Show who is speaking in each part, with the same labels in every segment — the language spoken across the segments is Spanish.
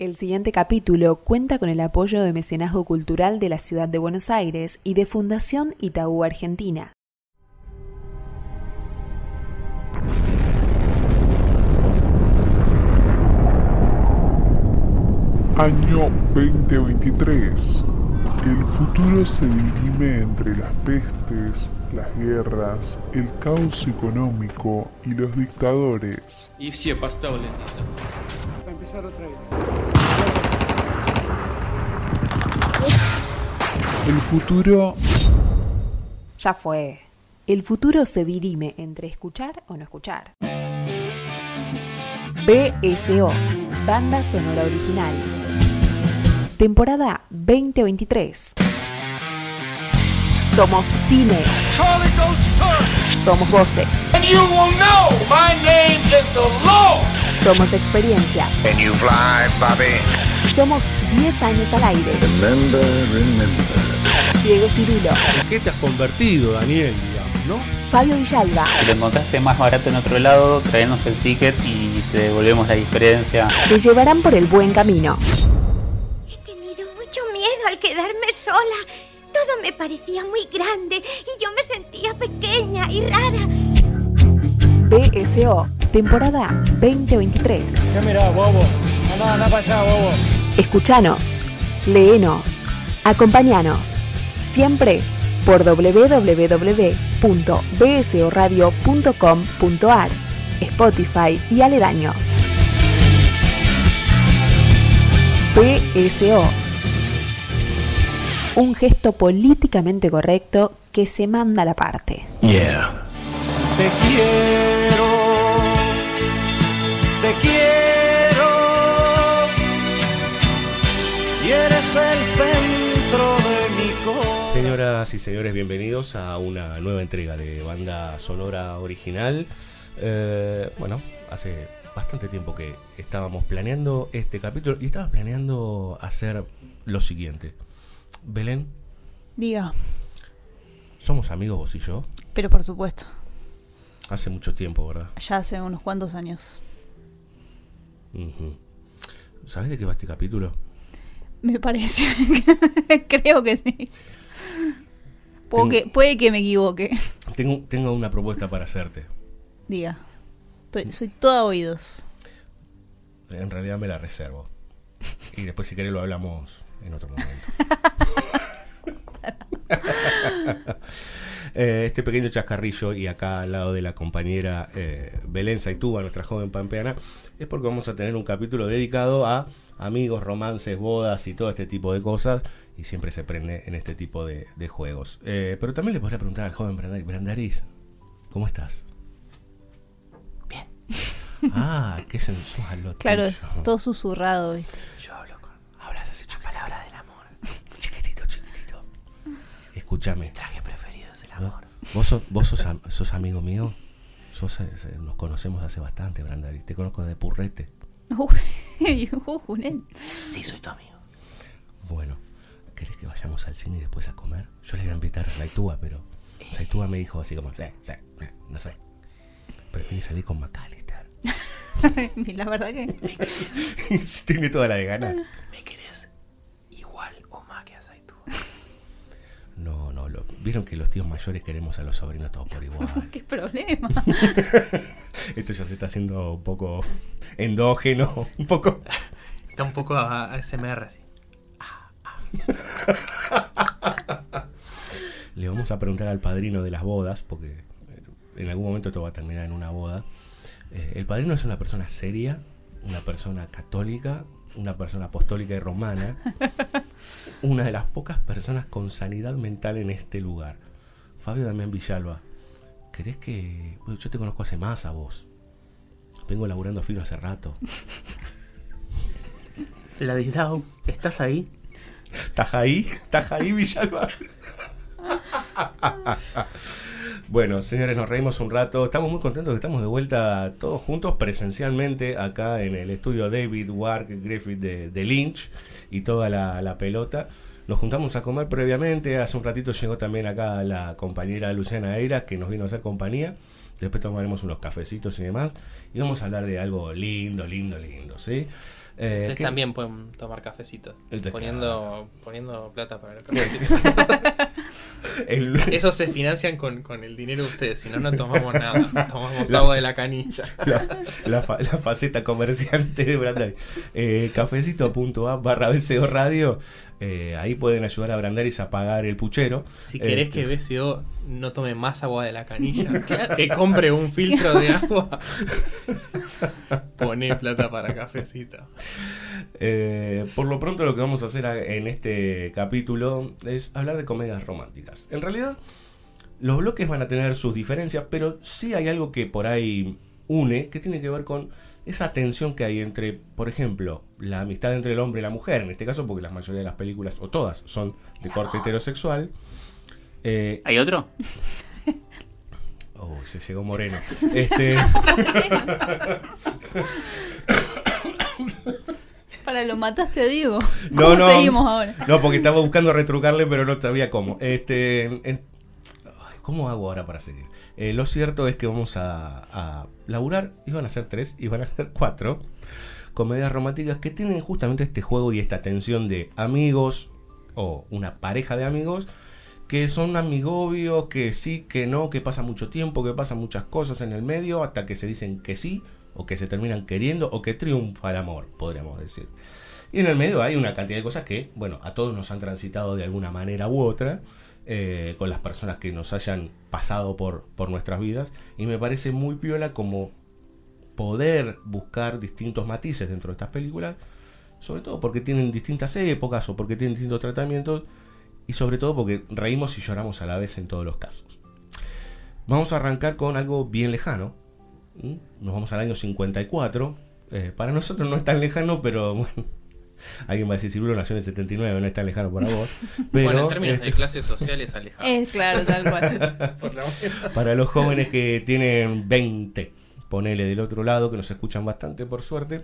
Speaker 1: El siguiente capítulo cuenta con el apoyo de Mecenazgo Cultural de la Ciudad de Buenos Aires y de Fundación Itaú Argentina.
Speaker 2: Año 2023. El futuro se dirime entre las pestes, las guerras, el caos económico y los dictadores.
Speaker 3: И все поставлены.
Speaker 2: El futuro
Speaker 1: Ya fue. El futuro se dirime entre escuchar o no escuchar. BSO, Banda Sonora Original. Temporada 2023. Somos cine. Somos voces.
Speaker 3: And you will know my name is the Lord.
Speaker 1: Somos experiencias.
Speaker 4: Can you fly, Bobby?
Speaker 1: Somos 10 años al aire.
Speaker 4: Remember, remember.
Speaker 1: Diego Cirulo,
Speaker 5: qué te has convertido, Daniel, digamos, ¿no?
Speaker 1: Fabio Villalba.
Speaker 6: Si lo encontraste más barato en otro lado, traenos el ticket y te devolvemos la diferencia.
Speaker 1: Te llevarán por el buen camino.
Speaker 7: He tenido mucho miedo al quedarme sola. Todo me parecía muy grande y yo me sentía pequeña y rara.
Speaker 1: BSO, temporada 2023.
Speaker 8: ¿Qué mirá, bobo? Anda, anda para allá, bobo.
Speaker 1: Escuchanos, léenos, acompañanos. Siempre por www.bsoradio.com.ar, Spotify y aledaños. BSO. Un gesto políticamente correcto que se manda a la parte.
Speaker 4: Yeah.
Speaker 5: Te quiero, te quiero. Y eres el centro de mi corazón. Señoras y señores, bienvenidos a una nueva entrega de banda sonora original. Eh, bueno, hace bastante tiempo que estábamos planeando este capítulo y estaba planeando hacer lo siguiente. Belén,
Speaker 9: Diga,
Speaker 5: somos amigos vos y yo.
Speaker 9: pero por supuesto,
Speaker 5: Hace mucho tiempo, ¿verdad?
Speaker 9: ya hace unos cuantos años.
Speaker 5: ¿Sabes de qué va este capítulo?
Speaker 9: Me parece. Creo que sí. Puedo
Speaker 5: Tengo-
Speaker 9: que, puede que me equivoque.
Speaker 5: Tengo, tengo una propuesta para hacerte.
Speaker 9: Diga. Estoy- soy toda oídos.
Speaker 5: En realidad me la reservo. Y después si querés lo hablamos en otro momento. Eh, este pequeño chascarrillo y acá al lado de la compañera eh, Belén Saitúa, nuestra joven pampeana, es porque vamos a tener un capítulo dedicado a amigos, romances, bodas y todo este tipo de cosas. Y siempre se prende en este tipo de, de juegos. Eh, pero también le podría preguntar al joven Brandariz, Brandariz, ¿cómo estás? Bien. Ah, qué sensual lo
Speaker 9: Claro,
Speaker 5: tuyo.
Speaker 9: es todo susurrado, ¿viste?
Speaker 5: Yo Escúchame. Traje preferido es el amor. ¿Vos, sos, vos sos, am- sos amigo mío? Sos, eh, eh, nos conocemos hace bastante, Brandari. Te conozco de Purrete. Sí, soy tu amigo. Bueno, ¿querés que vayamos al cine y después a comer? Yo le voy a invitar a Saitúa, pero Saitúa me dijo así como, "Sí, sí, sí", no sé. Prefiere salir con McAllister.
Speaker 9: La verdad que.
Speaker 5: Tiene toda la de ganar.
Speaker 3: ¿Me querés igual o más que a Saitú?
Speaker 5: No, no, lo, vieron que los tíos mayores queremos a los sobrinos todos por igual.
Speaker 9: ¿Qué problema?
Speaker 5: Esto ya se está haciendo un poco endógeno, un poco.
Speaker 3: Está un poco a, a SMR así.
Speaker 5: Le vamos a preguntar al padrino de las bodas, porque en algún momento esto va a terminar en una boda. Eh, el padrino es una persona seria, una persona católica, una persona apostólica y romana, una de las pocas personas con sanidad mental en este lugar. Fabio Damián Villalba, ¿querés que.? bueno, yo te conozco hace más a vos. Vengo laburando fino hace rato.
Speaker 3: Ladislau, ¿estás ahí?
Speaker 5: ¿Estás ahí? ¿Estás ahí, Villalba? bueno, señores, nos reímos un rato. Estamos muy contentos que estamos de vuelta todos juntos presencialmente acá en el estudio David Wark Griffith de, de Lynch y toda la, la pelota. Nos juntamos a comer previamente. Hace un ratito llegó también acá la compañera Luciana Eira que nos vino a hacer compañía. Después tomaremos unos cafecitos y demás. Y vamos a hablar de algo lindo, lindo, lindo, ¿sí? Eh,
Speaker 3: Ustedes
Speaker 5: ¿qué-
Speaker 3: también pueden tomar cafecito.
Speaker 5: El te-
Speaker 3: Poniendo, poniendo plata para el cafecito.
Speaker 5: el-
Speaker 3: Eso se financian con, con el dinero de ustedes, si no, no tomamos nada. Tomamos agua de la canilla.
Speaker 5: la, la fa- la faceta comerciante de Brandaris. Eh, cafecito.app barra BCO Radio. eh, ahí pueden ayudar a Brandaris a pagar el puchero.
Speaker 3: Si querés
Speaker 5: Este,
Speaker 3: que BCO no tome más agua de la canilla, que compre un filtro de agua, pone plata para cafecito.
Speaker 5: Eh, por lo pronto lo que vamos a hacer en este capítulo es hablar de comedias románticas. En realidad, los bloques van a tener sus diferencias, pero sí hay algo que por ahí une, que tiene que ver con esa tensión que hay entre, por ejemplo, la amistad entre el hombre y la mujer, en este caso porque la mayoría de las películas, o todas, son de corte heterosexual. Eh,
Speaker 6: ¿Hay otro?
Speaker 5: Oh, se llegó Moreno. Este,
Speaker 9: Para lo mataste a Diego.
Speaker 5: No,
Speaker 9: ¿Cómo
Speaker 5: no.
Speaker 9: seguimos ahora?
Speaker 5: No, porque estaba buscando retrucarle, pero no sabía cómo. Este, en- ay, ¿Cómo hago ahora para seguir? Eh, lo cierto es que vamos a, a laburar, iban a ser tres, iban a ser cuatro comedias románticas que tienen justamente este juego y esta tensión de amigos o una pareja de amigos que son amigobios, que sí, que no, que pasa mucho tiempo, que pasan muchas cosas en el medio hasta que se dicen que sí o que se terminan queriendo o que triunfa el amor, podríamos decir. Y en el medio hay una cantidad de cosas que, bueno, a todos nos han transitado de alguna manera u otra, eh, con las personas que nos hayan pasado por, por nuestras vidas. Y me parece muy piola como poder buscar distintos matices dentro de estas películas, sobre todo porque tienen distintas épocas o porque tienen distintos tratamientos, y sobre todo porque reímos y lloramos a la vez en todos los casos. Vamos a arrancar con algo bien lejano. Nos vamos al año 54. Eh, para nosotros no es tan lejano, pero bueno. Alguien va a decir, si Bruno nació en el 79, no es tan lejano para vos. Pero,
Speaker 3: bueno, en términos de
Speaker 5: este,
Speaker 3: clases sociales alejado.
Speaker 9: Es claro, tal cual.
Speaker 5: Para los jóvenes que tienen 20, ponele del otro lado, que nos escuchan bastante, por suerte.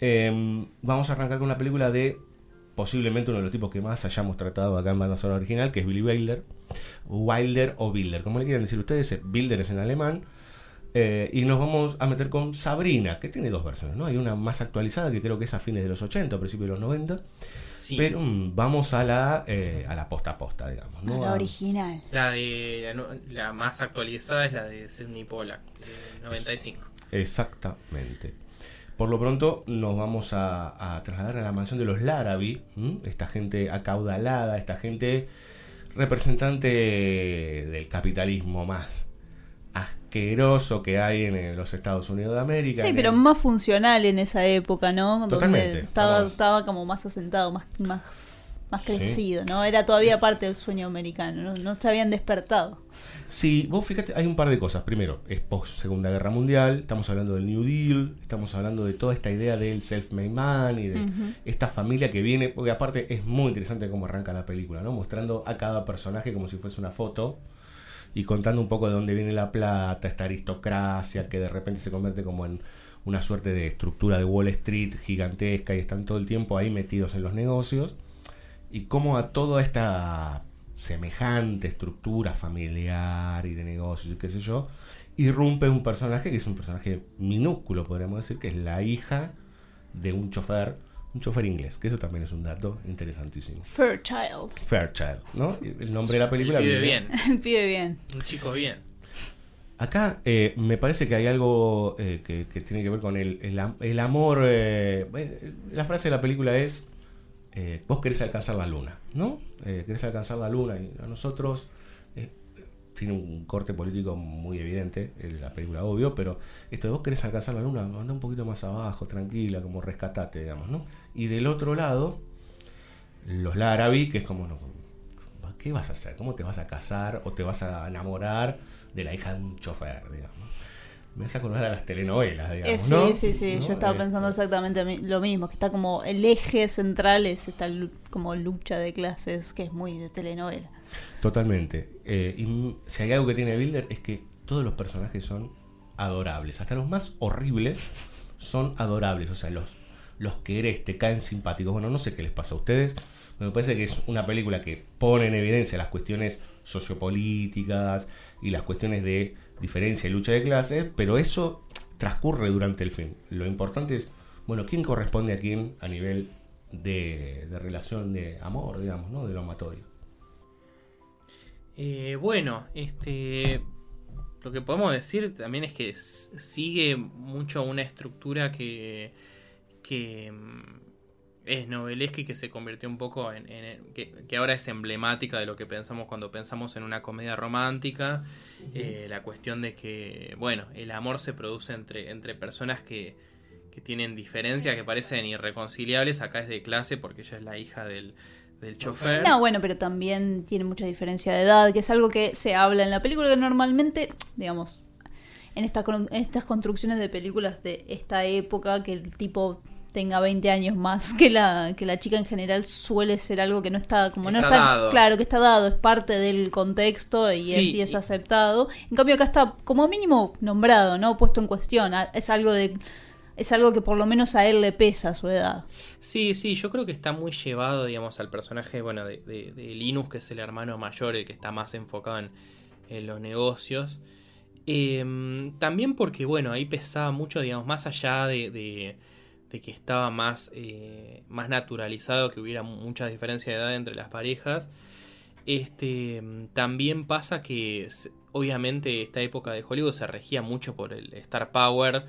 Speaker 5: eh, vamos a arrancar con una película de posiblemente uno de los tipos que más hayamos tratado acá en banda sonora original, que es Billy Wilder. Wilder o Bilder, como le quieran decir ustedes, eh, Bilder es en alemán. Eh, y nos vamos a meter con Sabrina, que tiene dos versiones, ¿no? Hay una más actualizada que creo que es a fines de los 80, a principios de los 90.
Speaker 3: Sí.
Speaker 5: Pero mm, vamos a la, eh, a la posta a posta, digamos. ¿no?
Speaker 9: La original.
Speaker 3: La, de, la, más actualizada es la de Sidney Pollack, de 95.
Speaker 5: Exactamente. Por lo pronto nos vamos a, a trasladar a la mansión de los Larrabee, ¿m? esta gente acaudalada, esta gente representante del capitalismo más asqueroso que hay en eh, los Estados Unidos de América.
Speaker 9: Sí, pero
Speaker 5: el-
Speaker 9: más funcional en esa época, ¿no?
Speaker 5: Totalmente.
Speaker 9: Donde estaba, como más asentado, más, más, más
Speaker 5: Sí.
Speaker 9: crecido, ¿no? Era todavía parte del sueño americano, ¿no? No se habían despertado.
Speaker 5: Sí, vos fíjate, hay un par de cosas. Primero, es post Segunda Guerra Mundial, estamos hablando del New Deal, estamos hablando de toda esta idea del self-made man y de esta familia que viene, porque aparte es muy interesante cómo arranca la película, ¿no? Mostrando a cada personaje como si fuese una foto y contando un poco de dónde viene la plata, esta aristocracia que de repente se convierte como en una suerte de estructura de Wall Street gigantesca y están todo el tiempo ahí metidos en los negocios y cómo a toda esta semejante estructura familiar y de negocios y qué sé yo, irrumpe un personaje que es un personaje minúsculo, podríamos decir, que es la hija de un chofer, un chofer inglés, que eso también es un dato interesantísimo.
Speaker 9: Fairchild.
Speaker 5: Fairchild, ¿no? El nombre de la película
Speaker 3: El pibe bien,
Speaker 9: El pibe bien.
Speaker 3: un chico bien.
Speaker 5: Acá eh, me parece que hay algo eh, que, que tiene que ver con el, el am- el amor. eh, la frase de la película es: eh, Vos querés alcanzar la luna, ¿no? Eh, querés alcanzar la luna y a nosotros. Tiene un corte político muy evidente, en la película, obvio, pero esto de vos querés alcanzar la luna, anda un poquito más abajo, tranquila, como rescatate, digamos, ¿no? Y del otro lado, los Larrabee, que es como, no, ¿qué vas a hacer? ¿Cómo te vas a casar o te vas a enamorar de la hija de un chofer, digamos? Me hace acordar a las telenovelas, digamos,
Speaker 9: Eh, sí,
Speaker 5: ¿no?
Speaker 9: sí, sí.
Speaker 5: ¿No?
Speaker 9: Yo estaba
Speaker 5: Eh,
Speaker 9: pensando exactamente mi- lo mismo, que está como el eje central es esta como lucha de clases que es muy de telenovela.
Speaker 5: Totalmente. Eh, y si hay algo que tiene Builder es que todos los personajes son adorables. Hasta los más horribles son adorables. O sea, los, los querés, te caen simpáticos. Bueno, no sé qué les pasa a ustedes. Me parece que es una película que pone en evidencia las cuestiones sociopolíticas y las cuestiones de diferencia y lucha de clases, pero eso transcurre durante el film. Lo importante es Bueno, ¿quién corresponde a quién a nivel de, relación de amor, digamos, ¿no? De lo amatorio.
Speaker 3: Eh, bueno, este. Lo que podemos decir también es que sigue mucho una estructura que. que mm, es novelesca y que se convirtió un poco en. en- que, que ahora es emblemática de lo que pensamos cuando pensamos en una comedia romántica. Eh, la cuestión de que, bueno, el amor se produce entre, entre personas que, que tienen diferencias que parecen irreconciliables. Acá es de clase porque ella es la hija del, del chofer.
Speaker 9: No, bueno, pero también tiene mucha diferencia de edad, que es algo que se habla en la película que normalmente, digamos, en, esta, en estas construcciones de películas de esta época, que el tipo tenga 20 años más que la, que la chica en general suele ser algo que no está como no
Speaker 3: Está dado.
Speaker 9: claro que está dado es parte del contexto y,
Speaker 3: Sí,
Speaker 9: es, y es
Speaker 3: y-
Speaker 9: aceptado en cambio acá está como mínimo nombrado no puesto en cuestión Ah, es algo de es algo que por lo menos a él le pesa su edad
Speaker 3: Sí, sí, yo creo que está muy llevado, digamos, al personaje, bueno, de, de- de Linus, que es el hermano mayor, el que está más enfocado en, en los negocios. Eh, también porque, bueno, ahí pesaba mucho, digamos, más allá de, de- de que estaba más, eh, más naturalizado, que hubiera mucha diferencia de edad entre las parejas. Este, también pasa que, obviamente, esta época de Hollywood se regía mucho por el Star Power.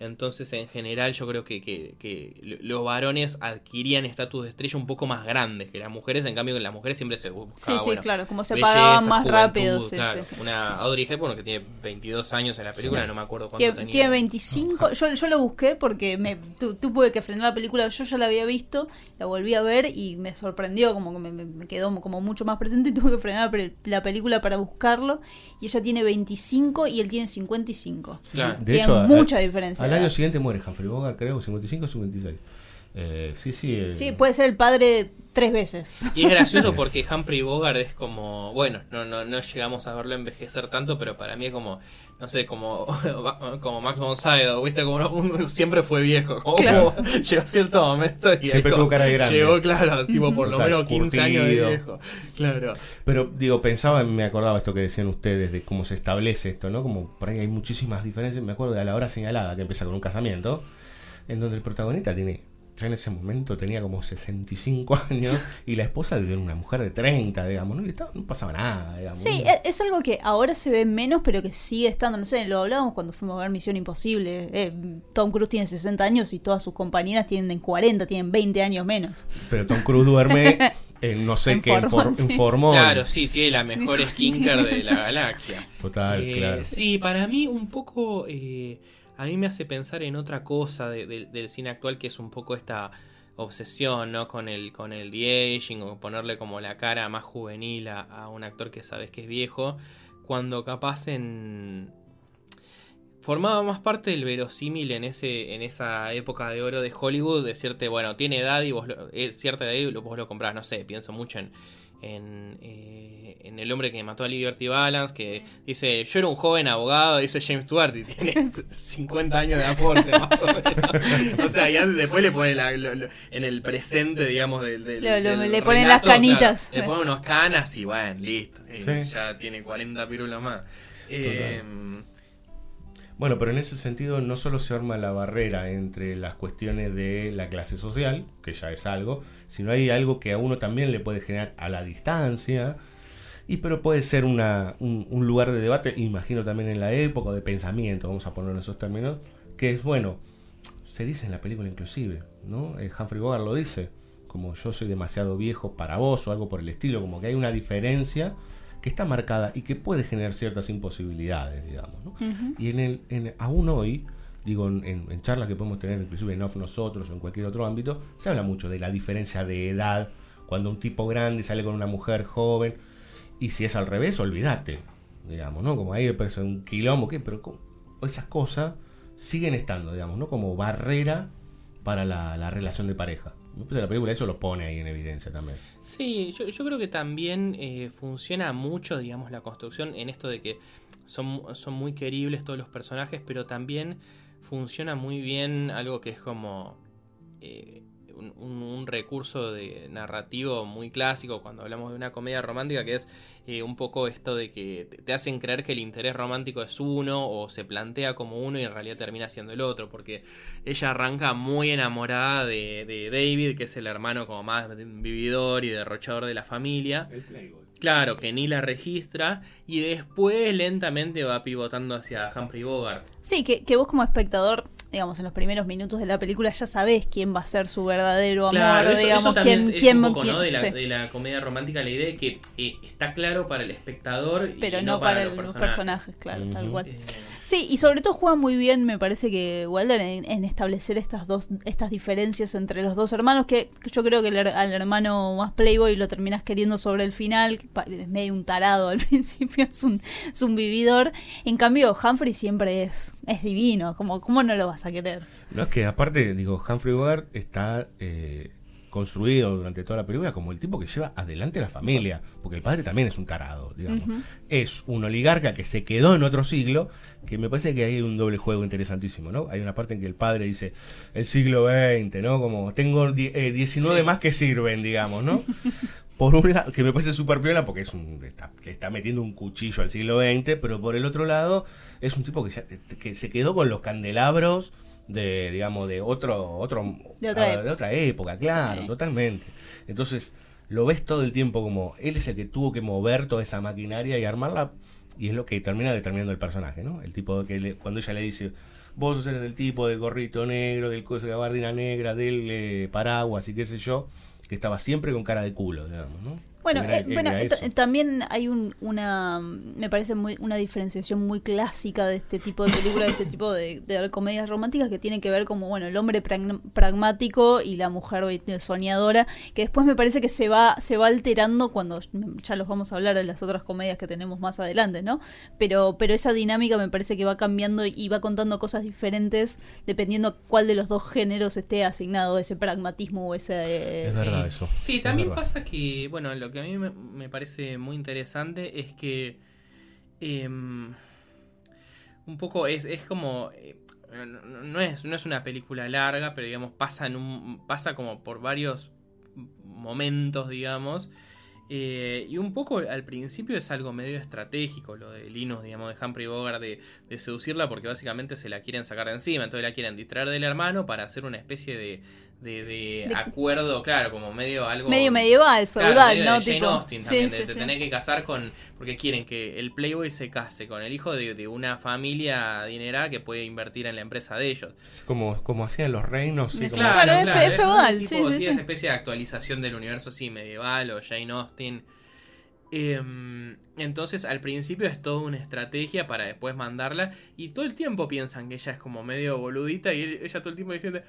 Speaker 3: Entonces, en general, yo creo que, que- que lo- los varones adquirían estatus de estrella un poco más grandes que las mujeres. En cambio, que las mujeres siempre se buscaba,
Speaker 9: sí sí
Speaker 3: bueno,
Speaker 9: claro como se
Speaker 3: belleza,
Speaker 9: pagaban más
Speaker 3: juventud,
Speaker 9: rápido sí,
Speaker 3: claro.
Speaker 9: sí.
Speaker 3: Una Audrey Hepburn que tiene 22 años en la película, no me acuerdo cuánto
Speaker 9: Tiene,
Speaker 3: tenía.
Speaker 9: tiene 25. Yo, yo lo busqué porque me tu- tuve que frenar la película. Yo ya la había visto, la volví a ver y me sorprendió, como que me, quedó como mucho más presente y tuve que frenar la, pe- la película para buscarlo. Y ella tiene 25 y él tiene 55.
Speaker 3: Claro.
Speaker 5: De
Speaker 9: Tiene
Speaker 5: hecho, a-
Speaker 9: mucha diferencia.
Speaker 5: Al año siguiente muere Humphrey Bogart, creo, 55 o 56. Eh, sí, sí.
Speaker 9: Sí, puede ser el padre tres veces.
Speaker 3: Y es gracioso porque Humphrey Bogart es como, bueno, no, no, no llegamos a verlo envejecer tanto, pero para mí es como, no sé, como, como Max von Sydow, ¿viste? Como uno- siempre fue viejo, como
Speaker 9: Claro.
Speaker 3: llegó cierto momento y
Speaker 5: Siempre
Speaker 3: como-
Speaker 5: tuvo cara de grande.
Speaker 3: Llegó, claro, tipo por lo menos 15 años de viejo. Claro.
Speaker 5: Pero digo, pensaba, me acordaba esto que decían ustedes de cómo se establece esto, ¿no? Como por ahí hay muchísimas diferencias. Me acuerdo de a la hora señalada que empieza con un casamiento, en donde el protagonista tiene, ya en ese momento tenía como 65 años y la esposa de una mujer de 30, digamos, ¿no? Y estaba- no pasaba nada, digamos.
Speaker 9: Sí,
Speaker 5: ¿no?
Speaker 9: es, es algo que ahora se ve menos, pero que sigue estando. No sé, lo hablábamos cuando fuimos a ver Misión Imposible. Eh, Tom Cruise tiene 60 años y todas sus compañeras tienen 40, tienen 20 años menos.
Speaker 5: Pero Tom Cruise duerme en no sé
Speaker 9: En
Speaker 5: qué, en,
Speaker 9: formol,
Speaker 5: for- en
Speaker 9: sí.
Speaker 5: formol.
Speaker 3: Claro, sí, tiene la mejor skinker de la galaxia.
Speaker 5: Total,
Speaker 3: Eh,
Speaker 5: claro.
Speaker 3: Sí, para mí un poco, eh, a mí me hace pensar en otra cosa de- de- del cine actual que es un poco esta obsesión, ¿no? Con el, con el de-aging o ponerle como la cara más juvenil a, un actor que sabes que es viejo, cuando capaz en... Formaba más parte del verosímil en ese en esa época de oro de Hollywood, decirte, bueno, tiene edad y vos lo, eh, cierta edad y vos lo comprás, no sé, pienso mucho en, en, eh, en el hombre que mató a Liberty Balance, que dice, yo era un joven abogado, dice James Stewart, y tiene 50 años de aporte, más o menos. O sea, y antes- después le pone la- lo- lo- en el presente, digamos, del... del-
Speaker 9: Lo- lo-
Speaker 3: del
Speaker 9: le ponen
Speaker 3: relato,
Speaker 9: las canitas.
Speaker 3: claro, le ponen unos canas y bueno, listo. y
Speaker 5: Sí.
Speaker 3: Ya tiene 40 pirulas más. Eh,
Speaker 5: Bueno, pero en ese sentido no solo se arma la barrera entre las cuestiones de la clase social, que ya es algo, sino hay algo que a uno también le puede generar a la distancia, y pero puede ser una, un, un lugar de debate, imagino también en la época, de pensamiento, vamos a poner en esos términos, que es bueno, se dice en la película inclusive, ¿no? Eh, Humphrey Bogart lo dice, como yo soy demasiado viejo para vos o algo por el estilo, como que hay una diferencia que está marcada y que puede generar ciertas imposibilidades, digamos, ¿no? Y en el, en, aún hoy, digo, en, charlas que podemos tener inclusive en off nosotros o en cualquier otro ámbito, se habla mucho de la diferencia de edad, cuando un tipo grande sale con una mujer joven, y si es al revés, olvídate, digamos, ¿no? Como ahí parece un quilombo, ¿qué? Pero esas cosas siguen estando, digamos, ¿no? Como barrera para la, la relación de pareja. La película eso lo pone ahí en evidencia también.
Speaker 3: Sí, yo, yo creo que también eh, funciona mucho, digamos, la construcción en esto de que son, son muy queribles todos los personajes, pero también funciona muy bien algo que es como eh, un, recurso de narrativo muy clásico cuando hablamos de una comedia romántica, que es eh, un poco esto de que te- hacen creer que el interés romántico es uno o se plantea como uno y en realidad termina siendo el otro, porque ella arranca muy enamorada de, de David, que es el hermano como más vividor y derrochador de la familia. Claro, que ni la registra y después lentamente va pivotando hacia Humphrey Bogart.
Speaker 9: Sí, que, que vos como espectador, digamos, en los primeros minutos de la película ya sabés quién va a ser su verdadero amor,
Speaker 3: Claro, eso,
Speaker 9: digamos,
Speaker 3: eso
Speaker 9: quién,
Speaker 3: es
Speaker 9: quién,
Speaker 3: un poco,
Speaker 9: quién-
Speaker 3: ¿no? de, la,
Speaker 9: sí.
Speaker 3: de la comedia romántica, la idea de que eh, está claro para el espectador y
Speaker 9: pero no, para, el- los personajes, claro, tal cual.
Speaker 3: Eh,
Speaker 9: Sí, y sobre todo juega muy bien, me parece que Wilder en, en establecer estas dos, estas diferencias entre los dos hermanos, que, yo creo que el al hermano más playboy lo terminas queriendo sobre el final, es medio un tarado al principio, es un, es un vividor. En cambio, Humphrey siempre es, es divino, como, ¿cómo no lo vas a querer?
Speaker 5: No, es que aparte, digo, Humphrey Bogart está eh, construido durante toda la película como el tipo que lleva adelante la familia, porque el padre también es un tarado, digamos. Es un oligarca que se quedó en otro siglo, que me parece que hay un doble juego interesantísimo, ¿no? Hay una parte en que el padre dice, el siglo XX, ¿no? Como, tengo eh, 19
Speaker 3: Sí.
Speaker 5: más que sirven, digamos, ¿no? Por un lado, que me parece súper piola porque es un, está, le está metiendo un cuchillo al siglo XX, pero por el otro lado es un tipo que, ya- que se quedó con los candelabros de, digamos, de otro, otro
Speaker 9: De otra
Speaker 5: ah,
Speaker 9: época.
Speaker 5: de otra época, claro,
Speaker 9: Sí.
Speaker 5: totalmente. Entonces, lo ves todo el tiempo como él es el que tuvo que mover toda esa maquinaria y armarla, y es lo que termina determinando el personaje, ¿no? El tipo que le- cuando ella le dice, vos eres del tipo del gorrito negro, del coso de gabardina negra, del eh, paraguas y qué sé yo, que estaba siempre con cara de culo, digamos, ¿no?
Speaker 9: Bueno,
Speaker 5: Era-
Speaker 9: eh, bueno, eh, también hay un, una, me parece muy, una diferenciación muy clásica de este tipo de películas, de este tipo de, de comedias románticas que tienen que ver como, bueno, el hombre pragn- pragmático y la mujer soñadora, que después me parece que se va, se va alterando cuando, ya los vamos a hablar de las otras comedias que tenemos más adelante, ¿no? Pero, pero esa dinámica me parece que va cambiando y va contando cosas diferentes dependiendo cuál de los dos géneros esté asignado, ese pragmatismo o ese... eh,
Speaker 5: Es verdad eso.
Speaker 3: Sí,
Speaker 5: es
Speaker 3: también
Speaker 5: verdad.
Speaker 3: pasa que, bueno, lo que a mí me, parece muy interesante es que em, un poco es, es como... eh, no es, no es una película larga, pero digamos, pasa, en un, pasa como por varios momentos, digamos. eh, y un poco al principio es algo medio estratégico lo de Linus, digamos, de Humphrey Bogart, de, de seducirla porque básicamente se la quieren sacar de encima. Entonces la quieren distraer del hermano para hacer una especie de, de, de
Speaker 9: De-
Speaker 3: acuerdo, claro, como medio algo...
Speaker 9: medio medieval,
Speaker 3: Claro,
Speaker 9: feudal,
Speaker 3: medio
Speaker 9: ¿no?
Speaker 3: de Jane
Speaker 9: Tipo,
Speaker 3: Austen
Speaker 9: sí,
Speaker 3: también,
Speaker 9: sí,
Speaker 3: de,
Speaker 9: sí.
Speaker 3: tener que casar con... Porque quieren que el Playboy se case con el hijo de, de una familia adinerada que puede invertir en la empresa de ellos.
Speaker 5: Es como, como hacían los reinos. como-
Speaker 9: Claro, es fe-
Speaker 3: es
Speaker 9: feudal, sí,
Speaker 3: tipo-
Speaker 9: sí,
Speaker 3: tiene
Speaker 9: sí.
Speaker 3: esa especie de actualización del universo, sí, medieval o Jane Austen. Em, entonces al principio es toda una estrategia para después mandarla y todo el tiempo piensan que ella es como medio boludita y ella todo el tiempo diciendo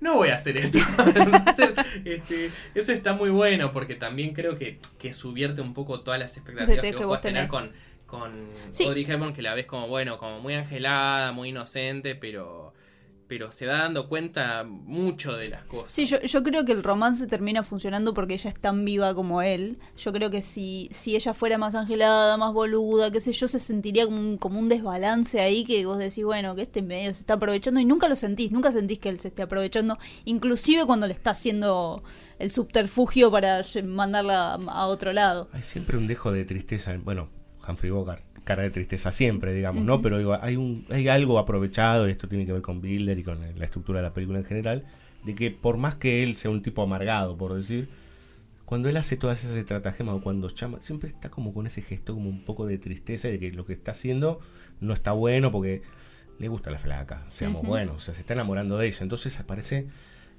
Speaker 3: no voy a hacer esto. Entonces, este, eso está muy bueno porque también creo que, que subierte un poco todas las expectativas
Speaker 9: Que
Speaker 3: que,
Speaker 9: vos
Speaker 3: puedas tener
Speaker 9: tenés.
Speaker 3: con, con
Speaker 9: Sí.
Speaker 3: Audrey Hepburn que la ves como bueno, como muy angelada, muy inocente, pero pero se da dando cuenta mucho de las cosas.
Speaker 9: Sí, yo, yo creo que el romance termina funcionando porque ella es tan viva como él. Yo creo que si, si ella fuera más angelada, más boluda, qué sé yo, se sentiría como un, como un desbalance ahí que vos decís, bueno, que este medio se está aprovechando y nunca lo sentís, nunca sentís que él se esté aprovechando, inclusive cuando le está haciendo el subterfugio para mandarla a, a otro lado.
Speaker 5: Hay siempre un dejo de tristeza. en- Bueno, Humphrey Bogart, cara de tristeza siempre, digamos, ¿no? Pero digo, hay, un, hay algo aprovechado, y esto tiene que ver con Builder y con la estructura de la película en general, de que por más que él sea un tipo amargado, por decir, cuando él hace todas esas estratagemas o cuando llama, siempre está como con ese gesto como un poco de tristeza de que lo que está haciendo no está bueno porque le gusta la flaca, seamos buenos, o sea, se está enamorando de ella. Entonces aparece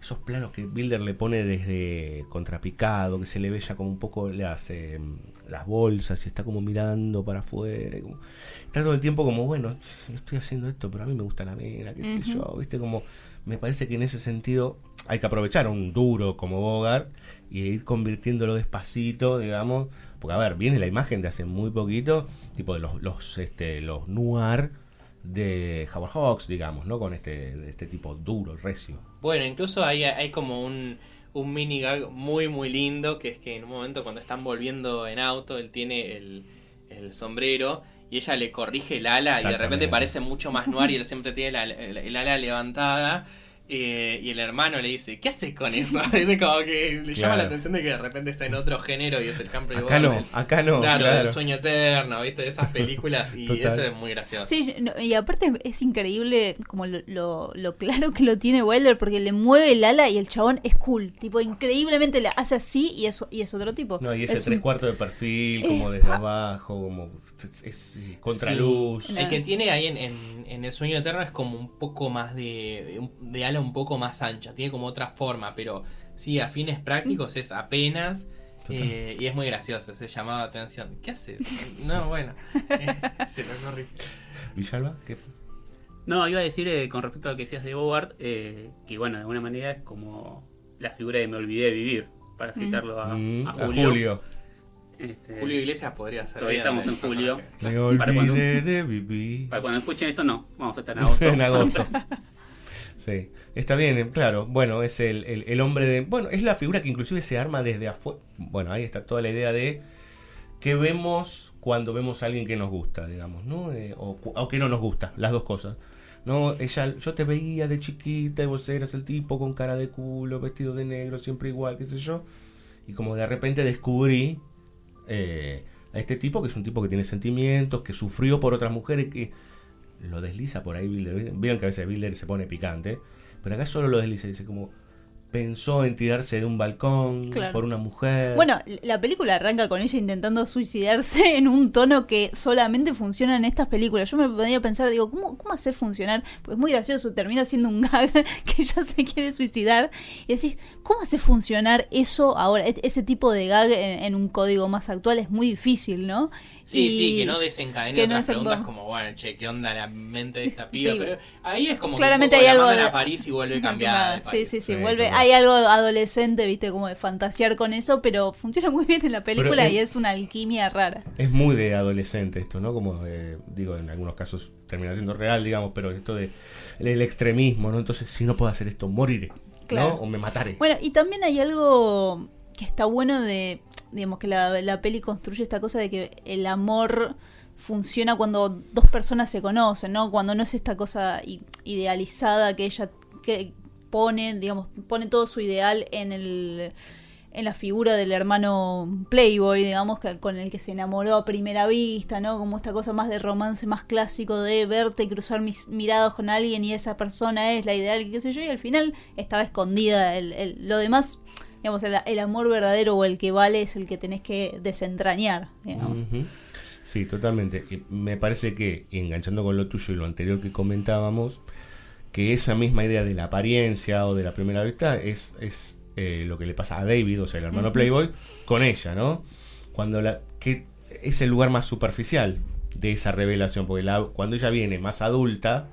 Speaker 5: esos planos que Builder le pone desde contrapicado, que se le ve ya como un poco las, eh, las bolsas y está como mirando para afuera. como- está todo el tiempo como, bueno, estoy haciendo esto, pero a mí me gusta la mina, qué sé yo, viste, como me parece que en ese sentido hay que aprovechar un duro como Bogart y ir convirtiéndolo despacito, digamos, porque a ver, viene la imagen de hace muy poquito, tipo de los, los, este, los noir de Howard Hawks, digamos, ¿no? Con este, este tipo duro, recio.
Speaker 3: Bueno, incluso hay, hay como un, un mini gag muy muy lindo, que es que en un momento cuando están volviendo en auto, él tiene el, el sombrero y ella le corrige el ala y de repente parece mucho más noir y él siempre tiene el ala levantada. Eh, y el hermano le dice, ¿qué haces con eso? Es como que le llama la atención de que de repente está en otro género y es el Humphrey
Speaker 5: Acá no, acá no.
Speaker 3: Claro,
Speaker 5: claro.
Speaker 3: el sueño eterno, ¿viste? De esas películas y
Speaker 5: Total.
Speaker 3: eso es muy gracioso.
Speaker 9: Sí, no, y aparte es increíble como lo, lo- lo claro que lo tiene Wilder porque le mueve el ala y el chabón es cool. Tipo, increíblemente le hace así y es, y es otro tipo.
Speaker 5: No, y ese
Speaker 9: Es
Speaker 5: tres
Speaker 9: un-
Speaker 5: cuartos de perfil, como desde abajo, como es, es, eh, contraluz.
Speaker 3: Sí. El que tiene ahí en, en- en el sueño eterno es como un poco más de, de, de ala un poco más ancha, tiene como otra forma, pero sí, a fines prácticos es apenas eh, y es muy gracioso, ese llamado de atención. ¿Qué hace? No, bueno, se lo ocurrió.
Speaker 5: Villalba, ¿qué?
Speaker 6: No, iba a decir eh, con respecto a lo que decías de Bogart, eh, que bueno, de alguna manera es como la figura de Me olvidé de vivir, para citarlo a,
Speaker 5: Mm,
Speaker 6: a
Speaker 5: a
Speaker 6: Julio.
Speaker 5: Julio.
Speaker 6: Este,
Speaker 3: Julio Iglesias podría ser.
Speaker 6: Todavía estamos en julio.
Speaker 3: personaje.
Speaker 5: Me
Speaker 6: Para cuando-
Speaker 5: olvidé de vivir.
Speaker 6: Para cuando escuchen esto, no, vamos a estar en agosto.
Speaker 5: en agosto. Sí, está bien, eh, claro. Bueno, es el, el- el hombre de. Bueno, es la figura que inclusive se arma desde afuera. Bueno, ahí está toda la idea de qué vemos cuando vemos a alguien que nos gusta, digamos, ¿no? Eh, o que no nos gusta, las dos cosas. No, ella, yo te veía de chiquita y vos eras el tipo con cara de culo, vestido de negro, siempre igual, qué sé yo. Y como de repente descubrí eh, a este tipo que es un tipo que tiene sentimientos, que sufrió por otras mujeres, que lo desliza por ahí. Vieron que a veces Bilder se pone picante, pero acá solo lo desliza, dice como pensó en tirarse de un balcón
Speaker 9: Claro.
Speaker 5: por una mujer.
Speaker 9: Bueno, la película arranca con ella intentando suicidarse en un tono que solamente funciona en estas películas. Yo me podía pensar, digo, ¿cómo, cómo hacer funcionar? Pues es muy gracioso, termina siendo un gag que ella se quiere suicidar. Y decís, ¿cómo hace funcionar eso ahora? E- Ese tipo de gag en, en un código más actual es muy difícil, ¿no?
Speaker 3: Sí,
Speaker 9: Y-
Speaker 3: sí, que no desencadene
Speaker 9: que no
Speaker 3: otras preguntas como, bueno, che, ¿qué onda la mente de esta piba? Pero ahí es como
Speaker 9: Claramente
Speaker 3: que
Speaker 9: hay algo de-
Speaker 3: a París y vuelve cambiada. de
Speaker 9: Sí,
Speaker 3: París.
Speaker 9: sí, sí,
Speaker 5: Sí,
Speaker 9: vuelve. Hay algo adolescente, viste, como de fantasear con eso, pero funciona muy bien en la película
Speaker 5: es-
Speaker 9: y es una alquimia rara.
Speaker 5: Es muy de adolescente esto, ¿no? Como eh, digo, en algunos casos termina siendo real, digamos, pero esto de el, el extremismo, ¿no? Entonces, si no puedo hacer esto, moriré,
Speaker 9: Claro.
Speaker 5: ¿no? O me mataré.
Speaker 9: Bueno, y también hay algo que está bueno de, digamos, que la, la peli construye esta cosa de que el amor funciona cuando dos personas se conocen, ¿no? Cuando no es esta cosa idealizada que ella que pone, digamos, pone todo su ideal en el en la figura del hermano Playboy, digamos, que, con el que se enamoró a primera vista, ¿no? Como esta cosa más de romance más clásico de verte y cruzar mis mirados con alguien y esa persona es la ideal qué sé yo, y al final estaba escondida. El, el- lo demás, digamos, el, el amor verdadero o el que vale es el que tenés que desentrañar, digamos.
Speaker 5: Sí, totalmente. Me parece que, enganchando con lo tuyo y lo anterior que comentábamos, que esa misma idea de la apariencia o de la primera vista es, es eh, lo que le pasa a David, o sea, el hermano. Playboy, con ella, ¿no? Cuando la. que es el lugar más superficial de esa revelación, porque la, cuando ella viene más adulta,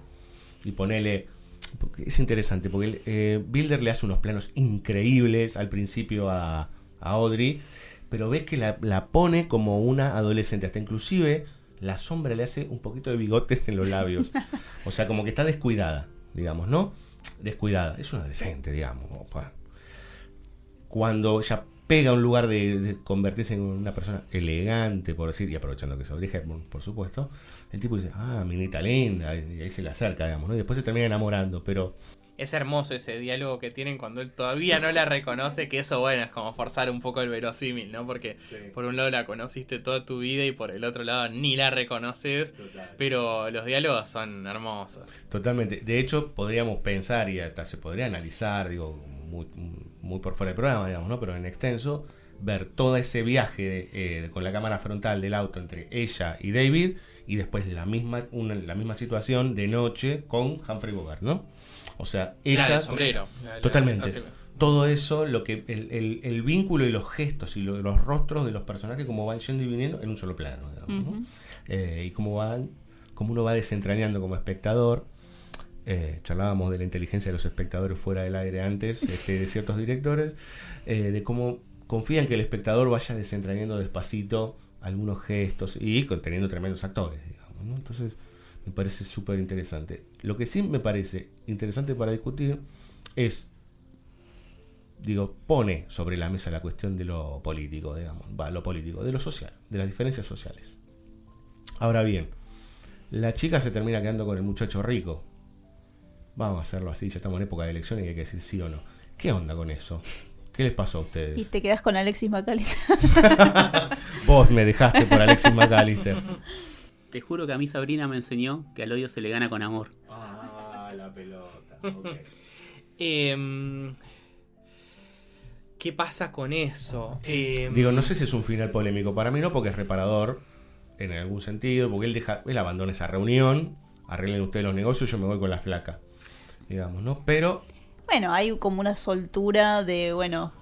Speaker 5: y ponele. Es interesante, porque eh, Builder le hace unos planos increíbles al principio a, a Audrey, pero ves que la, pone como una adolescente, hasta inclusive la sombra le hace un poquito de bigotes en los labios. O sea, como que está descuidada, digamos, ¿no? Descuidada. Es una adolescente, digamos. Cuando ya pega un lugar de, de convertirse en una persona elegante, por decir, y aprovechando que es Audrey Hepburn, por supuesto, el tipo dice, ah, minita linda, y ahí se le acerca, digamos, ¿no? Y después se termina enamorando, pero
Speaker 3: Es hermoso ese diálogo que tienen cuando él todavía no la reconoce, que eso, bueno, es como forzar un poco el verosímil, ¿no? Porque por un lado la conociste toda tu vida y por el otro lado ni la reconoces, pero los diálogos son hermosos.
Speaker 5: Totalmente. De hecho, podríamos pensar y hasta se podría analizar, digo, muy, muy por fuera del programa, digamos, ¿no? Pero en extenso, ver todo ese viaje eh, con la cámara frontal del auto entre ella y David y después la misma, una- la misma situación de noche con Humphrey Bogart, ¿no? O sea, ella...
Speaker 3: Claro, el sombrero. La-
Speaker 5: Totalmente. Todo eso, lo que el, el- el vínculo y los gestos y lo- los rostros de los personajes como van yendo y viniendo en un solo plano, digamos, ¿no?
Speaker 9: Ujú.
Speaker 5: Eh, y cómo van, cómo uno va desentrañando como espectador. Eh, charlábamos de la inteligencia de los espectadores fuera del aire antes, este, de ciertos directores, eh, de cómo confían que el espectador vaya desentrañando despacito algunos gestos y con- teniendo tremendos actores, digamos, ¿no? Entonces, me parece súper interesante. Lo que sí me parece interesante para discutir es, digo, pone sobre la mesa la cuestión de lo político, digamos, va, lo político, de lo social, de las diferencias sociales. Ahora bien, la chica se termina quedando con el muchacho rico. vamos a hacerlo así, ya estamos en época de elecciones y hay que decir sí o no. ¿Qué onda con eso? ¿Qué les pasó a ustedes?
Speaker 9: Y te quedas con Alexis McAllister.
Speaker 5: Vos me dejaste por Alexis McAllister.
Speaker 6: Te juro que a mí Sabrina me enseñó que al odio se le gana con amor.
Speaker 5: Ah, la pelota.
Speaker 3: Em, ¿Qué pasa con eso? Em,
Speaker 5: Digo, no sé si es un final polémico. Para mí no, porque es reparador en algún sentido, porque él deja, él abandona esa reunión, arreglen ustedes los negocios, yo me voy con la flaca. Digamos, ¿no? Pero
Speaker 9: Bueno, hay como una soltura de, bueno,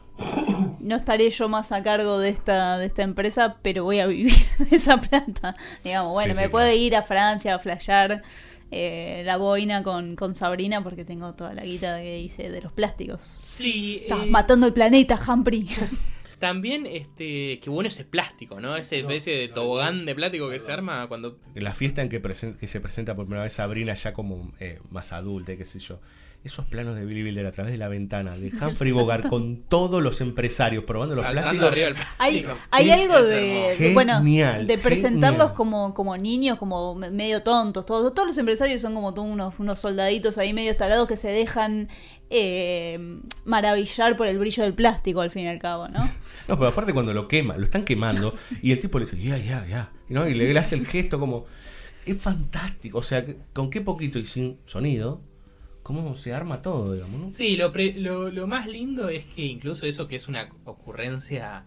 Speaker 9: no estaré yo más a cargo de esta, de esta empresa, pero voy a vivir de esa plata. Digamos, bueno,
Speaker 5: Sí,
Speaker 9: me
Speaker 5: sí,
Speaker 9: puedo
Speaker 5: claro.
Speaker 9: ir a Francia a flashear eh, la boina con, con Sabrina porque tengo toda la guita que hice de los plásticos.
Speaker 3: Sí,
Speaker 9: Estás
Speaker 3: eh,
Speaker 9: matando el planeta, Humphrey.
Speaker 3: también, este, qué bueno ese plástico, ¿no? Ese especie de tobogán de plástico que se arma cuando...
Speaker 5: la fiesta en que, presen- que se presenta por primera vez Sabrina ya como eh, más adulta, qué sé yo. Esos planos de Billy Wilder a través de la ventana, de Humphrey Bogart con todos los empresarios probando los
Speaker 3: saltando
Speaker 5: plásticos.
Speaker 9: Hay,
Speaker 3: plástico.
Speaker 9: hay algo de, bueno,
Speaker 5: Genial,
Speaker 9: de presentarlos
Speaker 5: genial.
Speaker 9: como, como niños, como me- medio tontos. Todos, todos los empresarios son como todos unos, unos soldaditos ahí medio tarados que se dejan eh, maravillar por el brillo del plástico al fin y al cabo, ¿no?
Speaker 5: No, pero aparte cuando lo quema, lo están quemando y el tipo le dice, ya, ya, ya. ¿no? Y le, le hace el gesto como... Es fantástico. O sea, que- con qué poquito y sin sonido, cómo se arma todo, digamos, ¿no?
Speaker 3: Sí, lo, pre- lo, lo más lindo es que incluso eso que es una ocurrencia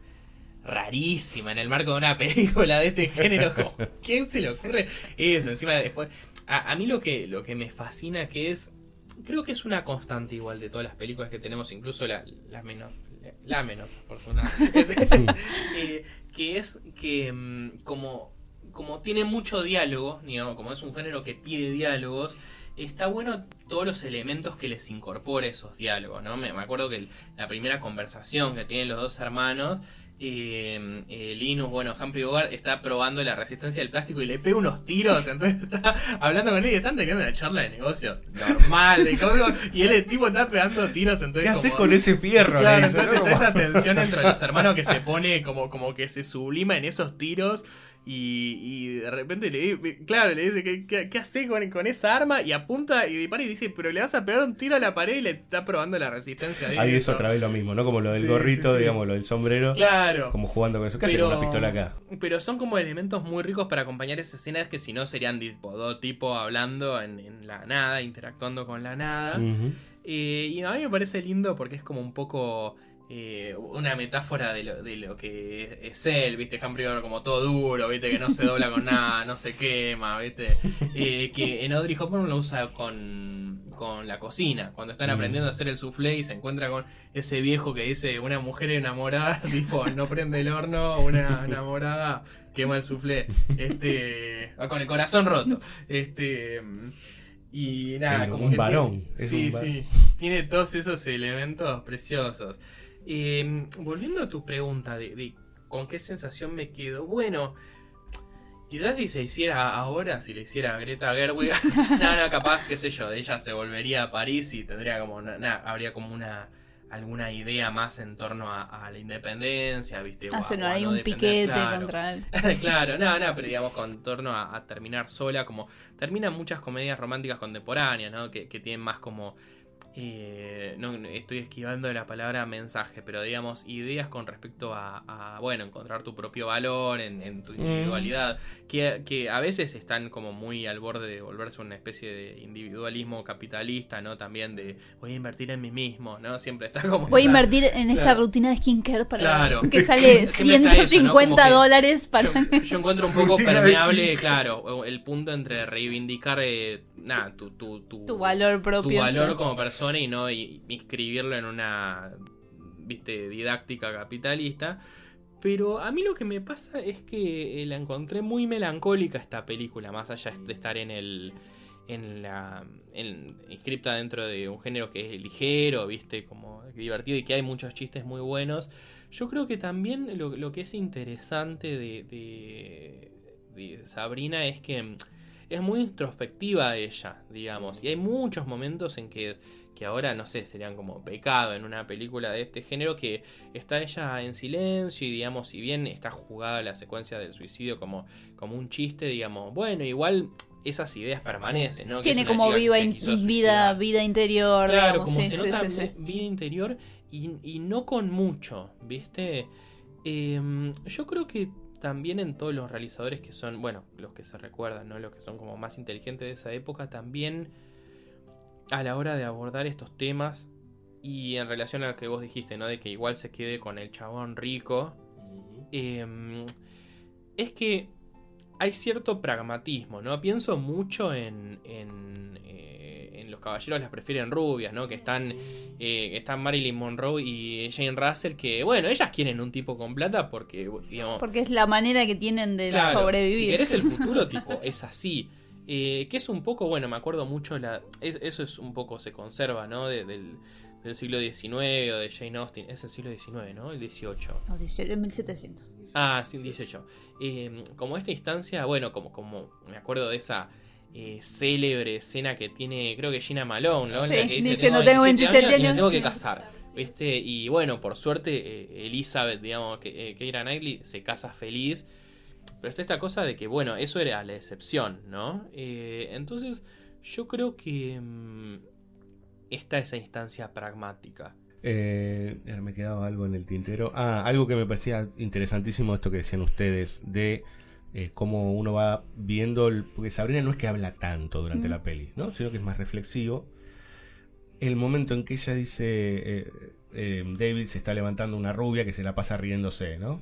Speaker 3: rarísima en el marco de una película de este género, ¿quién se le ocurre eso? Encima después... A, a mí lo que, lo que me fascina que es... Creo que es una constante igual de todas las películas que tenemos, incluso la, la menos... La menos afortunada. Eh, que es que mm, como, como tiene mucho diálogo, digamos, como es un género que pide diálogos, está bueno todos los elementos que les incorpora esos diálogos, ¿no? Me, me acuerdo que el- la primera conversación que tienen los dos hermanos, eh, eh, Linus, bueno, Humphrey Bogart está probando la resistencia del plástico y le pega unos tiros, entonces está hablando con él y están teniendo una charla de negocio normal, de cosas, y él el tipo está pegando tiros, entonces
Speaker 5: ¿Qué haces con ese fierro?
Speaker 3: Claro, entonces está esa tensión entre los hermanos que se pone como, como que se sublima en esos tiros y, y de repente le di- claro, le dice, ¿qué, qué, qué hace con, con esa arma? Y apunta y dispara y dice, pero le vas a pegar un tiro a la pared y le está probando la resistencia
Speaker 5: Ahí es
Speaker 3: eso.
Speaker 5: otra vez lo mismo, ¿no? Como lo del
Speaker 3: Sí,
Speaker 5: gorrito,
Speaker 3: sí, sí.
Speaker 5: digamos, lo del sombrero.
Speaker 3: Claro.
Speaker 5: Como jugando con eso. ¿Qué hace con una pistola acá?
Speaker 3: Pero son como elementos muy ricos para acompañar esas escenas que si no serían tipo dos tipos hablando en, en la nada, interactuando con la nada. Eh, y a mí me parece lindo porque es como un poco eh, una metáfora de lo, de lo que es él, ¿viste? Humphrey Bogart como todo duro, ¿viste? Que no se dobla con nada, no se quema, ¿viste? Eh, que en Audrey Hopkins lo usa con, con la cocina, cuando están
Speaker 5: Mm.
Speaker 3: aprendiendo a hacer el soufflé y se encuentra con ese viejo que dice una mujer enamorada, tipo, no prende el horno, una enamorada quema el soufflé. Este, con el corazón roto. Este... Y nada, como
Speaker 5: un
Speaker 3: que
Speaker 5: varón,
Speaker 3: tiene- sí,
Speaker 5: un varón.
Speaker 3: sí. Tiene todos esos elementos preciosos. Eh, volviendo a tu pregunta de, de con qué sensación me quedo. Bueno, quizás si se hiciera ahora, si le hiciera a Greta Gerwig, nada, no, capaz, qué sé yo, ella se volvería a París y tendría como, na- na- habría como una alguna idea más en torno a, a la independencia, ¿viste? O a-
Speaker 9: Hacen
Speaker 3: o no
Speaker 9: un
Speaker 3: depender,
Speaker 9: piquete
Speaker 3: claro.
Speaker 9: contra él.
Speaker 3: claro, no, no, pero digamos con torno a, a terminar sola, como terminan muchas comedias románticas contemporáneas, ¿no? Que, que tienen más como eh, no no, estoy esquivando la palabra mensaje, pero digamos ideas con respecto a, a, bueno, encontrar tu propio valor en, en tu individualidad, que, que a veces están como muy al borde de volverse una especie de individualismo capitalista, ¿no? También de voy a invertir en mí mismo, ¿no? Siempre está como...
Speaker 9: Voy a invertir en esta
Speaker 3: Claro.
Speaker 9: rutina de skincare para
Speaker 3: Claro.
Speaker 9: que sale
Speaker 3: Siempre está eso, ¿no?
Speaker 9: 150
Speaker 3: Como que
Speaker 9: dólares para...
Speaker 3: Yo, yo encuentro un poco permeable, claro, el punto entre reivindicar eh, nada, tu, tu, tu,
Speaker 9: Tu valor propio,
Speaker 3: tu valor
Speaker 9: sí.
Speaker 3: como persona y no inscribirlo en una viste didáctica capitalista. Pero a mí lo que me pasa es que eh, la encontré muy melancólica esta película, más allá de estar en el en la inscripta dentro de un género que es ligero, viste, como divertido y que hay muchos chistes muy buenos. Yo creo que también lo, que es interesante de, de, de Sabrina es que mm, es muy introspectiva ella, digamos, y hay muchos momentos en que, que ahora, no sé, serían como pecado en una película de este género, que está ella en silencio y, digamos, si bien está jugada la secuencia del suicidio como, como un chiste, digamos, bueno, igual esas ideas permanecen, ¿no?
Speaker 9: Tiene como viva in- vida, vida interior,
Speaker 3: Claro,
Speaker 9: digamos,
Speaker 3: como
Speaker 9: sí,
Speaker 3: se
Speaker 9: sí,
Speaker 3: nota
Speaker 9: sí,
Speaker 3: vida interior y, y no con mucho, ¿viste? Em, yo creo que también en todos los realizadores que son, bueno, los que se recuerdan, ¿no? Los que son como más inteligentes de esa época, también a la hora de abordar estos temas y en relación a lo que vos dijiste, ¿no? De que igual se quede con el chabón rico, em, es que hay cierto pragmatismo, ¿no? Pienso mucho en, en, eh, en los caballeros las prefieren rubias, ¿no? Que están, eh, están Marilyn Monroe y Jane Russell, que, bueno, ellas quieren un tipo con plata porque, digamos...
Speaker 9: Porque es la manera que tienen de
Speaker 3: Claro,
Speaker 9: sobrevivir.
Speaker 3: Si querés el futuro, tipo, es así. Eh, que es un poco, bueno, me acuerdo mucho, la, es- eso es un poco, se conserva, ¿no? De- del, del siglo XIX o de Jane Austen. Es el siglo XIX, ¿no? El XVIII.
Speaker 9: No, dice, en 1700.
Speaker 3: Ah, sí, 18. Eh, como esta instancia, bueno, como, como me acuerdo de esa eh, célebre escena que tiene, creo que Gina Malone, ¿no?
Speaker 9: Sí,
Speaker 3: que dice,
Speaker 9: diciendo, "Tengo 27
Speaker 3: y me
Speaker 9: años".
Speaker 3: tengo que casar. ¿Viste? Y bueno, por suerte, eh, Elizabeth, digamos, que eh, Keira Knightley se casa feliz. Pero está esta cosa de que, bueno, eso era la excepción, ¿no? Eh, entonces, yo creo que mm, está esa instancia pragmática.
Speaker 5: Eh, me quedaba algo en el tintero. Ah, algo que me parecía interesantísimo esto que decían ustedes de eh, cómo uno va viendo, el- porque Sabrina no es que habla tanto durante
Speaker 9: Mm.
Speaker 5: la peli, ¿no? Sino que es más reflexivo. El momento en que ella dice, eh, eh, David se está levantando una rubia que se la pasa riéndose, ¿no?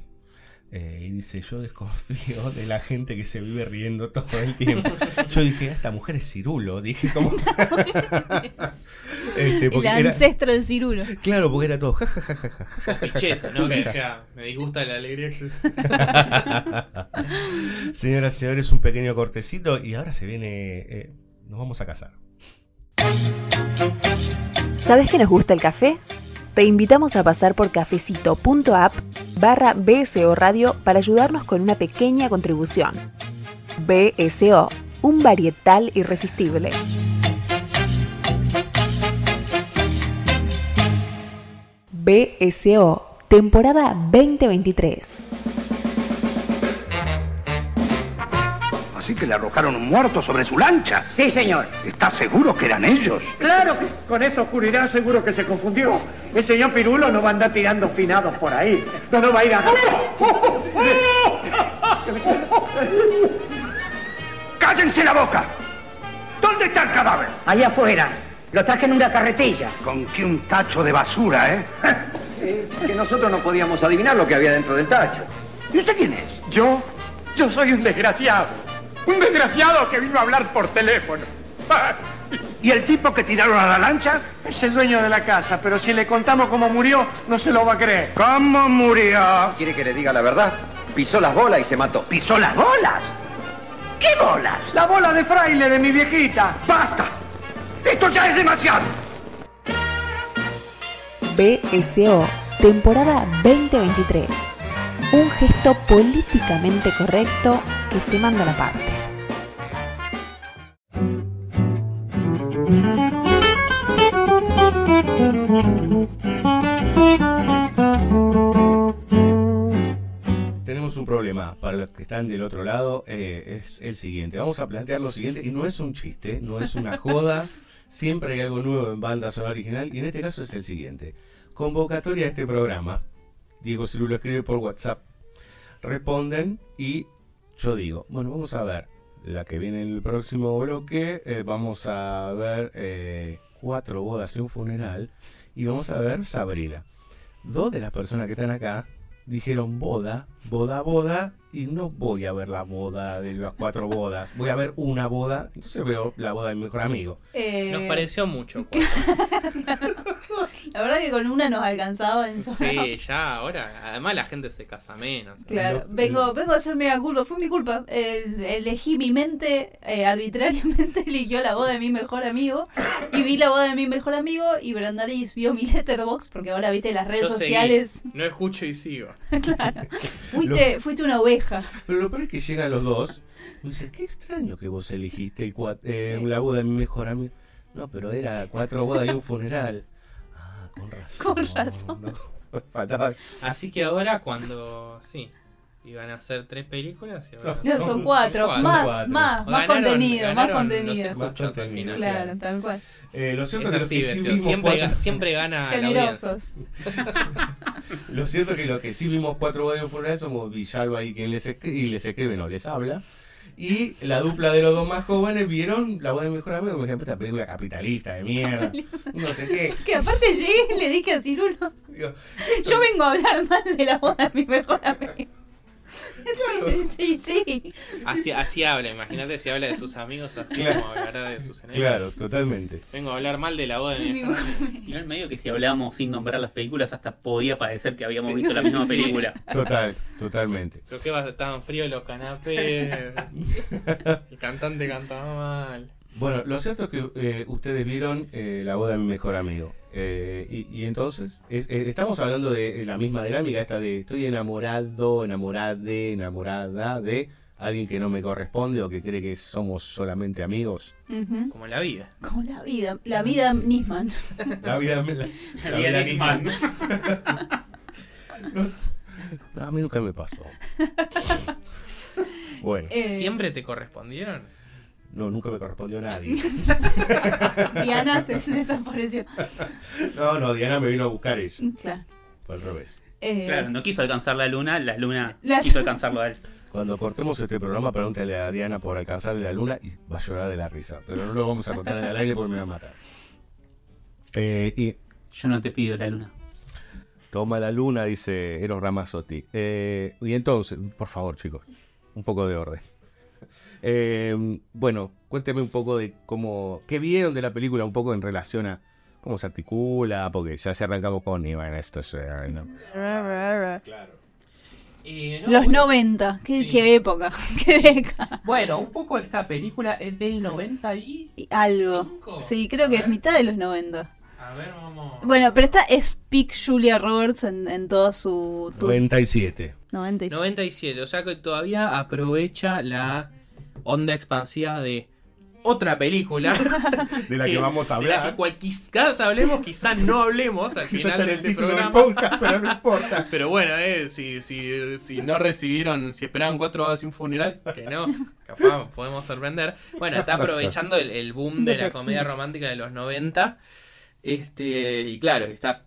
Speaker 5: Eh, y dice, yo desconfío de la gente que se vive riendo todo el tiempo. Yo dije, "Ah, esta mujer es cirulo. Dije, como... Este,
Speaker 9: El
Speaker 5: era-
Speaker 9: ancestro de Cirulo.
Speaker 5: Claro, porque era todo ja, ja, ja, ja, ja, ja, ja,
Speaker 3: Pichetto, ¿no? Que decía, me disgusta la alegría.
Speaker 5: Señoras y señores, un pequeño cortecito y ahora se viene. eh, nos vamos a casar.
Speaker 1: ¿Sabes que nos gusta el café? Te invitamos a pasar por cafecito.app barra BSO Radio para ayudarnos con una pequeña contribución. BSO, un varietal irresistible. BSO, temporada 2023.
Speaker 4: Así que le arrojaron un muerto sobre su lancha.
Speaker 8: Sí, señor.
Speaker 4: ¿Estás seguro que eran ellos?
Speaker 8: Claro que con esta oscuridad seguro que se confundió. El señor Pirulo no va a andar tirando finados por ahí. No, no va a ir a...
Speaker 4: ¡Cállense la boca! ¿Dónde está el cadáver?
Speaker 8: Allá afuera. Lo traje en una carretilla.
Speaker 4: Con que un tacho de basura, ¿eh?
Speaker 10: que nosotros no podíamos adivinar lo que había dentro del tacho.
Speaker 4: ¿Y usted quién es?
Speaker 8: Yo, yo soy un desgraciado. Un desgraciado que vino a hablar por teléfono.
Speaker 4: ¿Y el tipo que tiraron a la lancha?
Speaker 8: Es el dueño de la casa, pero si le contamos cómo murió, no se lo va a creer.
Speaker 4: ¿Cómo murió?
Speaker 10: ¿Quiere que le diga la verdad? Pisó las bolas y se mató.
Speaker 4: ¿Pisó las bolas? ¿Qué bolas?
Speaker 8: La bola de fraile de mi viejita.
Speaker 4: ¡Basta! ¡Esto ya es demasiado!
Speaker 1: BSO, temporada 2023. Un gesto políticamente correcto que se manda a la parte.
Speaker 5: Tenemos un problema para los que están del otro lado. eh, es el siguiente. Vamos a plantear lo siguiente. Y no es un chiste, no es una joda. Siempre hay algo nuevo en banda sonora original. Y en este caso es el siguiente: convocatoria a este programa. Diego Cirulo escribe por WhatsApp. Responden y yo digo: Bueno, vamos a ver la que viene en el próximo bloque. eh, vamos a ver eh, cuatro bodas y un funeral. Y vamos a ver Sabrina. Dos de las personas que están acá dijeron boda, boda, boda, y no voy a ver la boda de las cuatro bodas, voy a ver una boda, entonces veo la boda de mi mejor amigo.
Speaker 9: Eh,
Speaker 3: Nos pareció mucho.
Speaker 9: La verdad que con una nos alcanzaba en su
Speaker 3: Sí, ya ahora. Además la gente se casa menos.
Speaker 9: Claro, vengo, vengo a hacerme la culpa, fue mi culpa. Eh, elegí mi mente, eh, arbitrariamente eligió la boda de mi mejor amigo y vi la boda de mi mejor amigo y Brandaris vio mi letterbox porque ahora viste las redes
Speaker 3: Yo seguí,
Speaker 9: sociales.
Speaker 3: no escucho y sigo.
Speaker 9: claro. Fuiste, fuiste una oveja.
Speaker 5: Pero lo peor es que llegan los dos, y me dicen, qué extraño que vos elegiste eh, la boda de mi mejor amigo. No, pero era cuatro bodas y un funeral. Ah, con razón.
Speaker 9: Con razón.
Speaker 5: no,
Speaker 3: Así que ahora cuando. Sí. Iban a hacer tres películas y ahora
Speaker 9: No, son cuatro. Más,
Speaker 5: cuatro.
Speaker 9: más, más
Speaker 3: Ganaron-
Speaker 9: contenido, más contenido.
Speaker 3: escuchas al final.
Speaker 9: Claro, tal cual.
Speaker 5: Eh, lo cierto es que
Speaker 3: así,
Speaker 5: que sí
Speaker 3: siempre,
Speaker 5: cuatro-
Speaker 3: ga- siempre gana la.
Speaker 9: Generosos.
Speaker 5: Lo cierto es que lo que sí vimos cuatro un funeral somos Villalba y quien les escribe, y les escribe no les habla. Y la dupla de los dos más jóvenes vieron la boda de mi mejor amigo, por ejemplo, esta película capitalista de mierda. No sé qué.
Speaker 9: Que aparte llegué y le dije a Cirulo,
Speaker 5: Digo,
Speaker 9: yo vengo a hablar mal de la boda de mi mejor amigo. Sí, sí.
Speaker 3: Así, así habla, imagínate si habla de sus amigos, así
Speaker 5: Claro.
Speaker 3: como hablará de sus enemigos.
Speaker 5: Claro, totalmente.
Speaker 3: Vengo a hablar mal de la boda de mi.
Speaker 6: Y en el medio que si hablábamos sin nombrar las películas, hasta podía parecer que habíamos
Speaker 3: Sí,
Speaker 6: visto la misma
Speaker 3: sí.
Speaker 6: película.
Speaker 5: Total, totalmente.
Speaker 3: Creo que estaban fríos los canapés. El cantante cantaba mal.
Speaker 5: Bueno, lo cierto es que eh, ustedes vieron eh, la boda de mi mejor amigo. Eh, y, y entonces, es- eh, estamos hablando de la misma dinámica, esta de estoy enamorado, enamorade, enamorada de alguien que no me corresponde o que cree que somos solamente amigos.
Speaker 9: Ujú.
Speaker 3: Como la vida.
Speaker 9: Como la vida, la vida Nisman.
Speaker 5: La vida, la, la
Speaker 6: La vida de Nisman.
Speaker 5: No, a mí nunca me pasó. Bueno,
Speaker 9: Eh,
Speaker 3: ¿Siempre te correspondieron?
Speaker 5: No, nunca me correspondió a nadie.
Speaker 9: Diana se desapareció.
Speaker 5: No, no, Diana me vino a buscar ella.
Speaker 9: Claro.
Speaker 5: Fue al revés.
Speaker 9: Eh,
Speaker 6: Claro, no quiso alcanzar la luna, la luna
Speaker 9: La-
Speaker 6: quiso alcanzarlo a él.
Speaker 5: Cuando cortemos este programa, pregúntale a Diana por alcanzarle la luna y va a llorar de la risa. Pero no lo vamos a contar en el aire porque me va a matar. Eh, y
Speaker 6: Yo no te pido la luna.
Speaker 5: toma la luna, dice Eros Ramazzotti. Eh, y entonces, por favor, chicos, un poco de orden. Eh, bueno, cuénteme un poco de cómo. ¿Qué vieron de la película? Un poco en relación a cómo se articula, porque ya se arrancamos con. Y bueno, esto es. eh, no,
Speaker 9: Los
Speaker 3: bueno,
Speaker 9: 90, qué,
Speaker 3: Sí.
Speaker 9: qué época, qué década.
Speaker 3: Bueno, un poco esta película es del 90 y...
Speaker 9: Y Algo.
Speaker 3: Cinco.
Speaker 9: Sí, creo que es mitad de los 90.
Speaker 3: A ver, vamos...
Speaker 9: Bueno, pero esta es peak Julia Roberts en, en toda su... tu-
Speaker 5: 97.
Speaker 9: 96.
Speaker 3: 97, o sea que todavía aprovecha la onda expansiva de otra película.
Speaker 5: De la que vamos a
Speaker 3: de la
Speaker 5: hablar.
Speaker 3: que cual quizás hablemos, quizás no hablemos al final
Speaker 5: está en
Speaker 3: de
Speaker 5: el
Speaker 3: este programa.
Speaker 5: podcast, pero no importa.
Speaker 3: Pero bueno, eh, si, si, si no recibieron, si esperaban cuatro horas sin funeral, que no, capaz podemos sorprender. Bueno, está aprovechando el, el boom de la comedia romántica de los 90. Este, y claro, está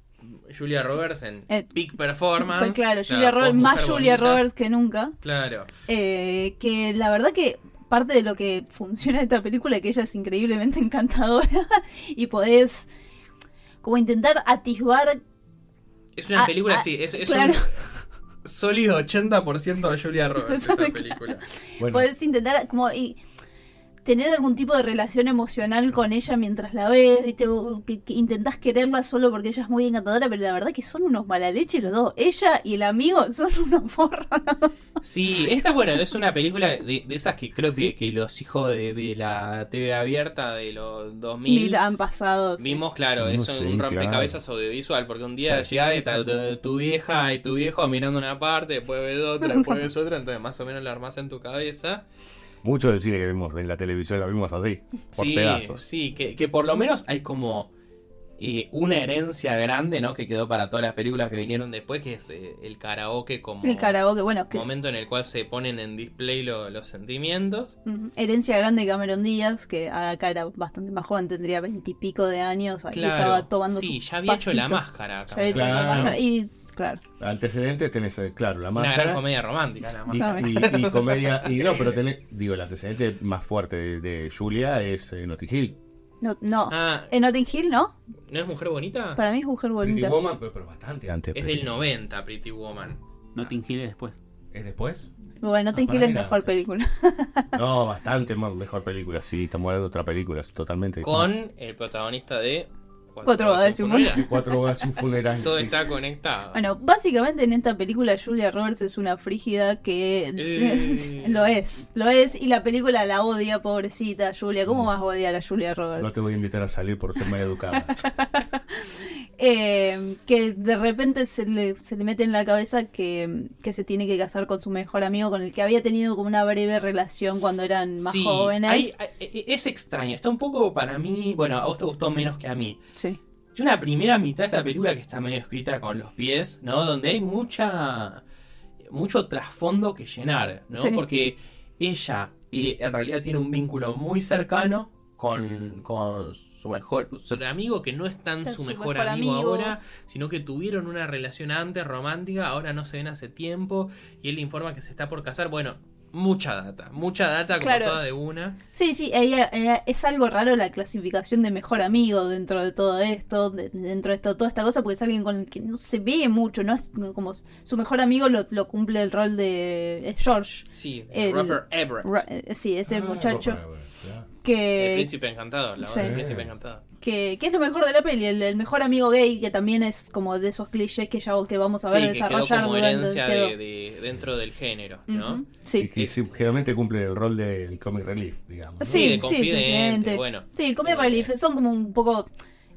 Speaker 3: Julia Roberts en
Speaker 9: Eh,
Speaker 3: peak performance.
Speaker 9: Pues claro,
Speaker 3: la
Speaker 9: Julia Roberts, más Julia
Speaker 3: bonita.
Speaker 9: Roberts que nunca.
Speaker 3: Claro.
Speaker 9: Eh, que la verdad que parte de lo que funciona de esta película es que ella es increíblemente encantadora y podés como intentar atisbar
Speaker 3: Es una película
Speaker 9: ah,
Speaker 3: así, es, es
Speaker 9: claro.
Speaker 3: un sólido 80% de Julia Roberts esta película.
Speaker 5: Bueno,
Speaker 9: podés intentar como y tener algún tipo de relación emocional con ella mientras la ves, ¿viste? Que, que intentás quererla solo porque ella es muy encantadora, pero la verdad que son unos mala leche los dos. Ella y el amigo son unos forros.
Speaker 3: Sí, esta bueno, es una película de, de esas que creo que, que los hijos de, de la TV abierta de los 2000
Speaker 9: Mira, han pasado. sí.
Speaker 3: vimos, claro,
Speaker 5: No
Speaker 3: es un rompecabezas audiovisual, porque un día está tu, tu vieja y tu viejo mirando una parte, después ves otra, después ves otra, entonces más o menos la armás en tu cabeza.
Speaker 5: Mucho del cine que vimos en la televisión lo vimos así, por
Speaker 3: sí,
Speaker 5: pedazos.
Speaker 3: Sí, que, que por lo menos hay como eh, una herencia grande, ¿no? Que quedó para todas las películas que vinieron después, que es eh, el karaoke como
Speaker 9: El karaoke, bueno, que,
Speaker 3: momento en el cual se ponen en display lo- los sentimientos.
Speaker 9: Herencia grande de Cameron Díaz, que acá era bastante más joven, tendría veintipico de años, ahí
Speaker 3: Claro,
Speaker 9: estaba tomando
Speaker 3: sí, ya había hecho la máscara.
Speaker 9: Ya había hecho la máscara, Y claro,
Speaker 5: Antecedentes tenés, eh, claro, la
Speaker 3: Una gran
Speaker 5: máscara.
Speaker 3: comedia romántica, la
Speaker 5: Y,
Speaker 3: máscara.
Speaker 5: y- y comedia. Y no, pero tenés, digo, el antecedente más fuerte de, de Julia es eh, Notting Hill.
Speaker 9: no, no.
Speaker 3: Ah,
Speaker 9: En Notting Hill, ¿no?
Speaker 3: ¿no es mujer bonita?
Speaker 9: Para mí es mujer
Speaker 5: Pretty
Speaker 9: bonita.
Speaker 5: Woman, pero, pero bastante antes.
Speaker 3: Es
Speaker 5: Pretty
Speaker 3: del
Speaker 5: Woman.
Speaker 3: 90, Pretty Woman.
Speaker 6: Notting Hill es después.
Speaker 5: ¿Es después?
Speaker 9: Bueno, Notting
Speaker 5: Ah,
Speaker 9: Hill es mejor
Speaker 5: antes.
Speaker 9: película.
Speaker 5: No, bastante mejor película. Sí, estamos hablando de otra película, totalmente.
Speaker 3: Con el protagonista de
Speaker 9: Cuatro bodas y un funeral.
Speaker 5: Cuatro horas y un funeral.
Speaker 3: Todo
Speaker 5: sí.
Speaker 3: está conectado.
Speaker 9: Bueno, básicamente en esta película Julia Roberts es una frígida que
Speaker 3: Eh.
Speaker 9: lo es, lo es y la película la odia, pobrecita Julia. ¿Cómo vas a odiar a Julia Roberts?
Speaker 5: No te voy a invitar a salir por ser mal educada.
Speaker 9: Eh, que de repente se le, se le mete en la cabeza que, que se tiene que casar con su mejor amigo con el que había tenido como una breve relación cuando eran más
Speaker 3: Sí,
Speaker 9: jóvenes.
Speaker 3: hay- hay- es extraño. Está un poco para mí. Bueno, a vos te gustó menos que a mí.
Speaker 9: Sí.
Speaker 3: Yo una primera mitad de esta película que está medio escrita con los pies, ¿no? Donde hay mucha. mucho trasfondo que llenar, ¿no?
Speaker 9: Sí.
Speaker 3: Porque ella eh, en realidad tiene un vínculo muy cercano con, con su mejor su amigo, que no es tan su,
Speaker 9: su
Speaker 3: mejor,
Speaker 9: mejor
Speaker 3: amigo,
Speaker 9: amigo.
Speaker 3: ahora, sino que tuvieron una relación antes romántica, ahora no se ven hace tiempo, y él le informa que se está por casar. Bueno, mucha data, mucha data como
Speaker 9: Claro.
Speaker 3: toda de una.
Speaker 9: Sí, sí, ella, ella- es algo raro la clasificación de mejor amigo dentro de todo esto, de- dentro de esto, toda esta cosa, porque es alguien con el que no se ve mucho, no es como su mejor amigo lo, lo cumple el rol de George.
Speaker 3: Sí,
Speaker 9: El-
Speaker 3: Everett.
Speaker 9: Ra- eh, sí, ese
Speaker 5: Ah,
Speaker 9: muchacho
Speaker 5: Robert
Speaker 3: El príncipe encantador, la
Speaker 9: Sí.
Speaker 3: del príncipe encantador.
Speaker 9: que, que es lo mejor de la peli, el, el mejor amigo gay, que también es como de esos clichés que ya que vamos a ver
Speaker 3: Sí, que quedó
Speaker 9: desarrollar
Speaker 3: como
Speaker 9: durante
Speaker 3: herencia
Speaker 9: quedó.
Speaker 3: de, de- dentro del género, ¿no?
Speaker 9: Sí.
Speaker 5: que sí, generalmente cumple el rol del comic relief, digamos. ¿no?
Speaker 3: Sí,
Speaker 9: Sí, sí,
Speaker 3: bueno.
Speaker 9: Sí, Comic Relief son como un poco.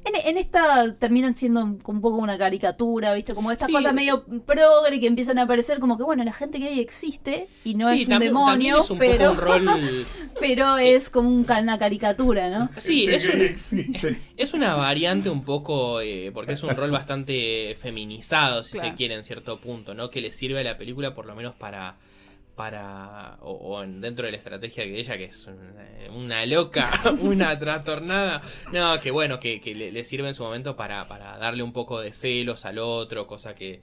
Speaker 9: En, en esta terminan siendo un, un poco una caricatura, ¿viste? Como estas
Speaker 3: Sí,
Speaker 9: cosas
Speaker 3: sí.
Speaker 9: medio progre que empiezan a aparecer como que, bueno, la gente gay existe y no
Speaker 3: Sí,
Speaker 9: es un
Speaker 3: también- también
Speaker 9: demonio,
Speaker 3: es un
Speaker 9: pero,
Speaker 3: poco un rol.
Speaker 9: pero es como una caricatura, ¿no?
Speaker 3: Sí, es,
Speaker 5: Que
Speaker 3: un-
Speaker 5: existe.
Speaker 3: es una variante un poco. eh, porque es un rol bastante feminizado, si
Speaker 9: Claro.
Speaker 3: se quiere, en cierto punto, ¿no? Que le sirve a la película, por lo menos para. Para o, o en- dentro de la estrategia de ella que es una, una loca una trastornada. No que bueno que, que le, le sirve en su momento para, para darle un poco de celos al otro cosa que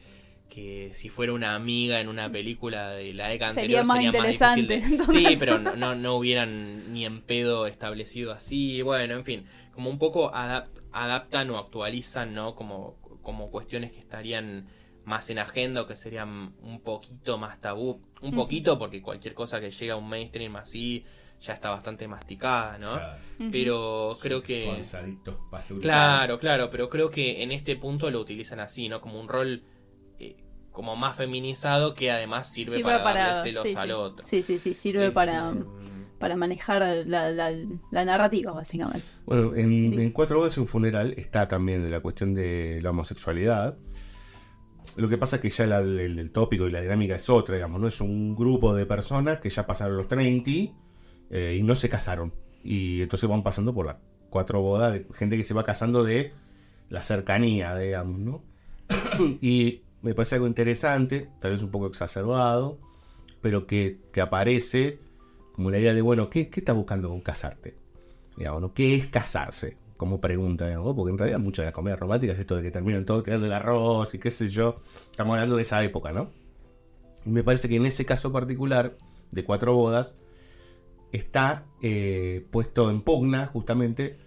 Speaker 3: que si fuera una amiga en una película de la década
Speaker 9: Sería
Speaker 3: anterior
Speaker 9: más
Speaker 3: sería
Speaker 9: interesante,
Speaker 3: más difícil de- sí pero no, no, no hubieran ni en pedo establecido así. Bueno en fin como un poco adap- adaptan o actualizan no como como cuestiones que estarían más en agenda o que serían un poquito más tabú un poquito porque cualquier cosa que llega a un mainstream así ya está bastante masticada no
Speaker 5: Claro.
Speaker 3: Pero creo que
Speaker 5: pasteurizado.
Speaker 3: Claro, claro, pero creo que en este punto lo utilizan así, ¿no? Como un rol eh, como más feminizado que además sirve
Speaker 9: Sirve
Speaker 3: para,
Speaker 9: para-
Speaker 3: darle celos
Speaker 9: sí,
Speaker 3: al
Speaker 9: sí.
Speaker 3: otro.
Speaker 9: Sí, sí, sí, sirve
Speaker 3: Este,
Speaker 9: para, para manejar la, la, la narrativa, básicamente.
Speaker 5: Bueno, en,
Speaker 9: Sí.
Speaker 5: en Cuatro Bodas y un funeral está también la cuestión de la homosexualidad. Lo que pasa es que ya la- el, el tópico y la dinámica es otra, digamos, ¿no? Es un grupo de personas que ya pasaron los 30 eh, y no se casaron. Y entonces van pasando por las cuatro bodas de gente que se va casando de la cercanía, digamos, ¿no? y me parece algo interesante, tal vez un poco exacerbado, pero que, que aparece como la idea de, bueno, ¿qué, qué estás buscando con casarte? Digamos, ¿no? ¿Qué es casarse? Como pregunta, digamos, porque en realidad muchas de las comedias románticas es esto de que terminan todo quedando el arroz y qué sé yo. Estamos hablando de esa época, ¿no? Y me parece que en ese caso particular, de cuatro bodas, está eh, puesto en pugna justamente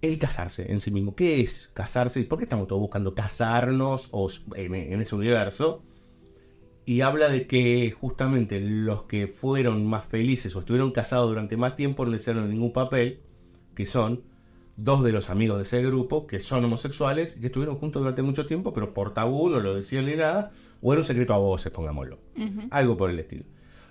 Speaker 5: el casarse en sí mismo. ¿Qué es casarse? ¿Y por qué estamos todos buscando casarnos o en, en ese universo? Y habla de que justamente los que fueron más felices o estuvieron casados durante más tiempo no le hicieron ningún papel, que son dos de los amigos de ese grupo que son homosexuales y que estuvieron juntos durante mucho tiempo, pero por tabú no lo decían ni nada, o era un secreto a voces, pongámoslo. Algo por el estilo.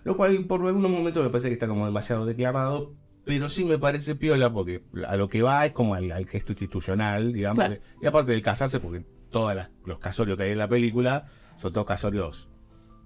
Speaker 5: Lo cual por algunos momentos me parece que está como demasiado declamado, pero sí me parece piola porque a lo que va es como al, al gesto institucional, digamos.
Speaker 9: Claro.
Speaker 5: Y aparte del casarse, porque todos los casorios que hay en la película son todos casorios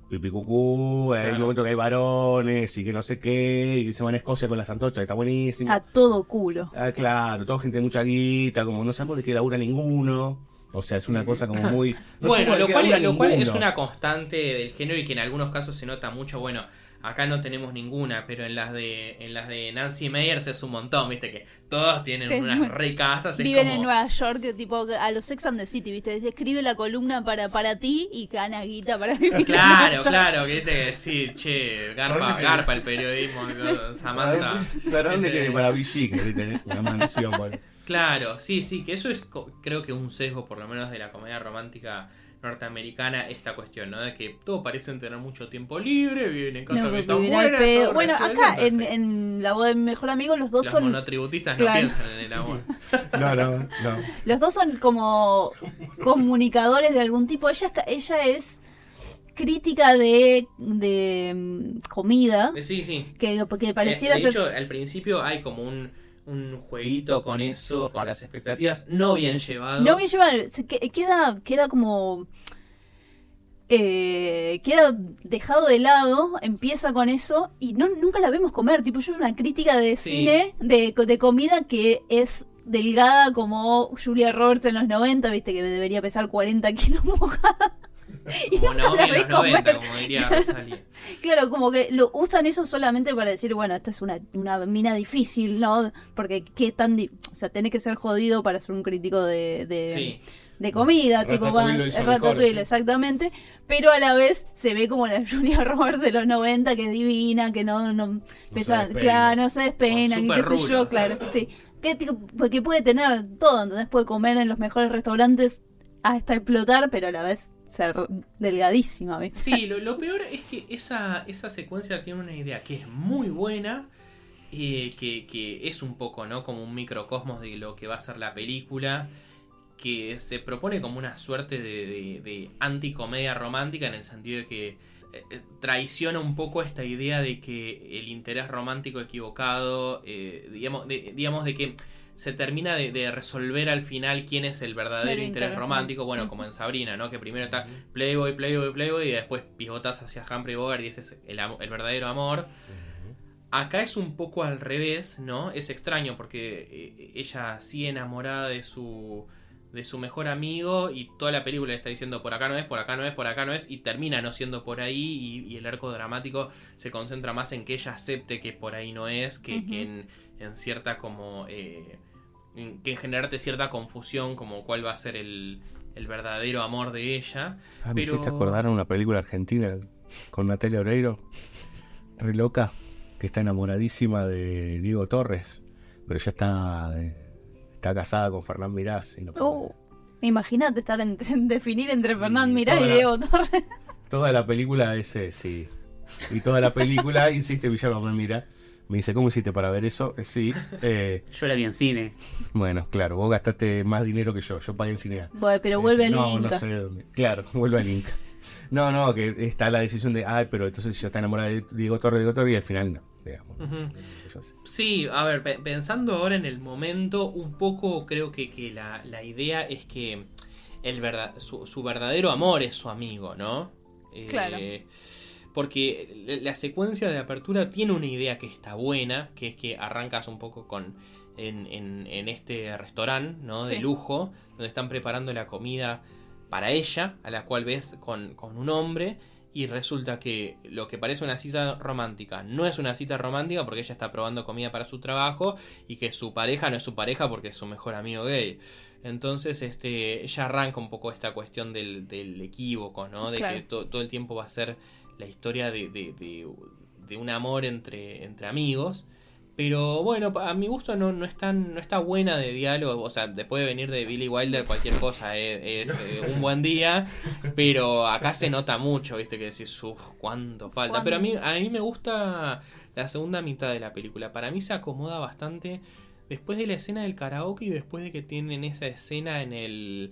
Speaker 5: pipicucú, hay
Speaker 3: Claro.
Speaker 5: un momento que hay varones y que no sé qué, y que se van a Escocia con las antorchas, que está buenísimo.
Speaker 9: A todo culo.
Speaker 5: Ah, claro, toda gente de mucha guita, como no sabemos de qué labura ninguno. O sea, es una cosa como muy. no
Speaker 3: bueno, lo cual,
Speaker 5: labura
Speaker 3: lo cual es una constante del género y que en algunos casos se nota mucho. Bueno, acá no tenemos ninguna, pero en las de en las de Nancy Meyers es un montón, viste que todos tienen
Speaker 9: Que
Speaker 3: unas re casas. es
Speaker 9: Viven
Speaker 3: como-
Speaker 9: en Nueva York, tipo a los Sex and the City, ¿viste? Escribe la columna para, para ti y gana guita para vivir.
Speaker 3: Claro, claro, que viste que sí, che, garpa,
Speaker 5: ¿Dónde
Speaker 3: garpa el periodismo, Samantha.
Speaker 5: ¿Para dónde
Speaker 3: Este,
Speaker 5: querés? Para Vichy, que tenés una mansión. bueno.
Speaker 3: Claro, sí, sí, que eso es co- creo que un sesgo por lo menos de la comedia romántica norteamericana, esta cuestión, ¿no? De que todos parecen tener mucho tiempo libre, viven en casa
Speaker 9: No,
Speaker 3: que están buenas, todo
Speaker 9: Bueno, acá en, en la boda de mi mejor amigo los dos
Speaker 3: los
Speaker 9: son
Speaker 3: monotributistas
Speaker 9: Claro.
Speaker 3: no piensan en el amor.
Speaker 5: No, no, no.
Speaker 9: los dos son como comunicadores de algún tipo. Ella es, ca- ella es crítica de, de mm, comida
Speaker 3: Sí, sí.
Speaker 9: que, que pareciera
Speaker 3: Eh, de
Speaker 9: ser
Speaker 3: hecho, al principio hay como un, un jueguito con eso, con las expectativas no bien llevado.
Speaker 9: No bien llevado. Queda, queda como. eh, queda dejado de lado, empieza con eso y no, nunca la vemos comer. Tipo, yo es una crítica de
Speaker 3: Sí.
Speaker 9: cine, de, de comida que es delgada como Julia Roberts en los 90, viste, que debería pesar 40 kilos mojada. Y no
Speaker 3: Como Naomi
Speaker 9: La ve
Speaker 3: los 90,
Speaker 9: comer.
Speaker 3: como diría
Speaker 9: Claro. Como que lo usan eso solamente para decir, bueno, esta es una, una mina difícil, ¿no? Porque qué tan... di- o sea, tenés que ser jodido para ser un crítico de, de,
Speaker 3: Sí.
Speaker 9: de comida, tipo
Speaker 5: Ratatouille hizo
Speaker 9: el
Speaker 5: mejor,
Speaker 9: Ratatouille,
Speaker 5: sí.
Speaker 9: exactamente. Pero a la vez se ve como la Julia Roberts de los 90, que es divina, que no, no, pesa,
Speaker 5: despeina.
Speaker 9: claro, no se despeina,
Speaker 3: Con
Speaker 9: que qué sé yo, claro, sí. Que, tipo, que puede tener todo, entonces puede comer en los mejores restaurantes hasta explotar, pero a la vez ser delgadísima, ¿viste?
Speaker 3: Sí, lo, peor es que esa, esa secuencia tiene una idea que es muy buena, eh, que, es un poco, ¿no? Como un microcosmos de lo que va a ser la película, que se propone como una suerte de, de, de anticomedia romántica en el sentido de que eh, eh, traiciona un poco esta idea de que el interés romántico equivocado, eh, digamos, digamos de que se termina de, de resolver al final quién es el verdadero interés
Speaker 9: interés
Speaker 3: romántico, bueno, como en Sabrina, ¿no? Que primero está Playboy, Playboy, Playboy y después pivotas hacia Humphrey Bogart y ese es el, verdadero amor. Acá es un poco al revés, ¿no? Es extraño porque eh, ella sigue enamorada de su de su mejor amigo y toda la película le está diciendo por acá no es, por acá no es, por acá no es y termina no siendo por ahí y, y el arco dramático se concentra más en que ella acepte que por ahí no es que, en, en cierta como eh, que en generarte cierta confusión como cuál va a ser el, el verdadero amor de ella
Speaker 5: Ah, me
Speaker 3: Pero-
Speaker 5: hiciste acordar a una película argentina con Natalia Oreiro, re loca, que está enamoradísima de Diego Torres, pero ya está, eh, está casada con Fernán Mirás. no puede.
Speaker 9: Uh, Imagínate estar en, en definir entre Fernán Mirás y
Speaker 5: la-
Speaker 9: Diego Torres.
Speaker 5: Toda la película ese, sí. Y toda la película, insiste Villalba, me mira. Me dice, ¿cómo hiciste para ver eso? Eh, Sí. eh,
Speaker 6: Yo la vi en cine.
Speaker 5: bueno, claro, vos gastaste más dinero que yo. Yo pagué en cine.
Speaker 9: Bueno, pero vuelve al
Speaker 5: no,
Speaker 9: Inca.
Speaker 5: No sé de dónde. Claro, vuelve al Inca. No, no, que está la decisión de, ay, pero entonces ya está enamorada de Diego Torres, Diego Torres, y al final no, digamos. Sí.
Speaker 3: Sí, a ver, pe- pensando ahora en el momento, un poco creo que, que la, la idea es que el verdad, su, su verdadero amor es su amigo, ¿no? Eh,
Speaker 9: Claro.
Speaker 3: Porque la secuencia de apertura tiene una idea que está buena, que es que arrancas un poco con en, en- en este restaurante, ¿no? De
Speaker 9: Sí.
Speaker 3: lujo, donde están preparando la comida para ella, a la cual ves con, con un hombre, y resulta que lo que parece una cita romántica no es una cita romántica porque ella está probando comida para su trabajo y que su pareja no es su pareja porque es su mejor amigo gay. Entonces, este, ella arranca un poco esta cuestión del, del equívoco, ¿no? De
Speaker 9: Claro.
Speaker 3: que to- todo el tiempo va a ser la historia de, de- de- de un amor entre, entre amigos. Pero bueno, a mi gusto no, no, es tan- no está buena de diálogo. O sea, después de venir de Billy Wilder, cualquier cosa es, es, eh, un buen día. Pero acá se nota mucho, ¿viste? Que decís, uff, cuánto falta. Pero a mí, a mí me gusta la segunda mitad de la película. Para mí se acomoda bastante después de la escena del karaoke y después de que tienen esa escena en el.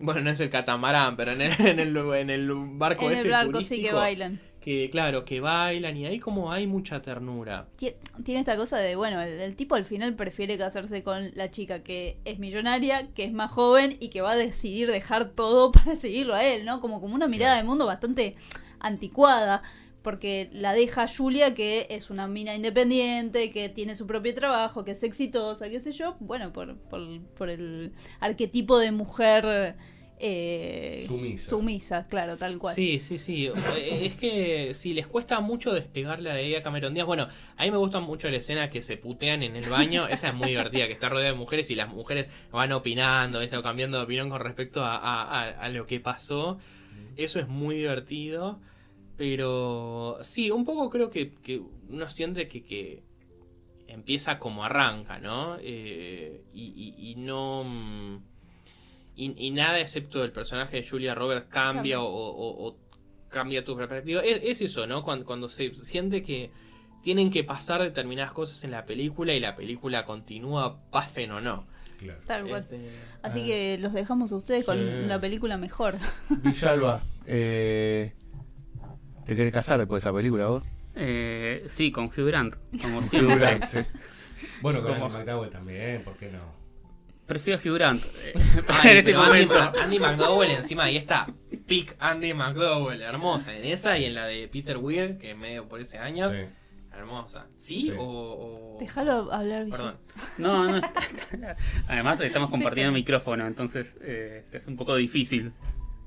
Speaker 3: Bueno, no es el catamarán, pero en el, en el, en el barco
Speaker 9: En
Speaker 3: ese
Speaker 9: el barco sí que bailan.
Speaker 3: Que claro, que bailan y ahí como hay mucha ternura.
Speaker 9: Tie- Tiene esta cosa de, bueno, el, el tipo al final prefiere casarse con la chica que es millonaria, que es más joven y que va a decidir dejar todo para seguirlo a él, ¿no? Como, como una mirada del mundo bastante anticuada, porque la deja Julia, que es una mina independiente, que tiene su propio trabajo, que es exitosa, qué sé yo, bueno, por, por, por el arquetipo de mujer... eh,
Speaker 5: Sumisa.
Speaker 9: sumisa, claro, tal cual.
Speaker 3: Sí, sí, sí. Eh, Es que si les cuesta mucho despegarle a ella Cameron Díaz, bueno, a mí me gusta mucho la escena que se putean en el baño. Esa es muy divertida, que está rodeada de mujeres y las mujeres van opinando, ¿viste? o cambiando de opinión con respecto a, a- a- a lo que pasó. Eso es muy divertido. Pero sí, un poco creo que, que uno siente que, que empieza como arranca, ¿no? Eh, y, y- y no... mm, Y, y nada excepto el personaje de Julia Roberts cambia
Speaker 9: Cambia.
Speaker 3: o, o- o cambia tu perspectiva. Es, es eso, ¿no? Cuando, cuando se siente que tienen que pasar determinadas cosas en la película y la película continúa, pasen o no.
Speaker 5: Claro.
Speaker 9: Tal cual.
Speaker 3: Este,
Speaker 9: Así
Speaker 5: Ah.
Speaker 9: que los dejamos a ustedes con la película mejor.
Speaker 5: Villalba, eh, ¿te querés casar después de esa película vos?
Speaker 6: Eh, sí, con Hugh Grant, como
Speaker 5: Hugh. Grant, sí. Bueno, con Andy McDowell también, ¿por qué no?
Speaker 6: Prefiero Hugh Grant eh,
Speaker 3: Ay,
Speaker 6: en este
Speaker 3: pero Andy,
Speaker 6: momento.
Speaker 3: Ma- Andy McDowell encima, ahí está. Pick Andy McDowell, hermosa. En esa y en la de Peter Weir, que medio por ese año.
Speaker 5: Sí.
Speaker 3: Hermosa. ¿Sí?
Speaker 5: Sí.
Speaker 3: O, o-
Speaker 9: Déjalo hablar.
Speaker 3: Perdón.
Speaker 6: No, no. Además, estamos compartiendo micrófono, entonces eh, es un poco difícil.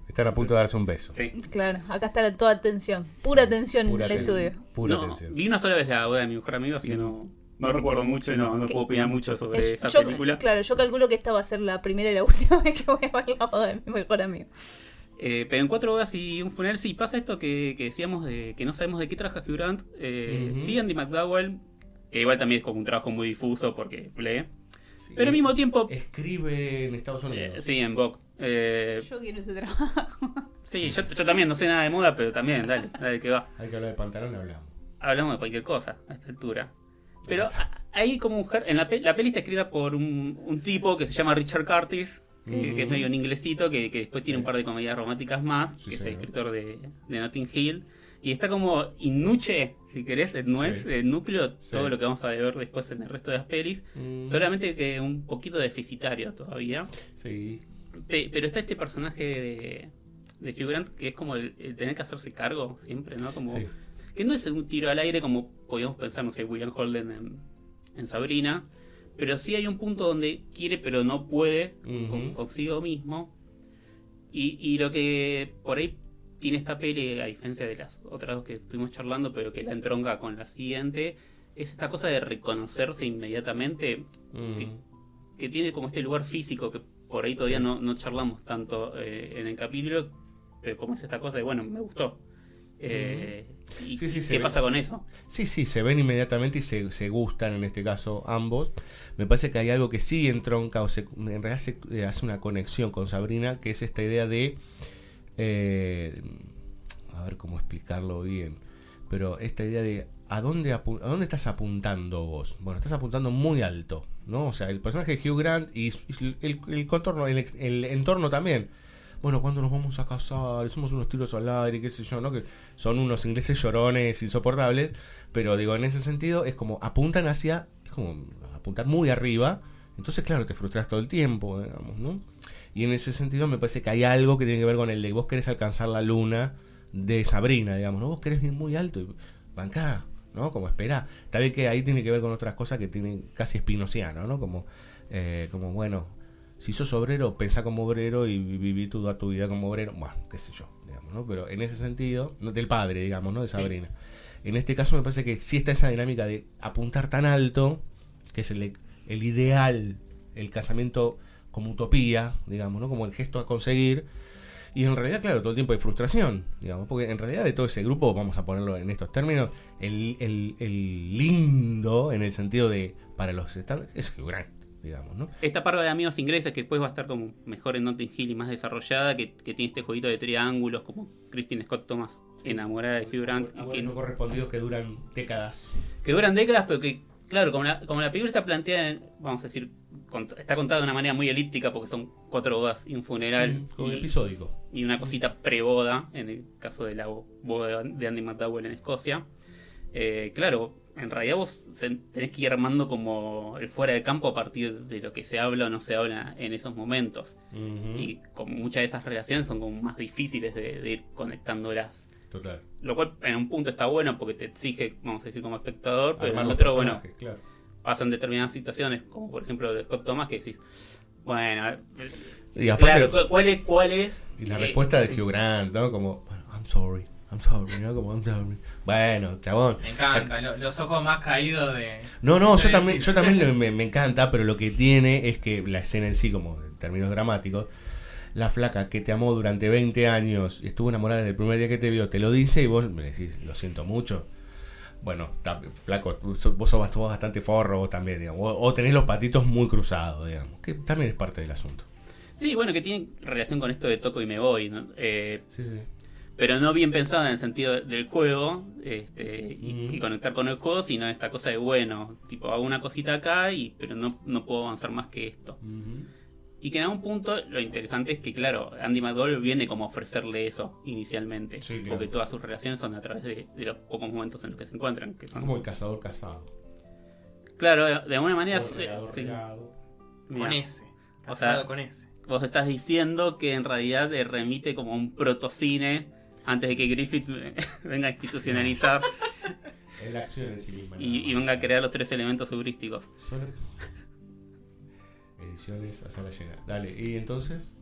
Speaker 5: Están a punto de darse un beso.
Speaker 6: Sí.
Speaker 9: Claro, acá está la- toda tensión. Pura tensión
Speaker 5: Pura
Speaker 9: en el
Speaker 5: tensión.
Speaker 9: estudio.
Speaker 5: Pura
Speaker 6: No,
Speaker 5: tensión.
Speaker 6: Vi una sola vez la boda de mi mejor amigo, así que no, no recuerdo mucho y no, no puedo opinar mucho sobre
Speaker 9: Eh,
Speaker 6: esa
Speaker 9: yo-
Speaker 6: película.
Speaker 9: Claro, yo calculo que esta va a ser la primera y la última vez que voy a ver la boda de mi mejor amigo.
Speaker 6: Eh, pero en cuatro bodas y un funeral sí pasa esto que, que decíamos de que no sabemos de qué trabaja Hugh Grant. Eh. Sí, Andy McDowell, que igual también es como un trabajo muy difuso porque lee. Pero al mismo tiempo,
Speaker 5: Escribe en Estados
Speaker 6: eh,
Speaker 5: Unidos.
Speaker 6: sí, en Vogue. Eh,
Speaker 9: Yo quiero ese trabajo.
Speaker 6: sí, yo, yo también no sé nada de moda, pero también, dale, dale que va.
Speaker 5: Hay que hablar de pantalón, hablamos.
Speaker 6: Hablamos de cualquier cosa a esta altura. Pero a- hay como mujer. En la, pe- la peli está escrita por un, un tipo que se llama Richard Curtis, que, que es
Speaker 5: Mm.
Speaker 6: medio un inglesito, que, que después tiene un par de comedias románticas más,
Speaker 5: Sí,
Speaker 6: que es el
Speaker 5: señor.
Speaker 6: escritor de, de Notting Hill. Y está como innuche, si querés, el nuez,
Speaker 5: Sí.
Speaker 6: el núcleo,
Speaker 5: Sí.
Speaker 6: todo lo que vamos a ver después en el resto de las pelis.
Speaker 5: Mm.
Speaker 6: Solamente que un poquito deficitario todavía.
Speaker 5: Sí.
Speaker 6: Pe- Pero está este personaje de, de Hugh Grant que es como el, el tener que hacerse cargo siempre, ¿no? Como,
Speaker 5: Sí.
Speaker 6: que no es un tiro al aire como podíamos pensar, no sé, William Holden en, en Sabrina, pero sí hay un punto donde quiere pero no puede con- consigo mismo. Y, y lo que por ahí tiene esta peli, a diferencia de las otras dos que estuvimos charlando, pero que la entronca con la siguiente, es esta cosa de reconocerse inmediatamente, que, que tiene como este lugar físico que por ahí todavía no, no charlamos tanto eh, en el capítulo, como es esta cosa de, bueno, me gustó. Eh, ¿Y
Speaker 5: Sí, sí, se
Speaker 6: qué pasa con eso?
Speaker 5: Sí, sí, se ven inmediatamente y se, se gustan, en este caso, ambos. Me parece que hay algo que sí entronca, o se, en realidad se eh, hace una conexión con Sabrina, que es esta idea de... eh, a ver cómo explicarlo bien. Pero esta idea de... ¿a dónde, ¿A dónde estás apuntando vos? Bueno, estás apuntando muy alto, ¿no? O sea, el personaje de Hugh Grant y, el, el contorno, el, el entorno también. Bueno, ¿cuándo nos vamos a casar? Somos unos tiros al aire, qué sé yo, ¿no? Que son unos ingleses llorones, insoportables. Pero digo, en ese sentido es como apuntan hacia, es como apuntar muy arriba. Entonces, claro, te frustras todo el tiempo, digamos, ¿no? Y en ese sentido me parece que hay algo que tiene que ver con el de vos querés alcanzar la luna de Sabrina, digamos, ¿no? Vos querés ir muy alto y bancá, ¿no? Como espera. Tal vez que ahí tiene que ver con otras cosas que tienen casi espinociano, ¿no? Como, eh, como bueno, si sos obrero, pensá como obrero y vi- viví toda tu vida como obrero. Bueno, qué sé yo, digamos, ¿no? Pero en ese sentido, del padre, digamos, ¿no? De Sabrina. En este caso me parece que sí está esa dinámica de apuntar tan alto, que es el, el ideal, el casamiento como utopía, digamos, ¿no? Como el gesto a conseguir. Y en realidad, claro, todo el tiempo hay frustración, digamos, porque en realidad de todo ese grupo, vamos a ponerlo en estos términos, el, el- el lindo, en el sentido de, para los estándares, es Hugh Grant, digamos, ¿no?
Speaker 6: Esta parva de amigos ingleses que después va a estar como mejor en Notting Hill y más desarrollada, que, que tiene este jueguito de triángulos, como Christine Scott Thomas, enamorada de Hugh Grant, que,
Speaker 5: no correspondidos que duran décadas.
Speaker 6: que duran décadas, pero que, claro, como la, como la película está planteada, en- vamos a decir, cont- está contada de una manera muy elíptica, porque son cuatro bodas y un funeral.
Speaker 5: Mm, como
Speaker 6: y-
Speaker 5: episódico.
Speaker 6: y una cosita pre-boda, en el caso de la boda de Andy McDowell en Escocia. Eh, claro, en realidad vos tenés que ir armando como el fuera de campo a partir de lo que se habla o no se habla en esos momentos. Y como muchas de esas relaciones son como más difíciles de, de ir conectándolas.
Speaker 5: Total.
Speaker 6: Lo cual en un punto está bueno porque te exige, vamos a decir, como espectador, pero en otro, bueno,
Speaker 5: claro.
Speaker 6: Pasan determinadas situaciones, como por ejemplo de Scott Thomas, que decís, bueno, eh,
Speaker 5: Y aparte-
Speaker 6: claro, ¿cu- ¿cuál es? Cuál es
Speaker 5: Y la
Speaker 6: Eh,
Speaker 5: respuesta de Hugh Grant, ¿no? Como, bueno, I'm sorry, I'm sorry, ¿no? Como, I'm sorry. Bueno, chabón.
Speaker 3: Me encanta, lo- los ojos más caídos de.
Speaker 5: No, no, yo también, yo también me, me encanta, pero lo que tiene es que la escena en sí, como en términos dramáticos, la flaca que te amó durante 20 años y estuvo enamorada desde el primer día que te vio, te lo dice y vos me decís, lo siento mucho. Bueno, flaco, vos sos bastante forro vos también, digamos. O, o tenés los patitos muy cruzados, digamos. Que también es parte del asunto.
Speaker 6: Sí, bueno, que tiene relación con esto de toco y me voy, ¿no? Eh,
Speaker 5: Sí, sí.
Speaker 6: pero no bien pensada en el sentido del juego este, y conectar con el juego, sino esta cosa de, bueno, tipo, hago una cosita acá, y pero no, no puedo avanzar más que esto. Y que en algún punto lo interesante es que, claro, Andy McDowell viene como a ofrecerle eso inicialmente,
Speaker 5: Sí, claro.
Speaker 6: porque todas sus relaciones son a través de, de los pocos momentos en los que se encuentran. Que son,
Speaker 5: Como el cazador casado.
Speaker 6: Claro, de, de alguna manera...
Speaker 5: O
Speaker 6: sí.
Speaker 3: Con ese.
Speaker 6: O
Speaker 3: Casado
Speaker 6: sea,
Speaker 3: con ese.
Speaker 6: Vos estás diciendo que en realidad te remite como un protocine antes de que Griffith venga a institucionalizar
Speaker 5: Es la acción en sí misma.
Speaker 6: y, venga a crear los tres elementos heurísticos.
Speaker 5: Solo- Ediciones a sala llena. Dale, y entonces.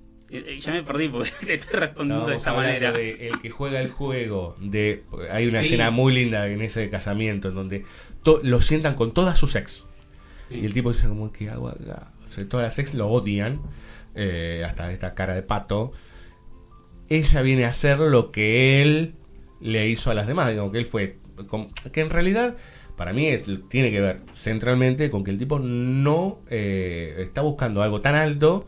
Speaker 6: Ya me perdí porque te estoy respondiendo de
Speaker 5: Estábamos hablando
Speaker 6: manera.
Speaker 5: de el que juega el juego de hay una
Speaker 6: Sí.
Speaker 5: escena muy linda en ese casamiento en donde to- lo sientan con todas sus ex y el tipo dice como que hago acá? O sea, todas las ex lo odian eh, hasta esta cara de pato ella viene a hacer lo que él le hizo a las demás digamos que él fue que en realidad para mí es- tiene que ver centralmente con que el tipo no eh, está buscando algo tan alto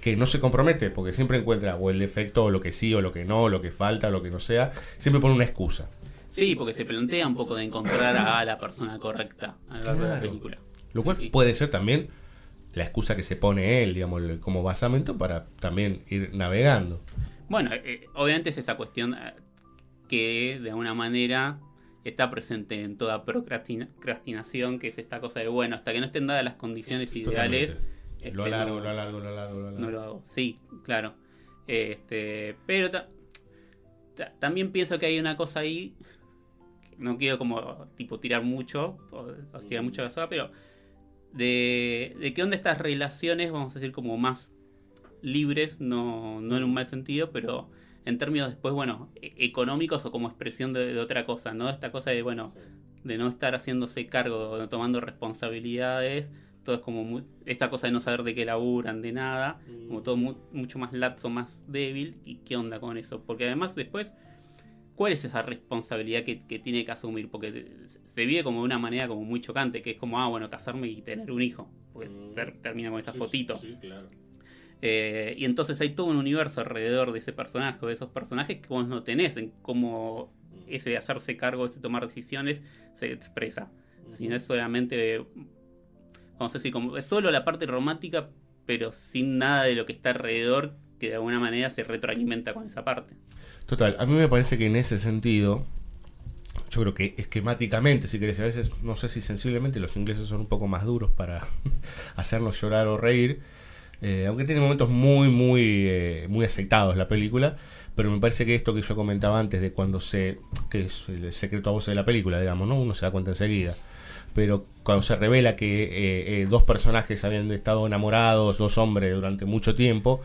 Speaker 5: que no se compromete, porque siempre encuentra o el defecto, o lo que sí, o lo que no, lo que falta, lo que no sea, siempre pone una excusa.
Speaker 6: Sí, porque se plantea un poco de encontrar a la persona correcta a lo largo de la película.
Speaker 5: Lo cual puede ser también la excusa que se pone él, digamos, como basamento para también ir navegando.
Speaker 6: Bueno, eh, obviamente es esa cuestión eh, que de alguna manera está presente en toda procrastina- procrastinación, que es esta cosa de, bueno, hasta que no estén dadas las condiciones ideales, este,
Speaker 5: Lo alargo,
Speaker 6: no-
Speaker 5: lo alargo, lo alargo, lo alargo.
Speaker 6: no lo hago. Sí, claro. Este, pero ta- ta- también pienso que hay una cosa ahí, que no quiero como tipo tirar mucho, o, o tirar mucho la soga, pero de, de que onda estas relaciones, vamos a decir, como más libres, no, no en un mal sentido, pero en términos después, bueno, e- económicos o como expresión de, de otra cosa, ¿no? Esta cosa de, bueno, de no estar haciéndose cargo, no tomando responsabilidades, todo es como mu- esta cosa de no saber de qué laburan, de nada, como todo mu- mucho más lapso, más débil, y qué onda con eso, porque además después, ¿cuál es esa responsabilidad que, que tiene que asumir? Porque se vive como de una manera como muy chocante, que es como, ah, bueno, casarme y tener un hijo, porque ter- termina con esa fotito. Eh, y entonces hay todo un universo alrededor de ese personaje o de esos personajes que vos no tenés en cómo ese de hacerse cargo, ese tomar decisiones se expresa. Si no es solamente, vamos a decir, como es solo la parte romántica, pero sin nada de lo que está alrededor que de alguna manera se retroalimenta con esa parte.
Speaker 5: Total, a mí me parece que en ese sentido, yo creo que esquemáticamente, si querés, a veces, no sé si sensiblemente los ingleses son un poco más duros para hacernos llorar o reír, eh, aunque tiene momentos muy, muy, eh, muy aceitados la película, pero me parece que esto que yo comentaba antes de cuando se, que es el secreto a voces de la película, digamos, ¿no? Uno se da cuenta enseguida. Pero cuando se revela que eh, dos personajes habían estado enamorados, dos hombres, durante mucho tiempo,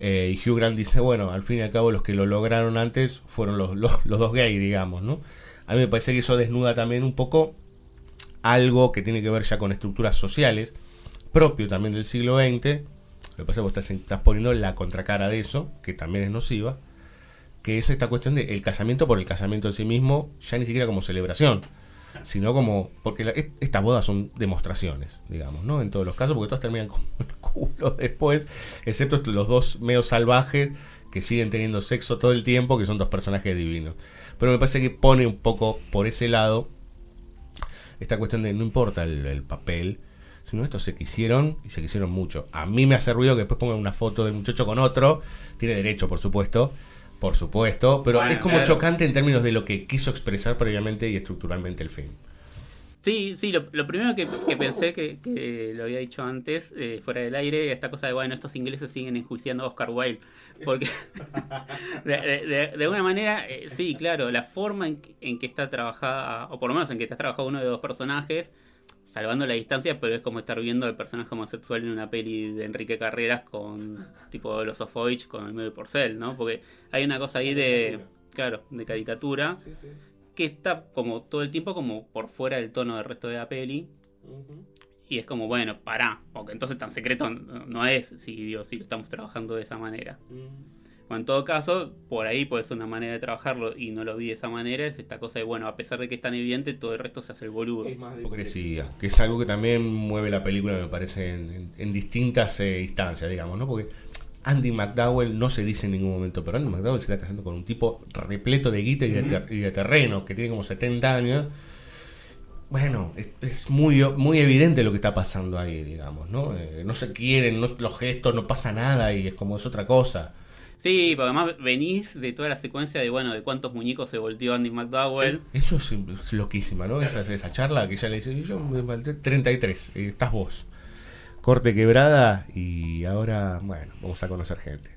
Speaker 5: y Hugh Grant dice, bueno, al fin y al cabo los que lo lograron antes fueron los, los, los dos gays, digamos, ¿no? A mí me parece que eso desnuda también un poco algo que tiene que ver ya con estructuras sociales, propio también del siglo XX. Lo que pasa es que vos estás, poniendo la contracara de eso, que también es nociva, que es esta cuestión de el casamiento por el casamiento en sí mismo, ya ni siquiera como celebración, sino como, porque la- est- estas bodas son demostraciones, digamos, ¿no? En todos los casos, porque todas terminan con el culo después, excepto los dos medio salvajes que siguen teniendo sexo todo el tiempo, que son dos personajes divinos. Pero me parece que pone un poco por ese lado esta cuestión de no importa el papel, sino estos se quisieron y se quisieron mucho. A mí me hace ruido que después pongan una foto del muchacho con otro, tiene derecho, por supuesto, por supuesto, pero
Speaker 6: Bueno,
Speaker 5: es como
Speaker 6: claro.
Speaker 5: chocante en términos de lo que quiso expresar previamente y estructuralmente el film.
Speaker 6: Sí, sí, lo, lo primero que, que pensé que, que lo había dicho antes, eh, fuera del aire, esta cosa de, bueno, estos ingleses siguen enjuiciando a Oscar Wilde. Porque, de, de- alguna manera, eh, sí, claro, la forma en, que- en que está trabajada, o por lo menos en que está trabajado uno de los personajes, salvando la distancia, pero es como estar viendo al personaje homosexual en una peli de Enrique Carreras con tipo los Sofovich con el medio de Porcel, ¿no? Porque hay una cosa ahí de, claro, de caricatura que está como todo el tiempo como por fuera del tono del resto de la peli. Y es como, bueno, pará, porque entonces tan secreto no, es si, digo, si lo estamos trabajando de esa manera. O en todo caso, por ahí puede ser una manera de trabajarlo y no lo vi de esa manera, es esta cosa de, bueno, a pesar de que es tan evidente, todo el resto se hace el boludo.
Speaker 5: hipocresía, que es algo que también mueve la película, me parece, en, en- en distintas eh, instancias, digamos, ¿no? Porque Andy McDowell no se dice en ningún momento, pero Andy McDowell se está casando con un tipo repleto de guita y de, ter- y de terreno, que tiene como 70 años. Bueno, es, es muy, muy evidente lo que está pasando ahí, digamos, ¿no? Eh, no se quieren, no- los gestos, no pasa nada y es como es otra cosa.
Speaker 6: Sí, porque además venís de toda la secuencia de, bueno, de cuántos muñecos se volteó Andy McDowell.
Speaker 5: Eso es, es loquísima, ¿no? Esa, esa charla que ella le dice, yo me falté 33, y estás vos. Corte quebrada y ahora, bueno, vamos a conocer gente.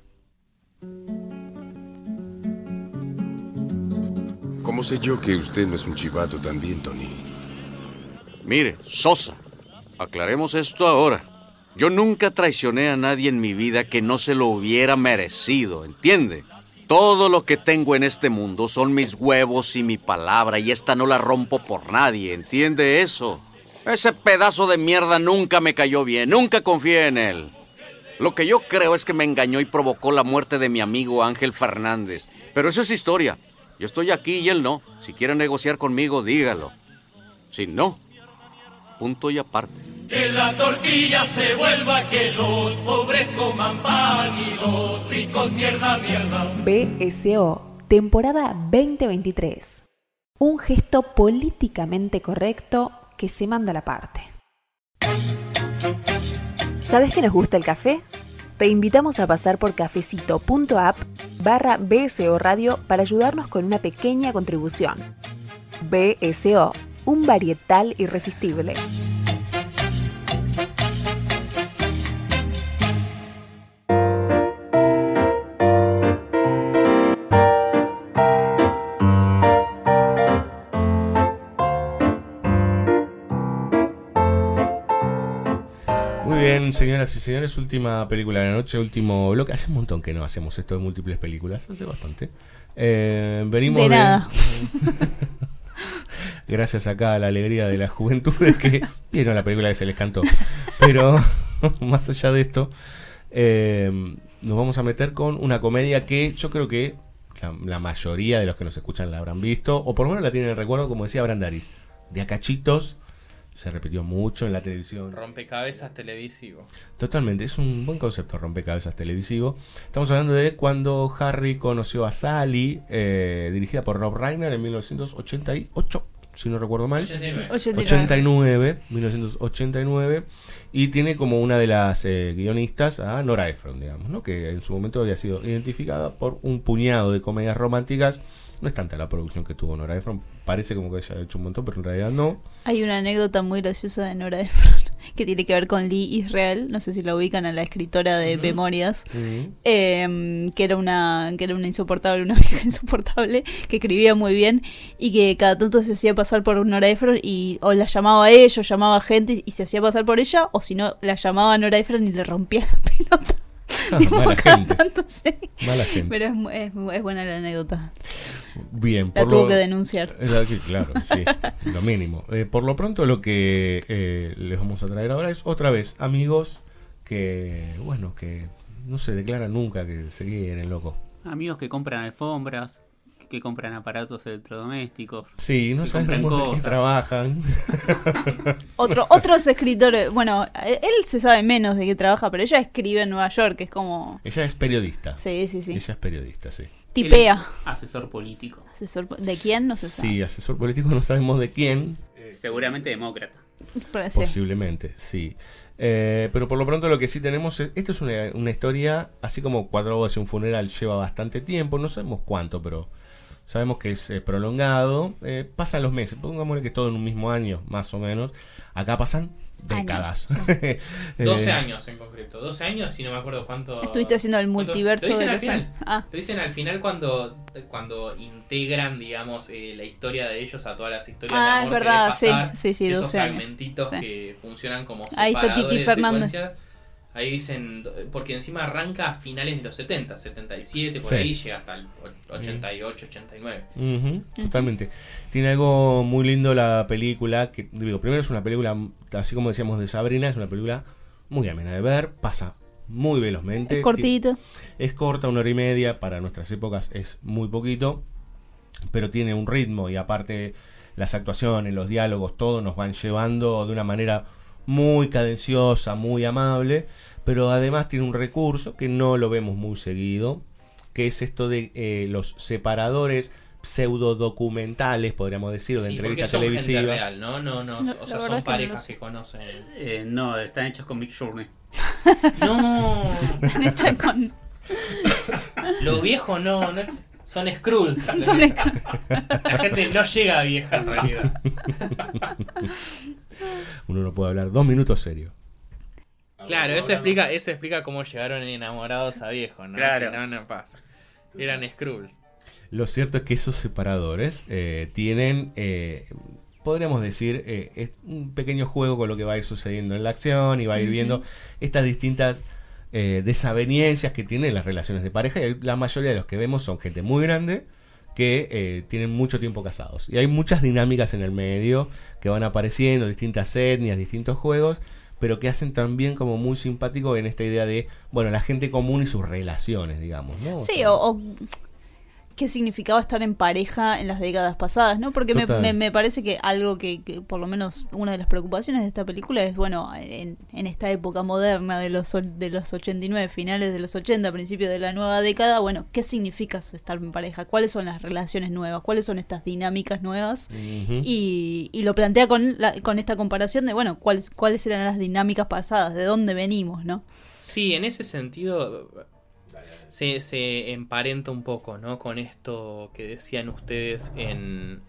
Speaker 11: ¿Cómo sé yo que usted no es un chivato también, Tony?
Speaker 12: Mire, Sosa, aclaremos esto ahora. Yo nunca traicioné a nadie en mi vida que no se lo hubiera merecido, ¿entiende? Todo lo que tengo en este mundo son mis huevos y mi palabra y esta no la rompo por nadie, ¿entiende eso? Ese pedazo de mierda nunca me cayó bien, nunca confié en él. Lo que yo creo es que me engañó y provocó la muerte de mi amigo Ángel Fernández. Pero eso es historia. Yo estoy aquí y él no. Si quiere negociar conmigo, dígalo. Si no, punto y aparte.
Speaker 13: Que la tortilla se vuelva, que los pobres coman pan y los ricos mierda, mierda.
Speaker 1: BSO, temporada 2023. Un gesto políticamente correcto que se manda a la parte. ¿Sabes que nos gusta el café? Te invitamos a pasar por cafecito.app barra BSO Radio para ayudarnos con una pequeña contribución. BSO, un varietal irresistible.
Speaker 5: Muy bien, señoras y señores, última película de la noche, último bloque. Hace un montón que no hacemos esto de múltiples películas, hace bastante. Eh, venimos
Speaker 9: De nada.
Speaker 5: Gracias acá a la alegría de la juventud de que vieron la película que se les cantó. Pero más allá de esto, eh, nos vamos a meter con una comedia que yo creo que la, la mayoría de los que nos escuchan la habrán visto, o por lo menos la tienen en recuerdo, como decía Brandaris, de acachitos. Se repitió mucho en la televisión.
Speaker 3: Rompecabezas televisivo.
Speaker 5: Totalmente, es un buen concepto rompecabezas televisivo. Estamos hablando de cuando Harry conoció a Sally, eh, dirigida por Rob Reiner en 1988, si no recuerdo mal.
Speaker 3: 89.
Speaker 5: 89, 1989. Y tiene como una de las eh, guionistas a Nora Ephron, digamos, ¿no? que en su momento había sido identificada por un puñado de comedias románticas. No es tanta la producción que tuvo Nora Ephron, parece como que ella ha hecho un montón, pero en realidad no.
Speaker 9: Hay una anécdota muy graciosa de Nora Ephron que tiene que ver con Lee Israel, no sé si la ubican a la escritora de Memorias, eh, que era una que era una insoportable, una vieja insoportable, que escribía muy bien y que cada tanto se hacía pasar por Nora Ephron y o la llamaba a ella, o llamaba a gente y se hacía pasar por ella, o si no, la llamaba a Nora Ephron y le rompía la pelota.
Speaker 5: Mala gente.
Speaker 9: tanto, sí.
Speaker 5: Mala gente.
Speaker 9: Pero es, es, buena la anécdota.
Speaker 5: Bien,
Speaker 9: La
Speaker 5: por
Speaker 9: tuvo
Speaker 5: lo-
Speaker 9: que denunciar.
Speaker 5: Eh, la Claro, sí, lo mínimo. Eh, por lo pronto lo que eh, les vamos a traer ahora es otra vez amigos que, bueno, que no se declaran nunca que se quieren, loco.
Speaker 6: Amigos que compran alfombras, que compran aparatos electrodomésticos.
Speaker 5: Sí, no qué
Speaker 6: cosas.
Speaker 5: trabajan.
Speaker 9: Otro, otros escritores, bueno, eh, él se sabe menos de qué trabaja, pero ella escribe en Nueva York, que es como...
Speaker 5: Ella es periodista.
Speaker 9: Sí, sí, sí.
Speaker 5: Ella es periodista, sí.
Speaker 9: Tipea.
Speaker 6: Asesor político.
Speaker 9: Asesor, ¿De quién? No se sabe.
Speaker 5: Sí, asesor político no sabemos de quién.
Speaker 6: Seguramente demócrata.
Speaker 9: Parece.
Speaker 5: Posiblemente, sí. Eh, pero por lo pronto lo que sí tenemos es, esto es una, una historia, así como Cuatro bodas y un funeral lleva bastante tiempo, no sabemos cuánto, pero sabemos que es eh, prolongado. Eh, pasan los meses, pongámosle que es todo en un mismo año, más o menos. Acá pasan décadas. Eh,
Speaker 3: 12 años en concreto. 12 años y no me acuerdo cuánto.
Speaker 9: Estuviste haciendo el
Speaker 3: cuánto-
Speaker 9: multiverso
Speaker 3: Lo dicen
Speaker 9: de
Speaker 3: al
Speaker 9: los
Speaker 3: final.
Speaker 9: años. Ah.
Speaker 3: Lo dicen al final cuando, cuando integran, digamos, eh, la historia de ellos a todas las historias
Speaker 9: Ah,
Speaker 3: de
Speaker 9: es
Speaker 3: amor
Speaker 9: verdad,
Speaker 3: que pasar.
Speaker 9: sí, sí, sí,
Speaker 3: esos
Speaker 9: 12 años.
Speaker 3: fragmentitos
Speaker 9: Sí.
Speaker 3: que funcionan como
Speaker 9: Ahí está Titi
Speaker 3: de
Speaker 9: Fernández.
Speaker 3: secuencia. Ahí dicen, porque encima arranca a finales de los 70, 77, por
Speaker 5: Sí.
Speaker 3: ahí llega hasta el o- 88, 89.
Speaker 5: Ujú, Totalmente. Tiene algo muy lindo la película, que digo, primero es una película, así como decíamos de Sabrina, es una película muy amena de ver, pasa muy velozmente.
Speaker 9: Es cortito.
Speaker 5: Ti- Es corta, una hora y media, para nuestras épocas es muy poquito, pero tiene un ritmo y aparte las actuaciones, los diálogos, todo nos van llevando de una manera muy cadenciosa, muy amable, pero además tiene un recurso que no lo vemos muy seguido, que es esto de eh, los separadores pseudo documentales, podríamos decir, o de
Speaker 3: Sí, gente
Speaker 5: televisivas.
Speaker 3: real, ¿no? No, no,
Speaker 9: No,
Speaker 3: o sea, son
Speaker 9: que no
Speaker 3: parejas que conocen.
Speaker 6: Eh, no, están hechos con Big Journey.
Speaker 3: No,
Speaker 9: Están hechas con.
Speaker 3: lo viejo no, no es- son Skrulls.
Speaker 9: Son
Speaker 3: La gente no llega a vieja en realidad.
Speaker 5: Uno no puede hablar dos minutos serio.
Speaker 3: Claro, eso explica, eso explica cómo llegaron enamorados a viejo, ¿no?
Speaker 6: Claro.
Speaker 3: Si no, no pasa. Eran Skrulls.
Speaker 5: Lo cierto es que esos separadores eh, tienen eh, podríamos decir, eh, es un pequeño juego con lo que va a ir sucediendo en la acción y va a ir viendo estas distintas eh, desavenencias que tienen las relaciones de pareja. Y la mayoría de los que vemos son gente muy grande que eh, tienen mucho tiempo casados. Y hay muchas dinámicas en el medio que van apareciendo, distintas etnias, distintos juegos, pero que hacen también como muy simpático en esta idea de, bueno, la gente común y sus relaciones, digamos, ¿no?
Speaker 9: Sí, o qué significaba estar en pareja en las décadas pasadas, ¿no? Porque me,
Speaker 5: Total.
Speaker 9: me- me parece que algo que, que por lo menos una de las preocupaciones de esta película es, bueno, en, en esta época moderna de los, de los 89, finales de los 80, principios de la nueva década, bueno, ¿qué significa estar en pareja? ¿Cuáles son las relaciones nuevas? ¿Cuáles son estas dinámicas nuevas? Y lo plantea con, la- con esta comparación de, bueno, ¿cuáles, cuáles eran las dinámicas pasadas? ¿De dónde venimos, no?
Speaker 3: Sí, en ese sentido se, se emparenta un poco, ¿no? Con esto que decían ustedes en,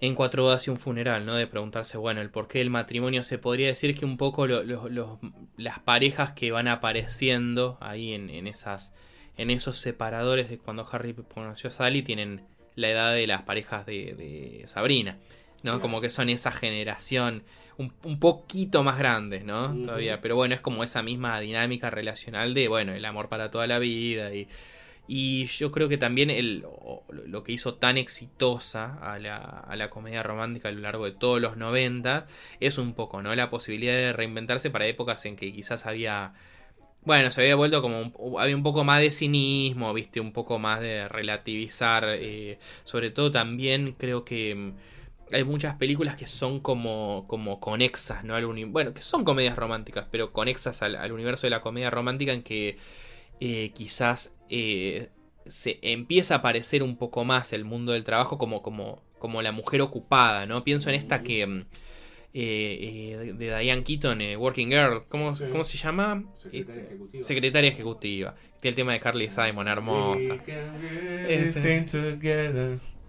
Speaker 3: en Cuatro bodas y un funeral, ¿no? De preguntarse, bueno, el porqué del matrimonio. Se podría decir que un poco lo- las parejas que van apareciendo ahí en, en esas en esos separadores de cuando Harry conoció a Sally tienen la edad de las parejas de, de Sabrina, ¿no? Como que son esa generación un, un poquito más grandes, ¿no? Todavía, pero bueno, es como esa misma dinámica relacional de, bueno, el amor para toda la vida y, y yo creo que también el, lo que hizo tan exitosa a la, a la comedia romántica a lo largo de todos los 90 es un poco, ¿no? La posibilidad de reinventarse para épocas en que quizás había bueno, se había vuelto como un, había un poco más de cinismo, viste, un poco más de relativizar, eh, sobre todo también creo que mm, hay muchas películas que son como, como conexas, ¿no? Al bueno, que son comedias románticas, pero conexas al, al universo de la comedia romántica en que eh, quizás eh, se empieza a aparecer un poco más el mundo del trabajo como, como, como la mujer ocupada, ¿no? Pienso en esta que... eh, eh, de, Diane Keaton, eh, Working Girl, ¿cómo,
Speaker 5: Sí.
Speaker 3: ¿cómo se llama?
Speaker 5: Secretaria
Speaker 3: Este,
Speaker 5: ejecutiva.
Speaker 3: Secretaria ejecutiva. Tiene el tema de Carly Simon, hermosa.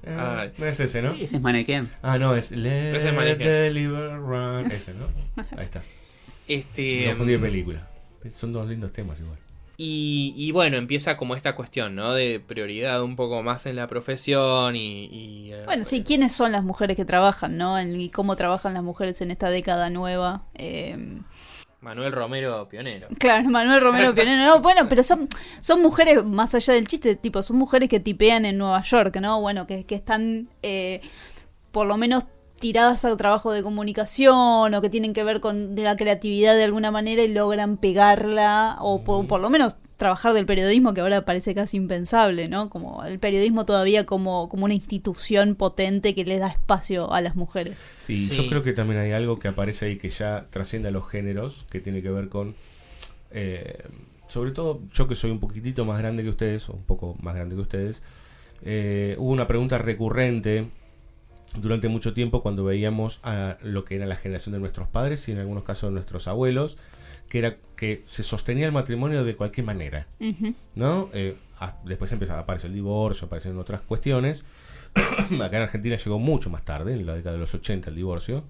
Speaker 5: Ah,
Speaker 3: Ay.
Speaker 5: no es ese, ¿no?
Speaker 6: Ese es Mannequin.
Speaker 5: Ah, no, es Let
Speaker 3: Ese es Mannequin.
Speaker 5: the Liver Run. Ese, ¿no? Ahí está.
Speaker 3: Este,
Speaker 5: confundí de película. Son dos lindos temas igual.
Speaker 3: Y, y bueno, empieza como esta cuestión, ¿no? De prioridad un poco más en la profesión y... y, eh,
Speaker 9: Bueno, sí, ¿quiénes son las mujeres que trabajan, no? En- Y cómo trabajan las mujeres en esta década nueva. Eh,
Speaker 3: Manuel Romero, pionero.
Speaker 9: claro, Manuel Romero Pionero. No, bueno, pero son, son mujeres, más allá del chiste, tipo, son mujeres que tipean en Nueva York, ¿no? Bueno, que, que están eh, por lo menos tiradas al trabajo de comunicación o que tienen que ver con de la creatividad de alguna manera y logran pegarla o por, por lo menos trabajar del periodismo que ahora parece casi impensable, ¿no? Como el periodismo todavía como, como una institución potente que le da espacio a las mujeres.
Speaker 5: Sí,
Speaker 3: Sí.
Speaker 5: yo creo que también hay algo que aparece ahí que ya trasciende a los géneros, que tiene que ver con, eh, sobre todo yo que soy un poquitito más grande que ustedes, o un poco más grande que ustedes, eh, hubo una pregunta recurrente durante mucho tiempo cuando veíamos a lo que era la generación de nuestros padres y en algunos casos de nuestros abuelos, que era que se sostenía el matrimonio de cualquier manera. ¿no? Eh, después empezó a aparecer el divorcio, aparecieron otras cuestiones. Acá en Argentina llegó mucho más tarde, en la década de los 80, el divorcio.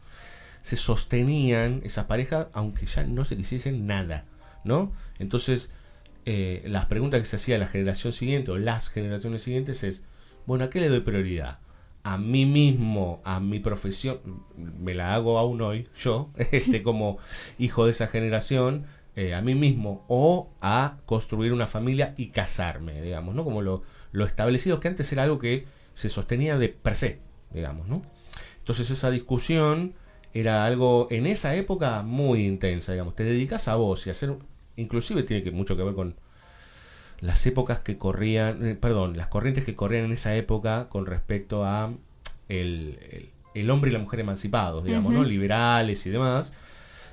Speaker 5: Se sostenían esas parejas, aunque ya no se quisiesen nada, ¿no? Entonces, eh, las preguntas que se hacía a la generación siguiente o las generaciones siguientes es, bueno, ¿a qué le doy prioridad? A mí mismo, a mi profesión, me la hago aún hoy, yo, este, como hijo de esa generación, eh, a mí mismo, o a construir una familia y casarme, digamos, ¿no? Como lo, lo establecido, que antes era algo que se sostenía de per se, digamos, ¿no? Entonces esa discusión era algo en esa época muy intensa, digamos. Te dedicas a vos y hacer, inclusive tiene que, mucho que ver con las épocas que corrían, eh, perdón, las corrientes que corrían en esa época con respecto a el, el- el hombre y la mujer emancipados, digamos, ¿no?
Speaker 9: Ujú.
Speaker 5: Liberales y demás.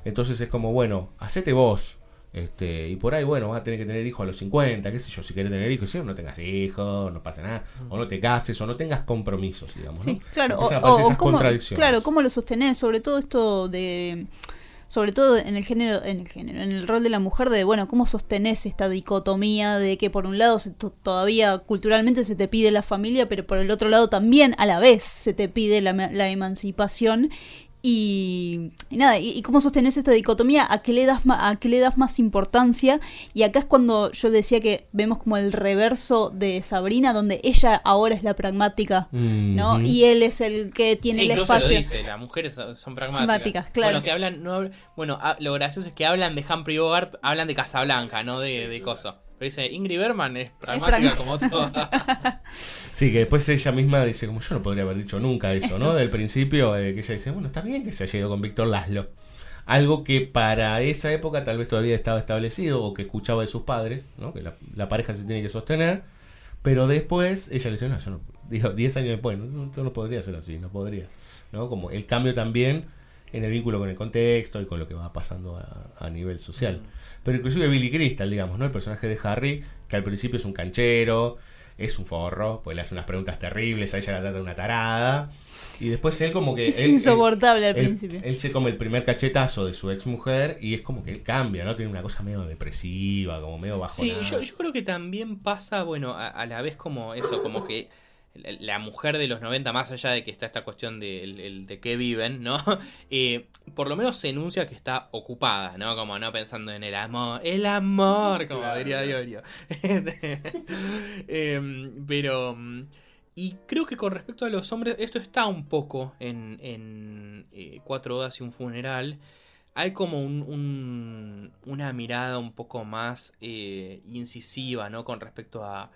Speaker 5: Entonces es como, bueno, hacete vos. Este, y por ahí, bueno, vas a tener que tener hijos a los 50, qué sé yo, si quieres tener hijos, si no, no tengas hijos, no pasa nada, o no te cases, o no tengas compromisos, digamos,
Speaker 9: Sí,
Speaker 5: ¿no?
Speaker 9: claro. O, o
Speaker 5: esas
Speaker 9: cómo,
Speaker 5: contradicciones.
Speaker 9: claro, cómo lo sostenés, sobre todo esto de sobre todo en el género en el género en el rol de la mujer de bueno cómo sostenés esta dicotomía de que por un lado se to- todavía culturalmente se te pide la familia pero por el otro lado también a la vez se te pide la, la emancipación Y, y nada, y, y cómo sostenés esta dicotomía, a qué, le das ma- a qué le das más importancia. Y acá es cuando yo decía que vemos como el reverso de Sabrina, donde ella ahora es la pragmática, ¿no? Y él es el que tiene
Speaker 3: Sí,
Speaker 9: el espacio.
Speaker 3: lo dice, las mujeres son, pragmáticas.
Speaker 9: Pragmáticas, claro.
Speaker 3: Bueno, que hablan, no, bueno, lo gracioso es que hablan de Humphrey Bogart, hablan de Casablanca, no de, de Coso. Pero dice, Ingrid Bergman es pragmática como todo.
Speaker 5: Sí, que después ella misma dice, como yo no podría haber dicho nunca eso, ¿no? Del principio, eh, que ella dice, bueno, está bien que se haya ido con Víctor Laszlo. Algo que para esa época tal vez todavía estaba establecido o que escuchaba de sus padres, ¿no? Que la, la pareja se tiene que sostener. Pero después ella le dice, no, yo no, digo, 10 años después, no, no, yo no podría ser así, no podría. ¿No? Como el cambio también en el vínculo con el contexto y con lo que va pasando a, a nivel social. Pero inclusive Billy Crystal, digamos, ¿no? El personaje de Harry, que al principio es un canchero, es un forro, pues le hace unas preguntas terribles, a ella la trata de una tarada. Y después él como que...
Speaker 9: Es
Speaker 5: él-
Speaker 9: insoportable al
Speaker 5: él-
Speaker 9: principio.
Speaker 5: Él se come el primer cachetazo de su ex mujer y es como que él cambia, ¿no? Tiene una cosa medio depresiva, como medio bajo.
Speaker 3: Sí, yo, yo creo que también pasa, bueno, a, a la vez como eso, como que la, mujer de los 90, más allá de que está esta cuestión de, el de qué viven, ¿no? Eh, por lo menos se enuncia que está ocupada, ¿no? Como no pensando en el amor, el amor, como diría Diorio. Em, pero... mm, Y creo que con respecto a los hombres, esto está un poco en, en eh, Cuatro Bodas y un Funeral. Hay como un, un- una mirada un poco más eh, incisiva, ¿no? Con respecto a,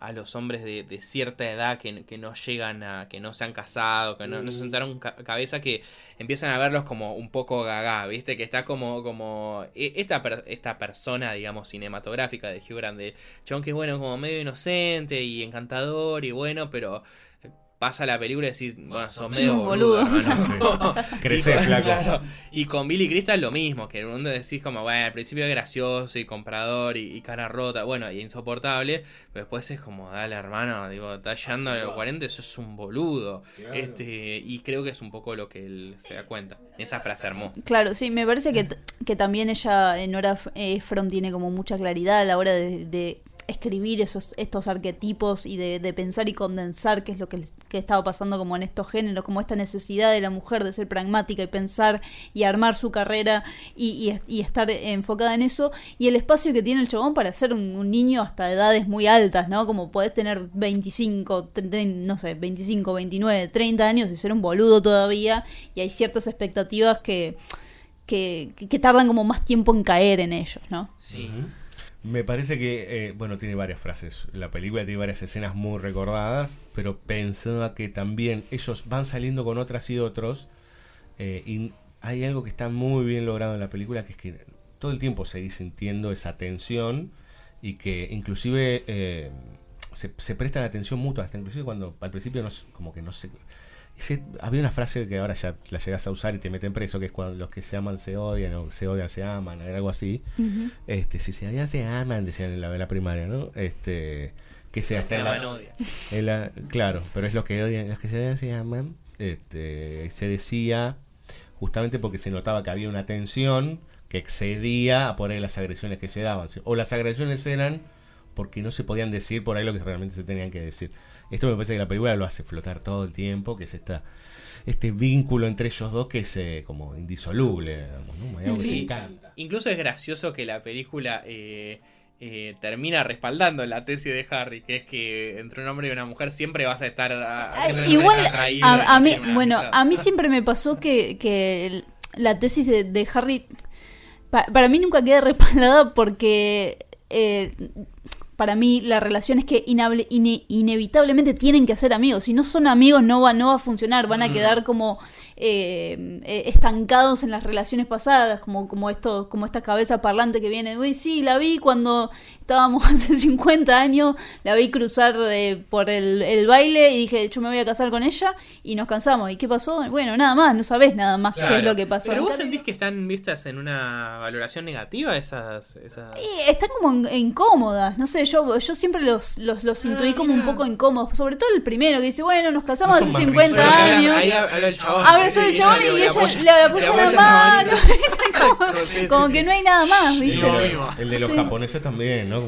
Speaker 3: a los hombres de, de cierta edad que, que no llegan a, que no se han casado, que no, no se sentaron ca- cabeza, que empiezan a verlos como un poco gaga, ¿viste? Que está como, como e- esta, per- esta persona, digamos, cinematográfica de Hugh Grant, de chabón que es bueno, como medio inocente y encantador y bueno, pero pasa la película y decís, bueno, sos medio boludo,
Speaker 9: boludo.
Speaker 5: Sí. Flaco.
Speaker 3: y con Billy Crystal lo mismo, que en un mundo decís como, bueno, al principio es gracioso y comprador y, y cara rota, bueno, y insoportable, pero después es como, dale hermano, digo, estás llegando a los 40, eso es un boludo. Este, y creo que es un poco lo que él se da cuenta, en esa frase hermosa.
Speaker 9: Claro, sí, me parece que, que también ella, Nora F- eh, Ephron, tiene como mucha claridad a la hora de, de escribir esos, estos arquetipos y de, de pensar y condensar qué es lo que, que estaba pasando como en estos géneros, como esta necesidad de la mujer de ser pragmática y pensar y armar su carrera y, y- y estar enfocada en eso, y el espacio que tiene el chabón para ser un, un niño hasta edades muy altas, ¿no? Como podés tener 25, tre- tre- no sé, 25, 29, 30 años y ser un boludo todavía, y hay ciertas expectativas que que, que- que tardan como más tiempo en caer en ellos, ¿no?
Speaker 3: Sí.
Speaker 5: Me parece que, eh, bueno, tiene varias frases. La película tiene varias escenas muy recordadas, pero pensaba que también ellos van saliendo con otras y otros. eh, y hay algo que está muy bien logrado en la película, que es que todo el tiempo seguís sintiendo esa tensión y que inclusive eh, se, se prestan atención mutua, hasta inclusive cuando al principio no, como que no sé... había una frase que ahora ya la llegas a usar y te meten preso, que es cuando los que se aman se odian, o se odian se aman, algo así. Este, si se odian se aman, decían en la, en la primaria, ¿no? Este, que
Speaker 3: que
Speaker 5: hasta en la-
Speaker 3: aman odian.
Speaker 5: en la- claro, pero es los que odian, los que se odian se aman. Este, se decía justamente porque se notaba que había una tensión que excedía a por ahí las agresiones que se daban. O las agresiones eran porque no se podían decir por ahí lo que realmente se tenían que decir. Esto me parece que la película lo hace flotar todo el tiempo, que es esta este vínculo entre ellos dos que es eh, como indisoluble, digamos, ¿no? Que se encanta.
Speaker 3: Incluso es gracioso que la película eh, eh, termina respaldando la tesis de Harry, que es que entre un hombre y una mujer siempre vas a estar a-
Speaker 9: Ay,
Speaker 3: siempre
Speaker 9: igual,
Speaker 3: a
Speaker 9: a, mí, bueno,
Speaker 3: amistad.
Speaker 9: a mí siempre me pasó que, que la tesis de, de Harry, pa- para mí nunca queda respaldada porque eh, para mí la relación es que inable- ine- inevitablemente tienen que ser amigos. Si no son amigos no va, no va a funcionar, van a
Speaker 3: Mm.
Speaker 9: quedar como eh, eh, estancados en las relaciones pasadas, como, como, esto, como esta cabeza parlante que viene, uy, sí, la vi cuando estábamos hace 50 años, la vi cruzar eh, por el, el baile y dije, yo me voy a casar con ella y nos cansamos. ¿Y qué pasó? Bueno, nada más, no sabés nada más qué es
Speaker 3: Claro.
Speaker 9: lo que pasó.
Speaker 3: Pero vos
Speaker 9: cambio-
Speaker 3: sentís que están vistas en una valoración negativa esas... esas...
Speaker 9: Eh, están como incómodas, no sé, yo, yo siempre los, los, los intuí como un poco incómodos, sobre todo el primero que dice, bueno, nos casamos
Speaker 3: No
Speaker 9: hace
Speaker 3: son
Speaker 9: 50
Speaker 3: más risas.
Speaker 9: años.
Speaker 3: Ahí habla el chabón.
Speaker 9: Habla el chabón y ella le apoya la mano, como,
Speaker 3: Sí, sí,
Speaker 9: como
Speaker 3: sí.
Speaker 9: que no hay nada más, ¿viste?
Speaker 5: El de los japoneses también, ¿no?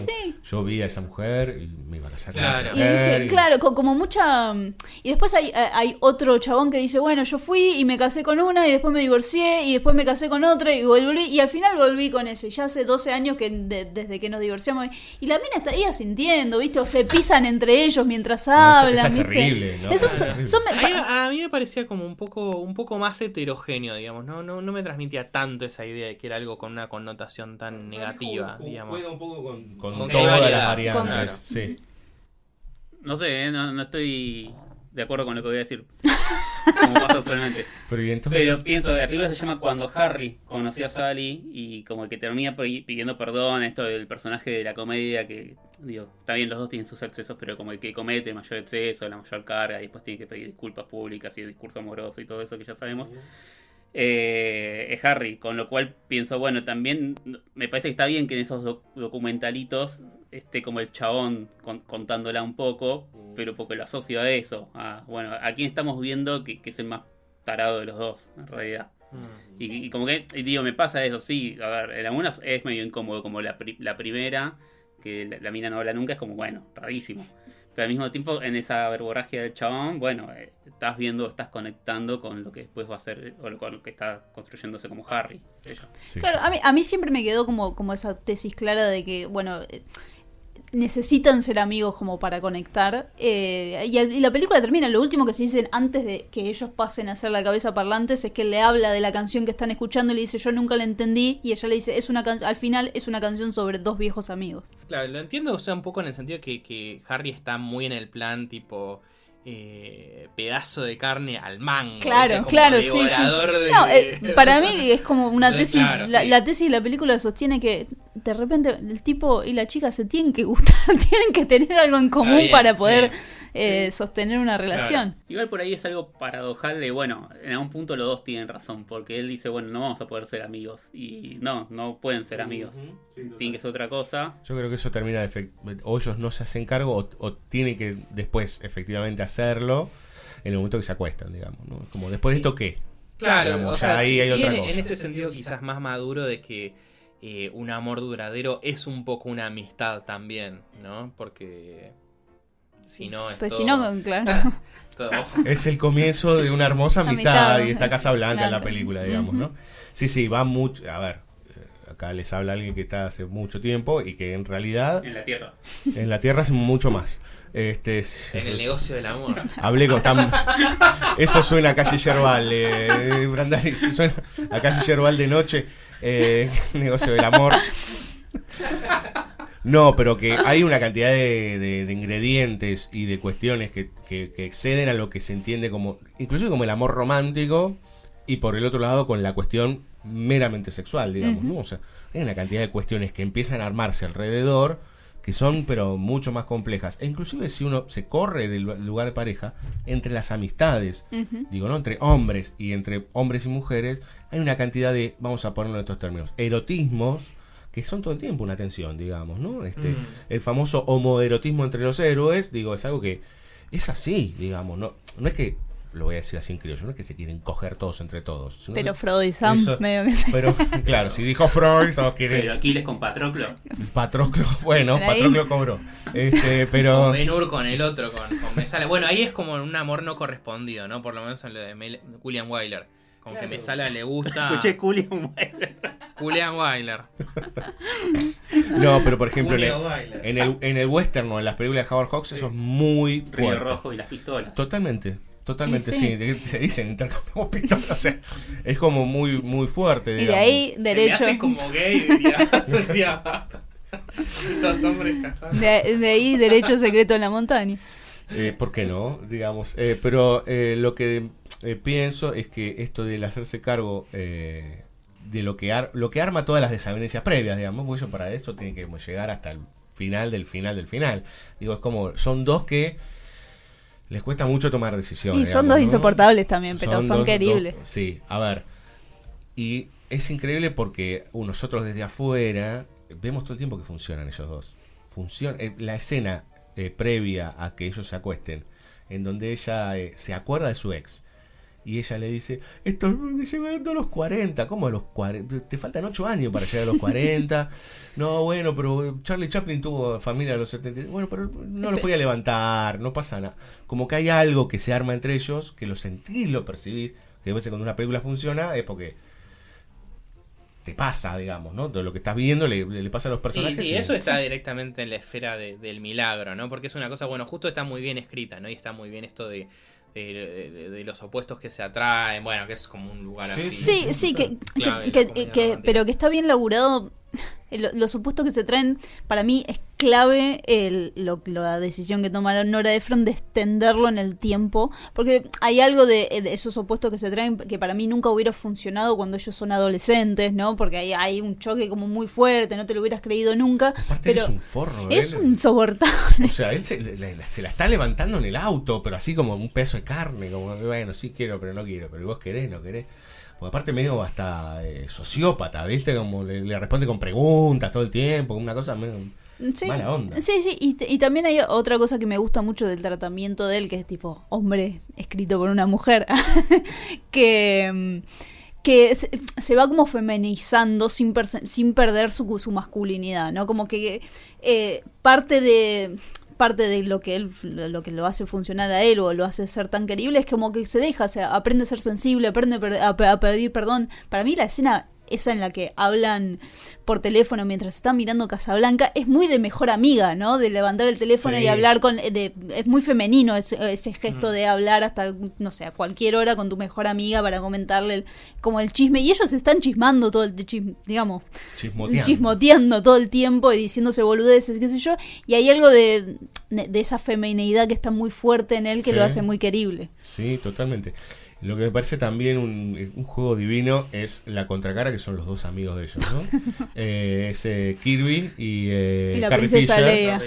Speaker 5: Yo vi a esa mujer y me iba a con
Speaker 3: Claro.
Speaker 5: esa
Speaker 9: Y dije,
Speaker 5: y-
Speaker 9: claro, co- como mucha... mm, Y después hay, eh, hay otro chabón que dice, bueno, yo fui y me casé con una y después me divorcié y después me casé con otra y volví y al final volví con eso. Y ya hace 12 años que de- desde que nos divorciamos. Y la mina está ahí asintiendo, ¿viste? O se pisan entre ellos mientras
Speaker 5: No,
Speaker 9: hablan,
Speaker 5: es
Speaker 9: ¿viste?
Speaker 5: terrible,
Speaker 3: A mí, a mí me parecía como un poco, un poco más heterogéneo, digamos. No, no, no me transmitía tanto esa idea de que era algo con una connotación tan negativa, digamos.
Speaker 5: Juega un poco con, con
Speaker 3: Con
Speaker 5: todas las variantes.
Speaker 3: Claro.
Speaker 5: Sí.
Speaker 6: No sé, eh, no, no estoy de acuerdo con lo que voy a decir. Como pasa usualmente.
Speaker 5: Pero y entonces.
Speaker 6: Pero pienso, la película se llama Cuando Harry conoció a Sally y como que termina pi- pidiendo perdón, esto del personaje de la comedia que, digo, está bien los dos tienen sus excesos, pero como el que comete el mayor exceso, la mayor carga y después tiene que pedir disculpas públicas y el discurso amoroso y todo eso que ya sabemos. Eh, es Harry, con lo cual pienso, bueno, también me parece que está bien que en esos doc- documentalitos esté como el chabón con- contándola un poco, pero porque lo asocio a eso. A, bueno, a quién estamos viendo que, que es el más tarado de los dos, en realidad.
Speaker 3: Mm.
Speaker 6: Y, y como que, y digo, me pasa eso, sí, a ver, en algunas es medio incómodo, como la, pri- la primera, que la, la mina no habla nunca, es como, bueno, rarísimo. Pero al mismo tiempo, en esa verborragia del chabón, bueno, eh, estás viendo, estás conectando con lo que después va a ser, o con lo que está construyéndose como Harry.
Speaker 9: Claro, a mí, a mí siempre me quedó como, como esa tesis clara de que, bueno, eh, necesitan ser amigos como para conectar. eh, y, la película termina, lo último que se dicen antes de que ellos pasen a hacer la cabeza parlantes es que él le habla de la canción que están escuchando y le dice yo nunca la entendí y ella le dice es una al final es una canción sobre dos viejos amigos.
Speaker 3: Claro, lo entiendo, o sea, un poco en el sentido que, que Harry está muy en el plan tipo eh, pedazo de carne al mango.
Speaker 9: Claro.
Speaker 3: Como
Speaker 9: claro, sí, sí, sí.
Speaker 3: devorador de-
Speaker 9: No, eh, para mí es como una tesis,
Speaker 3: claro,
Speaker 9: la,
Speaker 3: sí.
Speaker 9: la tesis de la película sostiene que de repente el tipo y la chica se tienen que gustar, tienen que tener algo en común
Speaker 6: bien,
Speaker 9: para poder
Speaker 6: sí.
Speaker 9: Eh, sostener una relación.
Speaker 6: Igual por ahí es algo paradojal de, bueno, en algún punto los dos tienen razón, porque él dice, bueno, no vamos a poder ser amigos. Y no, no pueden ser amigos. Tienen que ser otra cosa.
Speaker 5: Yo creo que eso termina de o ellos no se hacen cargo o, o tienen que después efectivamente hacerlo en el momento que se acuestan, digamos. ¿no? Como después de esto qué.
Speaker 3: Claro,
Speaker 5: Digamos,
Speaker 3: o sea,
Speaker 5: ahí
Speaker 3: sí,
Speaker 5: hay
Speaker 3: sí,
Speaker 5: otra
Speaker 3: en,
Speaker 5: cosa.
Speaker 3: en este sentido quizás más maduro de que eh, un amor duradero es un poco una amistad también, ¿no? Porque si no es
Speaker 9: Pues
Speaker 3: todo-
Speaker 9: si no, claro.
Speaker 3: todo-
Speaker 5: Es el comienzo de una hermosa amistad
Speaker 9: Amistad.
Speaker 5: y está Casa Blanca en la película, digamos, ¿no? Sí, sí, va mucho. A ver, eh, acá les habla alguien que está hace mucho tiempo y que en realidad
Speaker 6: En la Tierra.
Speaker 5: en la Tierra hace mucho más. Este, es-
Speaker 3: en el negocio del amor.
Speaker 5: Hablé con tan... Eso suena a calle Yerbal, eh, Brandani, si suena a calle Yerbal de noche, eh, negocio del amor. No, pero que hay una cantidad de, de- de ingredientes y de cuestiones que, que- que exceden a lo que se entiende como, inclusive como el amor romántico, y por el otro lado con la cuestión meramente sexual, digamos, ¿no? O sea, hay una cantidad de cuestiones que empiezan a armarse alrededor que son pero mucho más complejas. E inclusive si uno se corre del lu- lugar de pareja, entre las amistades, digo, ¿no? Entre hombres y entre hombres y mujeres, hay una cantidad de, vamos a ponerlo en estos términos, erotismos que son todo el tiempo una tensión, digamos, ¿no? Este,
Speaker 3: Mm.
Speaker 5: El famoso homoerotismo entre los héroes, digo, es algo que es así, digamos, no, no es que, lo voy a decir así en criollo, no es que se quieren coger todos entre todos. sino
Speaker 9: Pero
Speaker 5: que
Speaker 9: Freud y Sam,
Speaker 5: eso-
Speaker 9: medio que
Speaker 5: Pero, claro, si dijo Freud, no quiere...
Speaker 6: Pero Aquiles con Patroclo.
Speaker 5: Patroclo, bueno. Patroclo cobró. Este, pero...
Speaker 3: Con Ben Hur, con el otro, con, con Mesala. Bueno, ahí es como un amor no correspondido, ¿no? Por lo menos en lo de Mel- William Wyler. Con que Mesala le gusta.
Speaker 6: Escuché Julian Wyler.
Speaker 3: Julian Wyler.
Speaker 5: No, pero por ejemplo, en el, en el, en el western o en las películas de Howard Hawks, eso es muy
Speaker 6: Río
Speaker 5: fuerte.
Speaker 6: Rojo y las pistolas.
Speaker 5: Totalmente, totalmente, sí.
Speaker 9: sí.
Speaker 5: Se dicen intercambiamos pistolas, o sea, es como muy, muy fuerte.
Speaker 9: Y de
Speaker 5: digamos.
Speaker 9: ahí
Speaker 3: Se
Speaker 9: derecho.
Speaker 3: me hace como gay, diría. diría Estos hombres casados.
Speaker 9: De, de ahí derecho secreto en la montaña.
Speaker 5: Eh, ¿Por qué no? Digamos. Eh, pero eh, lo que eh, pienso es que esto del hacerse cargo eh, de lo que, ar- lo que arma todas las desavenencias previas, digamos, eso para eso tiene que llegar hasta el final del final del final. Digo, es como, son dos que les cuesta mucho tomar decisiones.
Speaker 9: Y son
Speaker 5: digamos,
Speaker 9: dos
Speaker 5: ¿no?
Speaker 9: insoportables también, pero son,
Speaker 5: dos-
Speaker 9: queribles.
Speaker 5: dos- sí, a ver. Y es increíble porque nosotros desde afuera vemos todo el tiempo que funcionan ellos dos. Funciona, la escena eh, previa a que ellos se acuesten, en donde ella eh, se acuerda de su ex Y ella le dice, esto me llegando a los 40, ¿cómo a los 40? Te faltan 8 años para llegar a los 40. No, bueno, pero Charlie Chaplin tuvo familia a los 70. Bueno, pero no los podía levantar, no pasa nada. Como que hay algo que se arma entre ellos, que lo sentís, lo percibís, que a veces cuando una película funciona es porque te pasa, digamos, ¿no? Lo que estás viendo le, le pasa a los personajes.
Speaker 3: Sí, sí,
Speaker 5: y-
Speaker 3: eso está directamente en la esfera de- del milagro, ¿no? Porque es una cosa, bueno, justo está muy bien escrita, ¿no? Y está muy bien esto de, de, de- de los opuestos que se atraen, bueno, que es como un lugar así.
Speaker 9: Sí, sí, que, que- que- que- pero que está bien laburado. Lo- Los supuestos que se traen, para mí es clave el, lo- la decisión que toma Nora Ephron de extenderlo en el tiempo, porque hay algo de, de esos opuestos que se traen que para mí nunca hubiera funcionado cuando ellos son adolescentes, ¿no? Porque hay, hay un choque como muy fuerte, no te lo hubieras creído nunca.
Speaker 5: Aparte él
Speaker 9: pero
Speaker 5: es un forro,
Speaker 9: es un insoportable.
Speaker 5: O sea, él se, le- le- se la está levantando en el auto, pero así como un pedazo de carne, como, bueno, sí quiero, pero no quiero, pero vos querés, no querés. Porque aparte medio hasta eh, sociópata, ¿viste? Como le, le responde con preguntas todo el tiempo, una cosa medio
Speaker 9: Sí,
Speaker 5: mala onda.
Speaker 9: Sí, sí, y, también hay otra cosa que me gusta mucho del tratamiento de él, que es tipo hombre escrito por una mujer, que, mm, que se, se va como feminizando sin, sin perder su, su masculinidad, ¿no? Como que eh, parte de parte de lo que él lo que lo hace funcionar a él o lo hace ser tan querible es como que se deja, o sea, aprende a ser sensible, aprende a, pedir perdón. Para mí la escena esa en la que hablan por teléfono mientras están mirando Casablanca es muy de mejor amiga, ¿no? De levantar el teléfono
Speaker 5: Sí.
Speaker 9: y hablar con de, es muy femenino ese, ese gesto
Speaker 5: Mm.
Speaker 9: de hablar hasta no sé, a cualquier hora con tu mejor amiga para comentarle el- como el chisme y ellos están chismando todo el chisme, digamos,
Speaker 5: Chismoteando.
Speaker 9: chismoteando todo el tiempo y diciéndose boludeces, qué sé yo, y hay algo de, de esa femineidad que está muy fuerte en él que
Speaker 5: Sí.
Speaker 9: lo hace muy querible.
Speaker 5: Sí, totalmente. Lo que me parece también un, un juego divino es la contracara, que son los dos amigos de ellos, ¿no? Eh, es eh, Kirby y, eh,
Speaker 9: Y la
Speaker 5: Carrie
Speaker 9: princesa
Speaker 5: Fisher.
Speaker 9: Leia.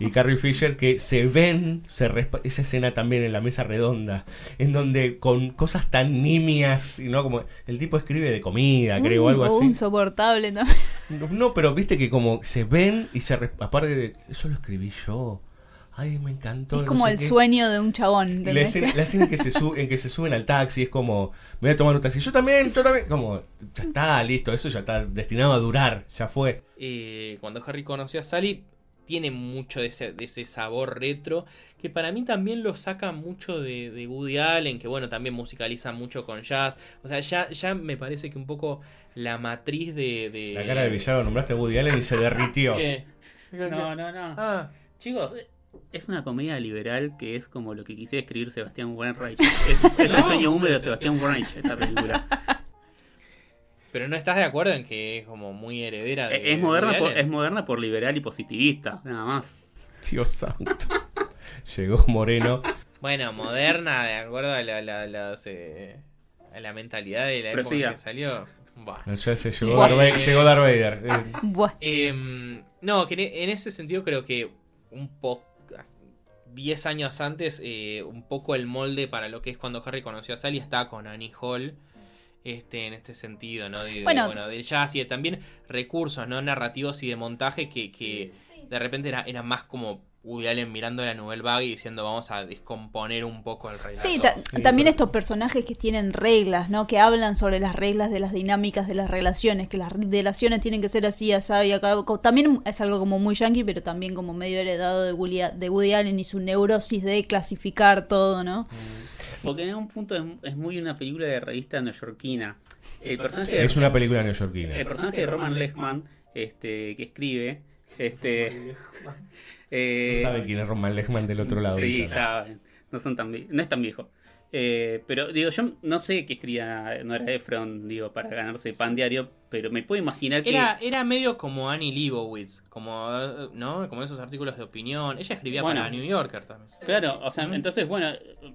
Speaker 5: Y Carrie Fisher que se ven, se respa- esa escena también en la mesa redonda, en donde con cosas tan nimias, y no como el tipo escribe de comida, creo, o algo así.
Speaker 9: insoportable también.
Speaker 5: No, no, pero viste que como se ven y se aparte de eso lo escribí yo. Ay, me encantó.
Speaker 9: Es
Speaker 5: no
Speaker 9: como
Speaker 5: sé
Speaker 9: el
Speaker 5: qué.
Speaker 9: sueño de un chabón.
Speaker 5: La escena, la escena en, que se en que se suben al taxi es como, me voy a tomar un taxi. Yo también, yo también. Como, ya está, listo, eso ya está destinado a durar, ya fue.
Speaker 3: eh, cuando Harry conoció a Sally, tiene mucho de ese, de ese sabor retro, que para mí también lo saca mucho de, de Woody Allen, que bueno, también musicaliza mucho con jazz. O sea, ya, ya me parece que un poco la matriz de... de-
Speaker 5: La cara de villano nombraste a Woody Allen y se derritió.
Speaker 3: ¿Qué?
Speaker 6: No, no, no.
Speaker 3: Ah.
Speaker 6: Chicos, es una comedia liberal que es como lo que quisiera escribir Sebastián Wainwright. Es, es el sueño húmedo de Sebastián Wainwright, esta película.
Speaker 3: Pero no estás de acuerdo en que es como muy heredera de...
Speaker 6: Es moderna, por, es moderna por liberal y positivista, nada más.
Speaker 5: Dios santo. Llegó Moreno.
Speaker 3: Bueno, moderna, de acuerdo a la, la, las, eh, a la mentalidad de la época que salió. Buah.
Speaker 5: No, ya se llegó,
Speaker 3: Buah.
Speaker 5: Darth Vader, llegó Darth Vader. Eh,
Speaker 9: Buah.
Speaker 3: Em, no, que en ese sentido creo que un poco... 10 años antes, eh, un poco el molde para lo que es cuando Harry conoció a Sally está con Annie Hall. Este, en este sentido, ¿no? De, de,
Speaker 9: Bueno.
Speaker 3: bueno, del jazz y de también recursos, ¿no? Narrativos y de montaje que, que de repente era, era más como Woody Allen mirando la Nouvelle Vague y diciendo vamos a descomponer un poco el relato.
Speaker 9: Sí, ta- también estos personajes que tienen reglas, ¿no? Que hablan sobre las reglas de las dinámicas de las relaciones, que las relaciones tienen que ser así, así y acá. También es algo como muy yankee, pero también como medio heredado de Woody, de Woody Allen y su neurosis de clasificar todo, ¿no?
Speaker 6: Porque en algún punto es, es muy una película de revista neoyorquina. El personaje de-
Speaker 5: Es una película neoyorquina.
Speaker 6: El personaje de Roman Lechman, este, que escribe, este, eh,
Speaker 5: No saben quién es Roman Lechman del otro lado.
Speaker 6: Sí, saben. No, son tan, no es tan viejo. Eh, pero digo, yo no sé qué escribía Nora Ephron, digo, para ganarse pan diario, pero me puedo imaginar que...
Speaker 3: Era, era medio como Annie Leibovitz, como, eh, ¿no? Como esos artículos de opinión. Ella escribía
Speaker 6: Bueno.
Speaker 3: para New Yorker también.
Speaker 6: Claro, o sea, entonces, bueno,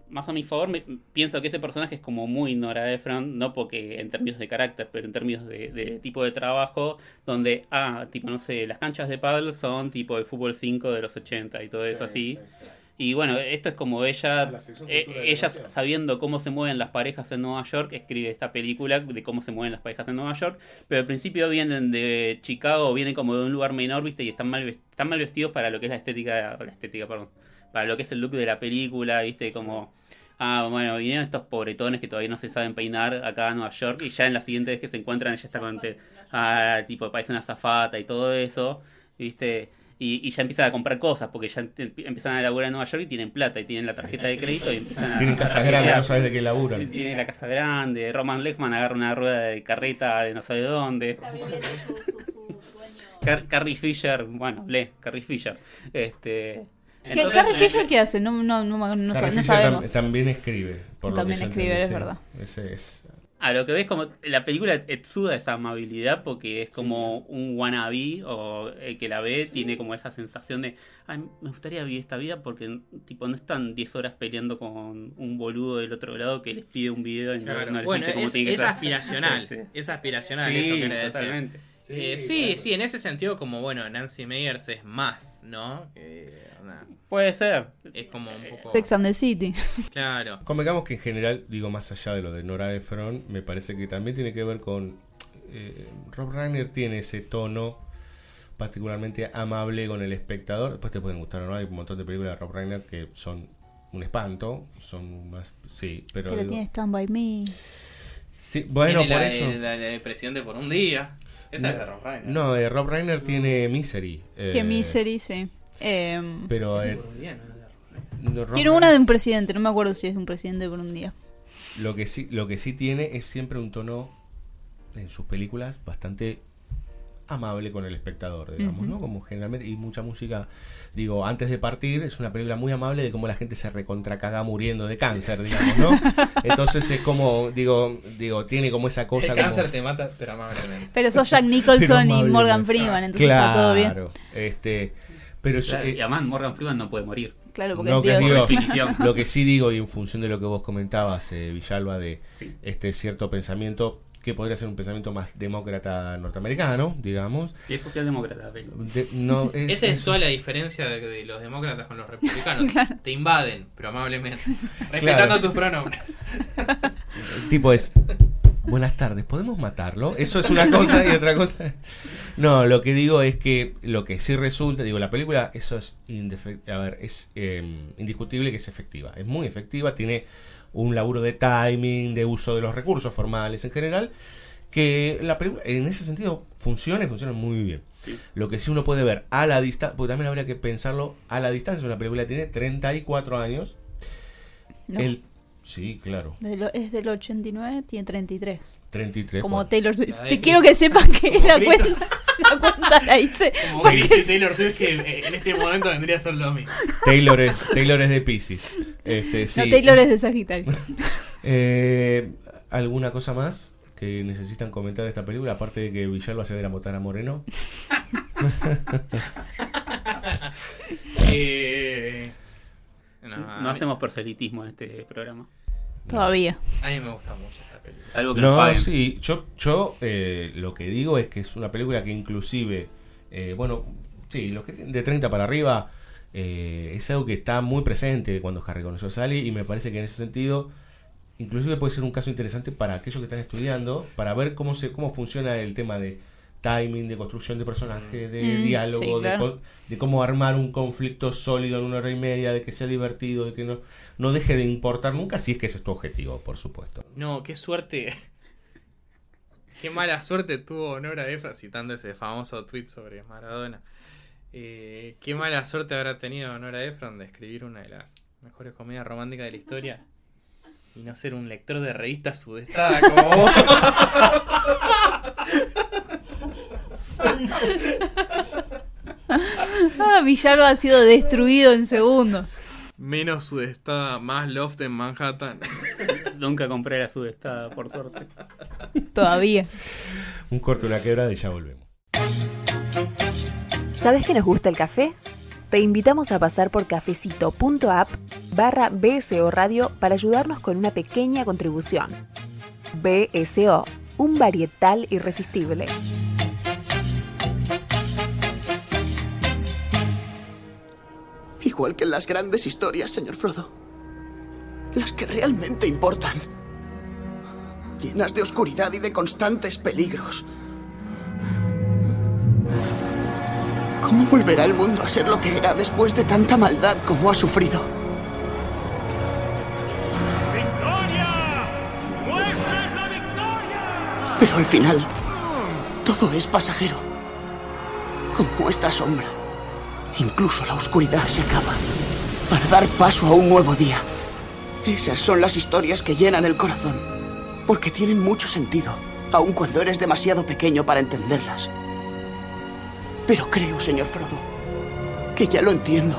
Speaker 6: más a mi favor, me, pienso que ese personaje es como muy Nora Ephron, no porque en términos de carácter, pero en términos de, de tipo de trabajo, donde, ah, tipo, no sé, las canchas de paddle son tipo el fútbol 5 de los 80 y todo eso así. Y bueno, esto es como ella, eh, ella sabiendo cómo se mueven las parejas en Nueva York, escribe esta película de cómo se mueven las parejas en Nueva York, pero al principio vienen de Chicago, vienen como de un lugar menor, viste, y están mal, están mal vestidos para lo que es la estética, la estética, perdón, para lo que es el look de la película, viste, como ah, bueno, vinieron estos pobretones que todavía no se saben peinar acá a Nueva York y ya en la siguiente vez que se encuentran ella está con, te- ah, tipo, parece una zafata y todo eso, ¿viste? Y, y ya empiezan a comprar cosas porque ya em- empiezan a laburar en Nueva York y tienen plata y tienen la tarjeta de crédito y empiezan a...
Speaker 5: Tienen casa
Speaker 6: a
Speaker 5: grande,
Speaker 6: paquetear.
Speaker 5: no sabes de qué laburan.
Speaker 6: Tiene la casa grande, Roman Lechman agarra una rueda de carreta de no sé de dónde. Car- Carrie Fisher, bueno, lee, Carrie Fisher. Este,
Speaker 9: ¿Qué,
Speaker 6: entonces,
Speaker 9: Carrie
Speaker 6: eh,
Speaker 9: Fisher qué hace? No, no, no, no, no
Speaker 5: tam-
Speaker 9: sabemos.
Speaker 5: también escribe. por lo que
Speaker 9: También escribe, es verdad.
Speaker 5: Ese es.
Speaker 6: A lo que ves como la película exuda esa amabilidad porque es como un wannabe o el que la ve tiene como esa sensación de Ay, me gustaría vivir esta vida porque tipo no están 10 horas peleando con un boludo del otro lado que les pide un video y no-
Speaker 3: Claro.
Speaker 6: no les
Speaker 3: bueno,
Speaker 6: dice cómo
Speaker 3: es,
Speaker 6: tiene que
Speaker 3: es
Speaker 6: ser.
Speaker 3: aspiracional.
Speaker 6: Este,
Speaker 3: Es aspiracional,
Speaker 6: Sí,
Speaker 3: eso quiere decir.
Speaker 6: Totalmente.
Speaker 3: Eh,
Speaker 6: Sí,
Speaker 3: Sí,
Speaker 6: claro.
Speaker 3: sí, en ese sentido, como bueno, Nancy Meyers es más, ¿no? Que, onda,
Speaker 6: Puede ser.
Speaker 3: Es como un poco.
Speaker 9: Sex and the City.
Speaker 3: Claro.
Speaker 5: Convengamos que en general, digo, más allá de lo de Nora Ephron, me parece que también tiene que ver con. eh, Rob Reiner tiene ese tono particularmente amable con el espectador. Después te pueden gustar o no, hay un montón de películas de Rob Reiner que son un espanto, son más. Sí, pero.
Speaker 9: Pero
Speaker 5: digo-
Speaker 9: tiene Stand By Me.
Speaker 5: sí, bueno,
Speaker 3: Tiene
Speaker 5: por
Speaker 3: la,
Speaker 5: eso.
Speaker 3: de- la, de presidente por un día. Esa
Speaker 5: No,
Speaker 3: es de Rob Reiner.
Speaker 5: No, eh, Rob Reiner tiene Misery.
Speaker 9: Que
Speaker 5: eh,
Speaker 9: Misery, sí.
Speaker 5: Pero. eh,
Speaker 3: un día, ¿no?
Speaker 9: tiene una de un presidente, no me acuerdo si es de un presidente por un día.
Speaker 5: Lo que sí, lo que sí tiene es siempre un tono en sus películas bastante amable con el espectador, digamos. ¿no? Como generalmente, y mucha música, digo, antes de partir, es una película muy amable de cómo la gente se recontracaga muriendo de cáncer, digamos, ¿no? Entonces es como, digo, digo, tiene como esa cosa
Speaker 3: El
Speaker 5: como-
Speaker 3: cáncer te mata, pero amablemente.
Speaker 9: Pero sos Jack Nicholson y Morgan. Freeman, entonces
Speaker 5: claro,
Speaker 9: está todo bien.
Speaker 5: Este, pero yo-
Speaker 6: Claro,
Speaker 5: eh,
Speaker 6: y además Morgan Freeman no puede morir.
Speaker 9: Claro, porque
Speaker 5: no,
Speaker 9: es
Speaker 5: que
Speaker 9: Dios.
Speaker 5: digo,
Speaker 6: Definición.
Speaker 5: lo que sí digo, y en función de lo que vos comentabas, eh, Villalba, de
Speaker 6: Sí.
Speaker 5: este cierto pensamiento que podría ser un pensamiento más demócrata norteamericano, digamos.
Speaker 6: Y es socialdemócrata, pero.
Speaker 5: De- no, es-
Speaker 3: Esa es
Speaker 5: es-
Speaker 3: toda la diferencia de, de los demócratas con los republicanos. Te invaden, pero amablemente. Respetando tus pronombres.
Speaker 5: el tipo es buenas tardes, ¿podemos matarlo? Eso es una cosa y otra cosa. No, lo que digo es que lo que sí resulta, digo, la película, eso es a ver, es eh, indiscutible que es efectiva. Es muy efectiva, tiene un laburo de timing, de uso de los recursos formales en general, que la película en ese sentido funciona y funciona muy bien.
Speaker 6: Sí.
Speaker 5: Lo que sí uno puede ver a la distancia, porque también habría que pensarlo a la distancia, una película que tiene 34 años.
Speaker 9: No.
Speaker 5: El, sí, claro,
Speaker 9: De lo- es del 89, tiene 33.
Speaker 5: 33.
Speaker 9: Como
Speaker 5: bueno.
Speaker 9: Taylor Swift.
Speaker 3: La
Speaker 9: Te quiero que sepan que la
Speaker 3: Cristo.
Speaker 9: cuenta, la cuenta la hice.
Speaker 3: Como
Speaker 9: porque
Speaker 3: Taylor Swift, que eh, en este momento vendría a ser lo mismo.
Speaker 5: Taylor es, Taylor es de Pisces. Este, sí.
Speaker 9: No, Taylor es de Sagitario.
Speaker 5: Eh, ¿Alguna cosa más que necesitan comentar de esta película? Aparte de que Villalba se va a ir a votar a Moreno.
Speaker 3: Eh, no,
Speaker 6: No, hacemos proselitismo en este programa.
Speaker 9: Todavía.
Speaker 3: A mí me gusta mucho.
Speaker 6: Algo que nos
Speaker 5: No,
Speaker 6: paguen.
Speaker 5: sí, yo, yo eh, lo que digo es que es una película que inclusive, eh, bueno, sí, los que de 30 para arriba, eh, es algo que está muy presente cuando Harry conoció a Sally y me parece que en ese sentido, inclusive puede ser un caso interesante para aquellos que están estudiando, para ver cómo, se, cómo funciona el tema de timing, de construcción de personaje, de
Speaker 9: Mm,
Speaker 5: diálogo,
Speaker 9: sí,
Speaker 5: de
Speaker 9: claro.
Speaker 5: co- de, cómo armar un conflicto sólido en una hora y media, de que sea divertido, de que no, no deje de importar nunca, si es que ese es tu objetivo, por supuesto.
Speaker 3: No, qué suerte. qué mala suerte tuvo Nora Ephron citando ese famoso tweet sobre Maradona. Eh, qué mala suerte habrá tenido Nora Ephron de escribir una de las mejores comedias románticas de la historia y no ser un lector de revistas sudestada como vos.
Speaker 9: Ah, Villalba ha sido destruido en segundos.
Speaker 3: Menos sudestada, más loft en Manhattan.
Speaker 6: Nunca compré la sudestada, por suerte.
Speaker 9: Todavía.
Speaker 5: Un corto, una quebrada y ya volvemos.
Speaker 1: ¿Sabes que nos gusta el café? Te invitamos a pasar por cafecito.app barra BSO Radio para ayudarnos con una pequeña contribución. BSO, un varietal irresistible.
Speaker 14: igual que en las grandes historias, señor Frodo. Las que realmente importan. Llenas de oscuridad y de constantes peligros. ¿Cómo volverá el mundo a ser lo que era después de tanta maldad como ha sufrido? ¡Victoria! ¡Muestra la victoria! Pero al final, todo es pasajero. Como esta sombra. Incluso la oscuridad se acaba para dar paso a un nuevo día. Esas son las historias que llenan el corazón, porque tienen mucho sentido, aun cuando eres demasiado pequeño para entenderlas. Pero creo, señor Frodo, que ya lo entiendo.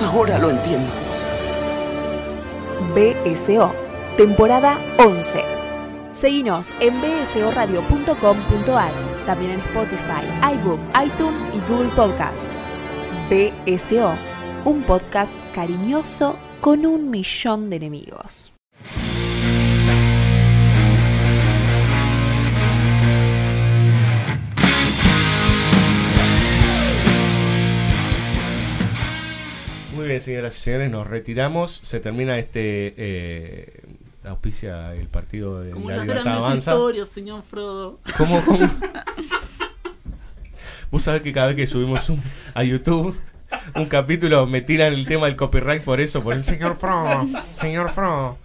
Speaker 14: Ahora lo entiendo.
Speaker 1: BSO, temporada 11. Seguinos en bsoradio.com.ar, también en Spotify, iBooks, iTunes y Google Podcast. BSO, un podcast cariñoso con un millón de enemigos.
Speaker 5: Muy bien, señoras y señores, nos retiramos. Se termina este. Eh, auspicia el partido de
Speaker 6: Como
Speaker 5: la
Speaker 6: las
Speaker 5: libertad
Speaker 6: grandes
Speaker 5: avanza.
Speaker 6: historias, señor Frodo.
Speaker 5: ¿Cómo, cómo? Vos sabés que cada vez que subimos un- a YouTube un capítulo me tiran el tema del copyright por eso, por el señor Fro, señor Fro.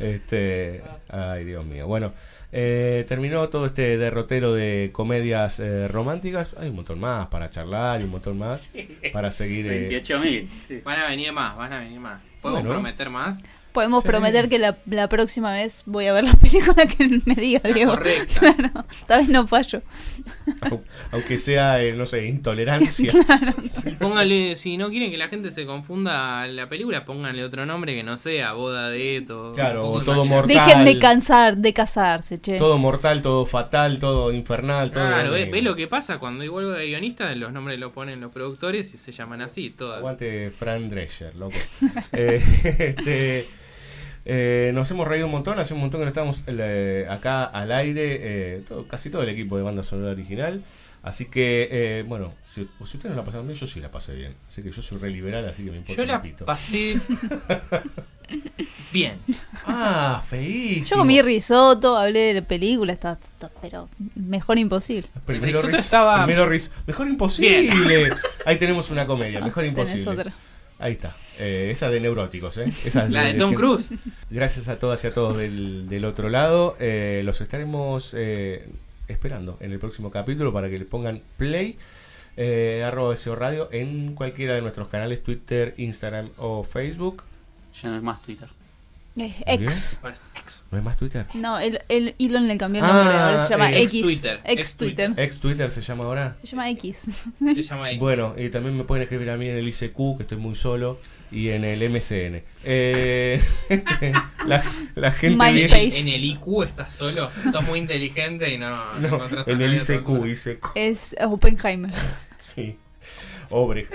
Speaker 5: Este, ay Dios mío. Bueno, eh, terminó todo este derrotero de comedias eh, románticas. Hay un montón más para charlar y un montón más para seguir. eh,
Speaker 6: 28.000.
Speaker 3: Van a venir más, van a venir más. ¿Podemos
Speaker 5: Bueno.
Speaker 3: prometer más?
Speaker 9: Podemos
Speaker 5: Sí.
Speaker 9: prometer que la, la próxima vez voy a ver la película que me diga Diego.
Speaker 3: correcta.
Speaker 9: Claro, esta vez no fallo.
Speaker 5: Au- aunque sea, eh, no sé, intolerancia.
Speaker 3: Pónganle, si no quieren que la gente se confunda la película, pónganle otro nombre que no sea boda de esto.
Speaker 5: Claro, o todo mortal.
Speaker 9: Dejen de cansar, de casarse, che.
Speaker 5: Todo mortal, todo fatal, todo infernal, todo.
Speaker 3: Claro, ve,
Speaker 5: horrible.
Speaker 3: ve lo que pasa cuando igual de guionistas, los nombres los ponen los productores y se llaman así. Todas.
Speaker 5: Aguante Fran Drescher, loco. Eh, este, eh, nos hemos reído un montón, hace un montón que no estamos eh, acá al aire, eh, todo- casi todo el equipo de banda sonora original. Así que, eh, bueno, si, si ustedes no la pasaron bien, yo sí la pasé bien. Así que yo soy re liberal, así que me importa
Speaker 3: Yo la
Speaker 5: pito.
Speaker 3: pasé bien.
Speaker 5: Ah, feísimo.
Speaker 9: Yo comí risotto, hablé de la película, está, está- pero mejor imposible.
Speaker 5: Primero,
Speaker 3: El risotto
Speaker 5: ris-
Speaker 3: estaba-
Speaker 5: primero ris- Mejor imposible. Ahí tenemos una comedia, mejor
Speaker 9: Tenés
Speaker 5: imposible.
Speaker 9: otra.
Speaker 5: Ahí está. Eh, esa de neuróticos, ¿eh? Esa
Speaker 3: La de Tom Cruise.
Speaker 5: Gracias a todas y a todos del, del otro lado. Eh, los estaremos eh, esperando en el próximo capítulo para que le pongan play. Eh, arroba SEO Radio en cualquiera de nuestros canales Twitter, Instagram o Facebook.
Speaker 6: Ya no es más Twitter.
Speaker 9: Eh,
Speaker 5: ¿Por qué?
Speaker 9: ex.
Speaker 3: Ex.
Speaker 5: ¿No es más Twitter?
Speaker 9: No, el, el Elon le cambió el nombre,
Speaker 5: Ah,
Speaker 9: ahora se llama
Speaker 5: eh,
Speaker 9: X. Ex Twitter.
Speaker 5: Ex Twitter se llama ahora.
Speaker 9: Se llama X.
Speaker 3: Se llama ahí.
Speaker 5: Bueno, y también me pueden escribir a mí en el ICQ, que estoy muy solo, y en el MCN. Eh, la, la gente
Speaker 9: MySpace.
Speaker 3: En el IQ estás solo. Sos muy inteligente y no, no
Speaker 5: en el ICQ. ICQ.
Speaker 9: Es Oppenheimer.
Speaker 5: Sí. Obre,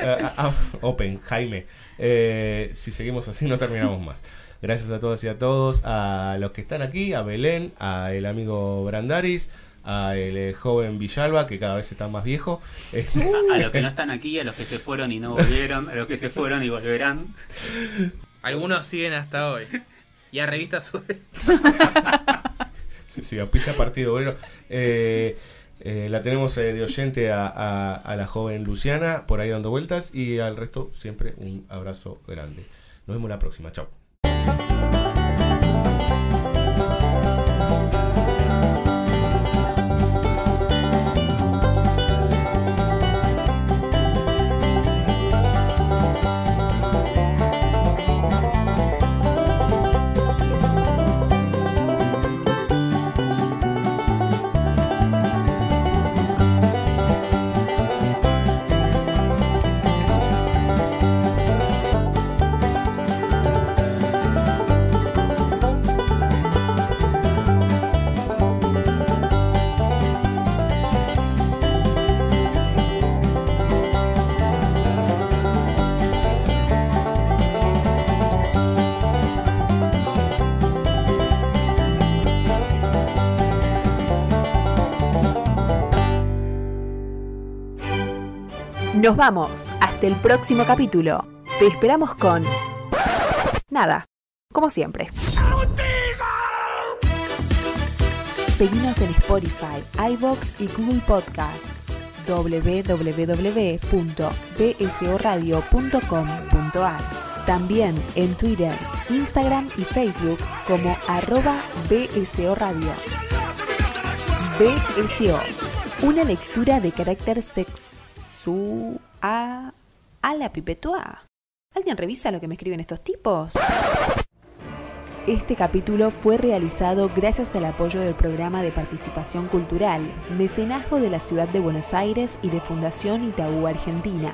Speaker 5: open, Jaime. Eh, si seguimos así no terminamos más. Gracias a todas y a todos, a los que están aquí, a Belén, a el amigo Brandaris, a el eh, joven Villalba, que cada vez está más viejo. Este,
Speaker 6: A, a los que no están aquí, a los que se fueron y no volvieron, a los que se fueron y volverán.
Speaker 3: Algunos siguen hasta hoy. Y a Revista Sube.
Speaker 5: Sí, sí, auspicia Partido Obrero. Eh, eh, la tenemos eh, de oyente a, a- a la joven Luciana, por ahí dando vueltas, y al resto siempre un abrazo grande. Nos vemos la próxima, chao.
Speaker 1: Nos vamos. Hasta el próximo capítulo. Te esperamos con... Nada. Como siempre. Seguinos en Spotify, iVoox y Google Podcast. www.bsoradio.com.ar También en Twitter, Instagram y Facebook como arroba BSO Radio. BSO, una lectura de carácter a, a la pipetoa. ¿Alguien revisa lo que me escriben estos tipos? Este capítulo fue realizado gracias al apoyo del programa de participación cultural, mecenazgo de la ciudad de Buenos Aires y de Fundación Itaú Argentina.